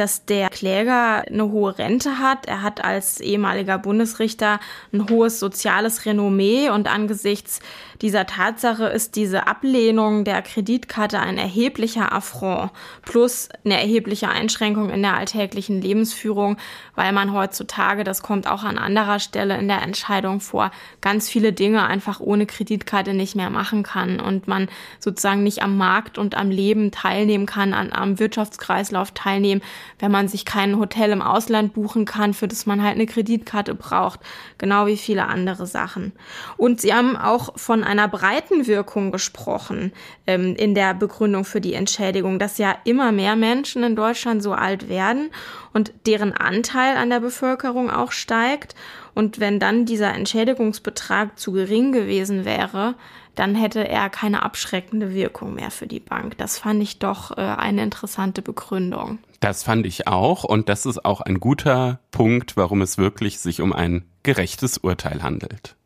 dass der Kläger eine hohe Rente hat. Er hat als ehemaliger Bundesrichter ein hohes soziales Renommee und angesichts dieser Tatsache ist diese Ablehnung der Kreditkarte ein erheblicher Affront plus eine erhebliche Einschränkung in der alltäglichen Lebensführung, weil man heutzutage, das kommt auch an anderer Stelle in der Entscheidung vor, ganz viele Dinge einfach ohne Kreditkarte nicht mehr machen kann und man sozusagen nicht am Markt und am Leben teilnehmen kann, an, am Wirtschaftskreislauf teilnehmen, wenn man sich kein Hotel im Ausland buchen kann, für das man halt eine Kreditkarte braucht, genau wie viele andere Sachen. Und sie haben auch von einer breiten Wirkung gesprochen ähm, in der Begründung für die Entschädigung, dass ja immer mehr Menschen in Deutschland so alt werden und deren Anteil an der Bevölkerung auch steigt. Und wenn dann dieser Entschädigungsbetrag zu gering gewesen wäre, dann hätte er keine abschreckende Wirkung mehr für die Bank. Das fand ich doch äh, eine interessante Begründung. Das fand ich auch und das ist auch ein guter Punkt, warum es wirklich sich um ein gerechtes Urteil handelt.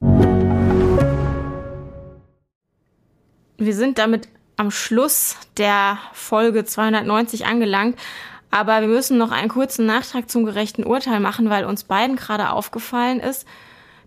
Wir sind damit am Schluss der Folge 290 angelangt. Aber wir müssen noch einen kurzen Nachtrag zum gerechten Urteil machen, weil uns beiden gerade aufgefallen ist,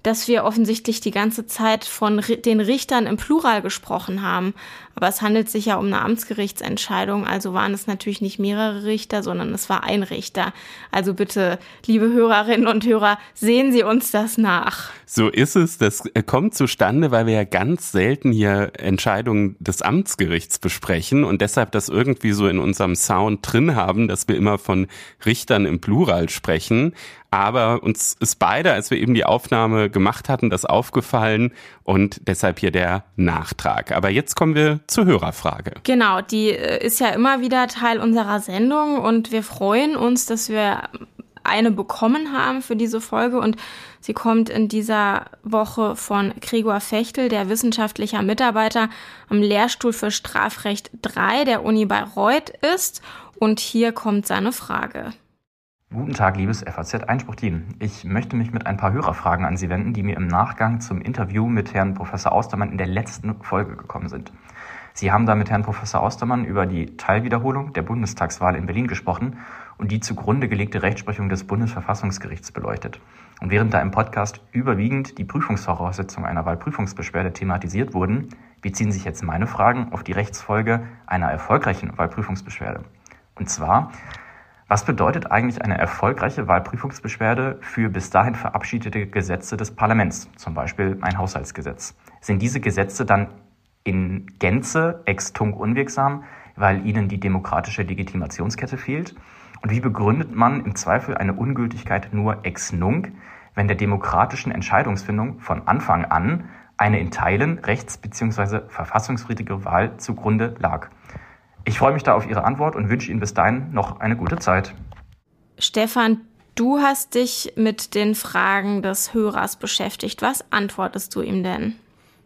dass wir offensichtlich die ganze Zeit von den Richtern im Plural gesprochen haben. Aber es handelt sich ja um eine Amtsgerichtsentscheidung, also waren es natürlich nicht mehrere Richter, sondern es war ein Richter. Also bitte, liebe Hörerinnen und Hörer, sehen Sie uns das nach. So ist es. Das äh, kommt zustande, weil wir ja ganz selten hier Entscheidungen des Amtsgerichts besprechen und deshalb das irgendwie so in unserem Sound drin haben, dass wir immer von Richtern im Plural sprechen. Aber uns ist beide, als wir eben die Aufnahme gemacht hatten, das aufgefallen und deshalb hier der Nachtrag. Aber jetzt kommen wir zur Hörerfrage. Genau, die äh, ist ja immer wieder Teil unserer Sendung und wir freuen uns, dass wir eine bekommen haben für diese Folge und sie kommt in dieser Woche von Gregor Fechtel, der wissenschaftlicher Mitarbeiter am Lehrstuhl für Strafrecht 3 der Uni Bayreuth ist und hier kommt seine Frage. Guten Tag, liebes FAZ-Einspruch-Team. Ich möchte mich mit ein paar Hörerfragen an Sie wenden, die mir im Nachgang zum Interview mit Herrn Professor Austermann in der letzten Folge gekommen sind. Sie haben da mit Herrn Professor Austermann über die Teilwiederholung der Bundestagswahl in Berlin gesprochen und die zugrunde gelegte Rechtsprechung des Bundesverfassungsgerichts beleuchtet. Und während da im Podcast überwiegend die Prüfungsvoraussetzungen einer Wahlprüfungsbeschwerde thematisiert wurden, beziehen sich jetzt meine Fragen auf die Rechtsfolge einer erfolgreichen Wahlprüfungsbeschwerde. Und zwar, was bedeutet eigentlich eine erfolgreiche Wahlprüfungsbeschwerde für bis dahin verabschiedete Gesetze des Parlaments, zum Beispiel ein Haushaltsgesetz? Sind diese Gesetze dann in Gänze ex tunc unwirksam, weil ihnen die demokratische Legitimationskette fehlt? Und wie begründet man im Zweifel eine Ungültigkeit nur ex nunc, wenn der demokratischen Entscheidungsfindung von Anfang an eine in Teilen rechts- bzw. verfassungswidrige Wahl zugrunde lag? Ich freue mich da auf Ihre Antwort und wünsche Ihnen bis dahin noch eine gute Zeit. Stefan, du hast dich mit den Fragen des Hörers beschäftigt. Was antwortest du ihm denn?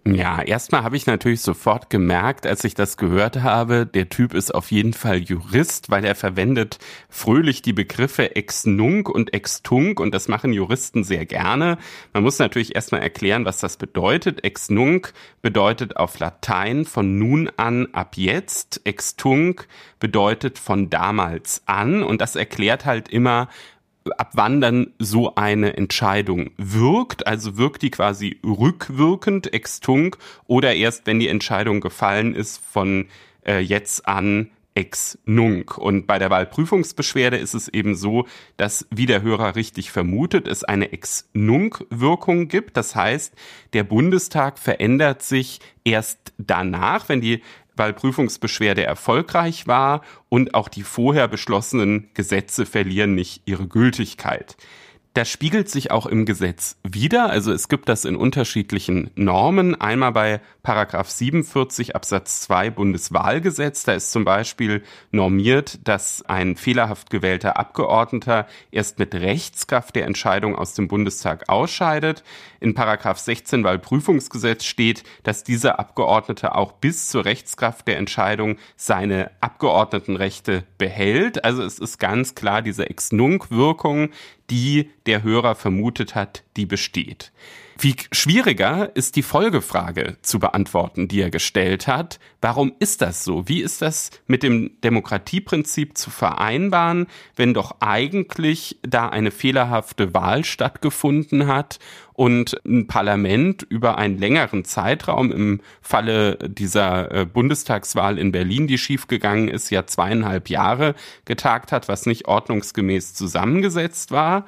Ja, erstmal habe ich natürlich sofort gemerkt, als ich das gehört habe, der Typ ist auf jeden Fall Jurist, weil er verwendet fröhlich die Begriffe ex nunc und ex tunc und das machen Juristen sehr gerne. Man muss natürlich erstmal erklären, was das bedeutet. Ex nunc bedeutet auf Latein von nun an ab jetzt. Ex tunc bedeutet von damals an und das erklärt halt immer, ab wann dann so eine Entscheidung wirkt, also wirkt die quasi rückwirkend, ex tunc, oder erst wenn die Entscheidung gefallen ist von äh, jetzt an ex nunc. Und bei der Wahlprüfungsbeschwerde ist es eben so, dass, wie der Hörer richtig vermutet, es eine ex nunc Wirkung gibt. Das heißt, der Bundestag verändert sich erst danach, wenn die Wahlprüfungsbeschwerde erfolgreich war und auch die vorher beschlossenen Gesetze verlieren nicht ihre Gültigkeit. Das spiegelt sich auch im Gesetz wieder. Also es gibt das in unterschiedlichen Normen. Einmal bei Paragraph 47 Absatz 2 Bundeswahlgesetz. Da ist zum Beispiel normiert, dass ein fehlerhaft gewählter Abgeordneter erst mit Rechtskraft der Entscheidung aus dem Bundestag ausscheidet. In Paragraph 16 Wahlprüfungsgesetz steht, dass dieser Abgeordnete auch bis zur Rechtskraft der Entscheidung seine Abgeordnetenrechte behält. Also es ist ganz klar diese Ex-Nunc-Wirkung, die der Hörer vermutet hat, die besteht. Viel schwieriger ist die Folgefrage zu beantworten, die er gestellt hat. Warum ist das so? Wie ist das mit dem Demokratieprinzip zu vereinbaren, wenn doch eigentlich da eine fehlerhafte Wahl stattgefunden hat und ein Parlament über einen längeren Zeitraum im Falle dieser äh, Bundestagswahl in Berlin, die schiefgegangen ist, ja zweieinhalb Jahre getagt hat, was nicht ordnungsgemäß zusammengesetzt war.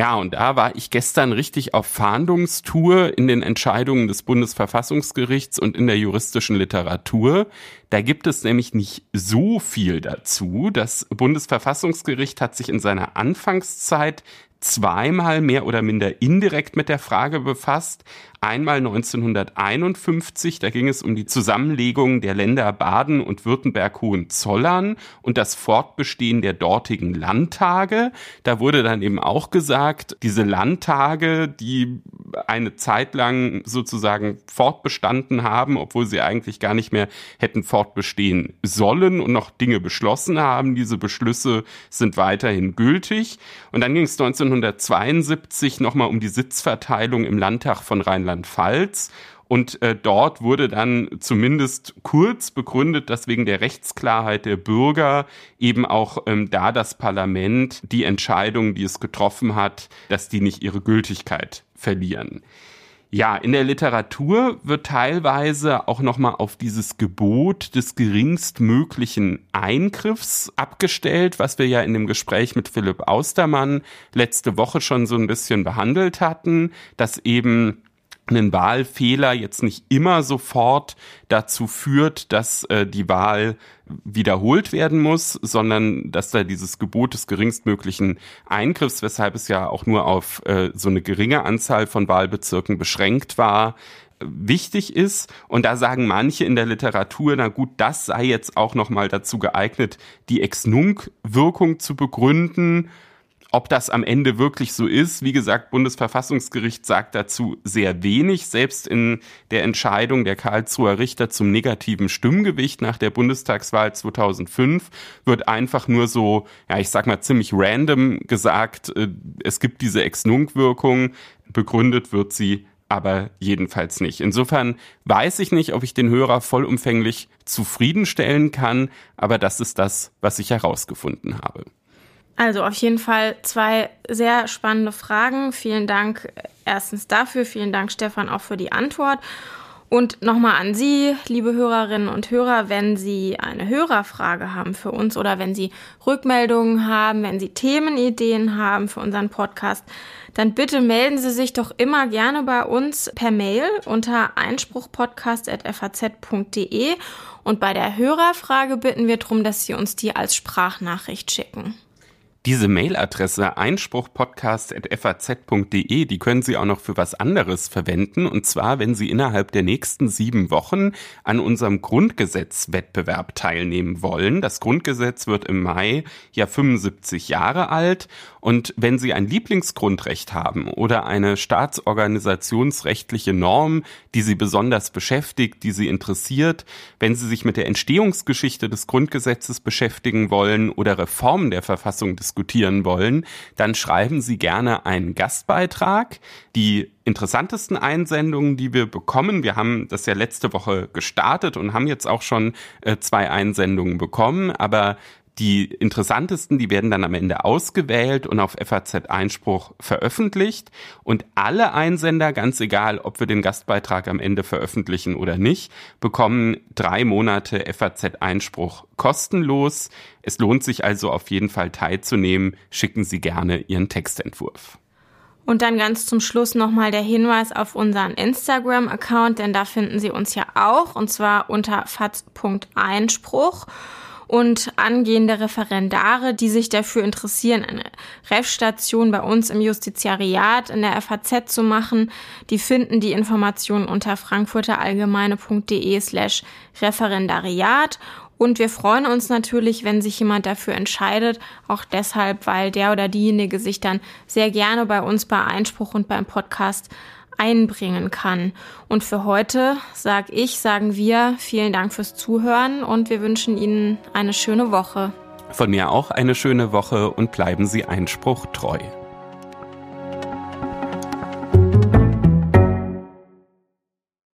Ja, und da war ich gestern richtig auf Fahndungstour in den Entscheidungen des Bundesverfassungsgerichts und in der juristischen Literatur. Da gibt es nämlich nicht so viel dazu. Das Bundesverfassungsgericht hat sich in seiner Anfangszeit zweimal mehr oder minder indirekt mit der Frage befasst. Einmal 1951, da ging es um die Zusammenlegung der Länder Baden und Württemberg-Hohenzollern und das Fortbestehen der dortigen Landtage. Da wurde dann eben auch gesagt, diese Landtage, die eine Zeit lang sozusagen fortbestanden haben, obwohl sie eigentlich gar nicht mehr hätten fortbestehen sollen und noch Dinge beschlossen haben. Diese Beschlüsse sind weiterhin gültig. Und dann ging es 1972 nochmal um die Sitzverteilung im Landtag von Rheinland-Pfalz. Und äh, dort wurde dann zumindest kurz begründet, dass wegen der Rechtsklarheit der Bürger eben auch ähm, da das Parlament die Entscheidung, die es getroffen hat, dass die nicht ihre Gültigkeit verlieren. Ja, in der Literatur wird teilweise auch nochmal auf dieses Gebot des geringstmöglichen Eingriffs abgestellt, was wir ja in dem Gespräch mit Philipp Austermann letzte Woche schon so ein bisschen behandelt hatten, dass eben einen Wahlfehler jetzt nicht immer sofort dazu führt, dass äh, die Wahl wiederholt werden muss, sondern dass da dieses Gebot des geringstmöglichen Eingriffs, weshalb es ja auch nur auf äh, so eine geringe Anzahl von Wahlbezirken beschränkt war, wichtig ist. Und da sagen manche in der Literatur, na gut, das sei jetzt auch noch mal dazu geeignet, die Ex-Nunc-Wirkung zu begründen ob das am Ende wirklich so ist, wie gesagt, Bundesverfassungsgericht sagt dazu sehr wenig. Selbst in der Entscheidung der Karlsruher Richter zum negativen Stimmgewicht nach der Bundestagswahl 2005 wird einfach nur so, ja, ich sag mal ziemlich random gesagt, äh, es gibt diese Ex-Nunc-Wirkung, begründet wird sie aber jedenfalls nicht. Insofern weiß ich nicht, ob ich den Hörer vollumfänglich zufriedenstellen kann, aber das ist das, was ich herausgefunden habe. Also auf jeden Fall zwei sehr spannende Fragen. Vielen Dank erstens dafür, vielen Dank Stefan auch für die Antwort. Und nochmal an Sie, liebe Hörerinnen und Hörer, wenn Sie eine Hörerfrage haben für uns oder wenn Sie Rückmeldungen haben, wenn Sie Themenideen haben für unseren Podcast, dann bitte melden Sie sich doch immer gerne bei uns per Mail unter einspruchpodcast.faz.de und bei der Hörerfrage bitten wir darum, dass Sie uns die als Sprachnachricht schicken. Diese Mailadresse einspruchpodcast.faz.de, die können Sie auch noch für was anderes verwenden. Und zwar, wenn Sie innerhalb der nächsten sieben Wochen an unserem Grundgesetzwettbewerb teilnehmen wollen. Das Grundgesetz wird im Mai ja 75 Jahre alt. Und wenn Sie ein Lieblingsgrundrecht haben oder eine staatsorganisationsrechtliche Norm, die Sie besonders beschäftigt, die Sie interessiert, wenn Sie sich mit der Entstehungsgeschichte des Grundgesetzes beschäftigen wollen oder Reformen der Verfassung des diskutieren wollen, dann schreiben Sie gerne einen Gastbeitrag. Die interessantesten Einsendungen, die wir bekommen, wir haben das ja letzte Woche gestartet und haben jetzt auch schon äh, zwei Einsendungen bekommen, aber die interessantesten, die werden dann am Ende ausgewählt und auf FAZ Einspruch veröffentlicht. Und alle Einsender, ganz egal, ob wir den Gastbeitrag am Ende veröffentlichen oder nicht, bekommen drei Monate FAZ Einspruch kostenlos. Es lohnt sich also auf jeden Fall teilzunehmen. Schicken Sie gerne Ihren Textentwurf. Und dann ganz zum Schluss nochmal der Hinweis auf unseren Instagram-Account, denn da finden Sie uns ja auch, und zwar unter faz.einspruch und angehende Referendare, die sich dafür interessieren, eine Refstation bei uns im Justiziariat in der FAZ zu machen, die finden die Informationen unter frankfurterallgemeine.de slash Referendariat. Und wir freuen uns natürlich, wenn sich jemand dafür entscheidet, auch deshalb, weil der oder diejenige sich dann sehr gerne bei uns bei Einspruch und beim Podcast einbringen kann. Und für heute sag ich, sagen wir vielen Dank fürs Zuhören und wir wünschen Ihnen eine schöne Woche. Von mir auch eine schöne Woche und bleiben Sie Einspruch treu.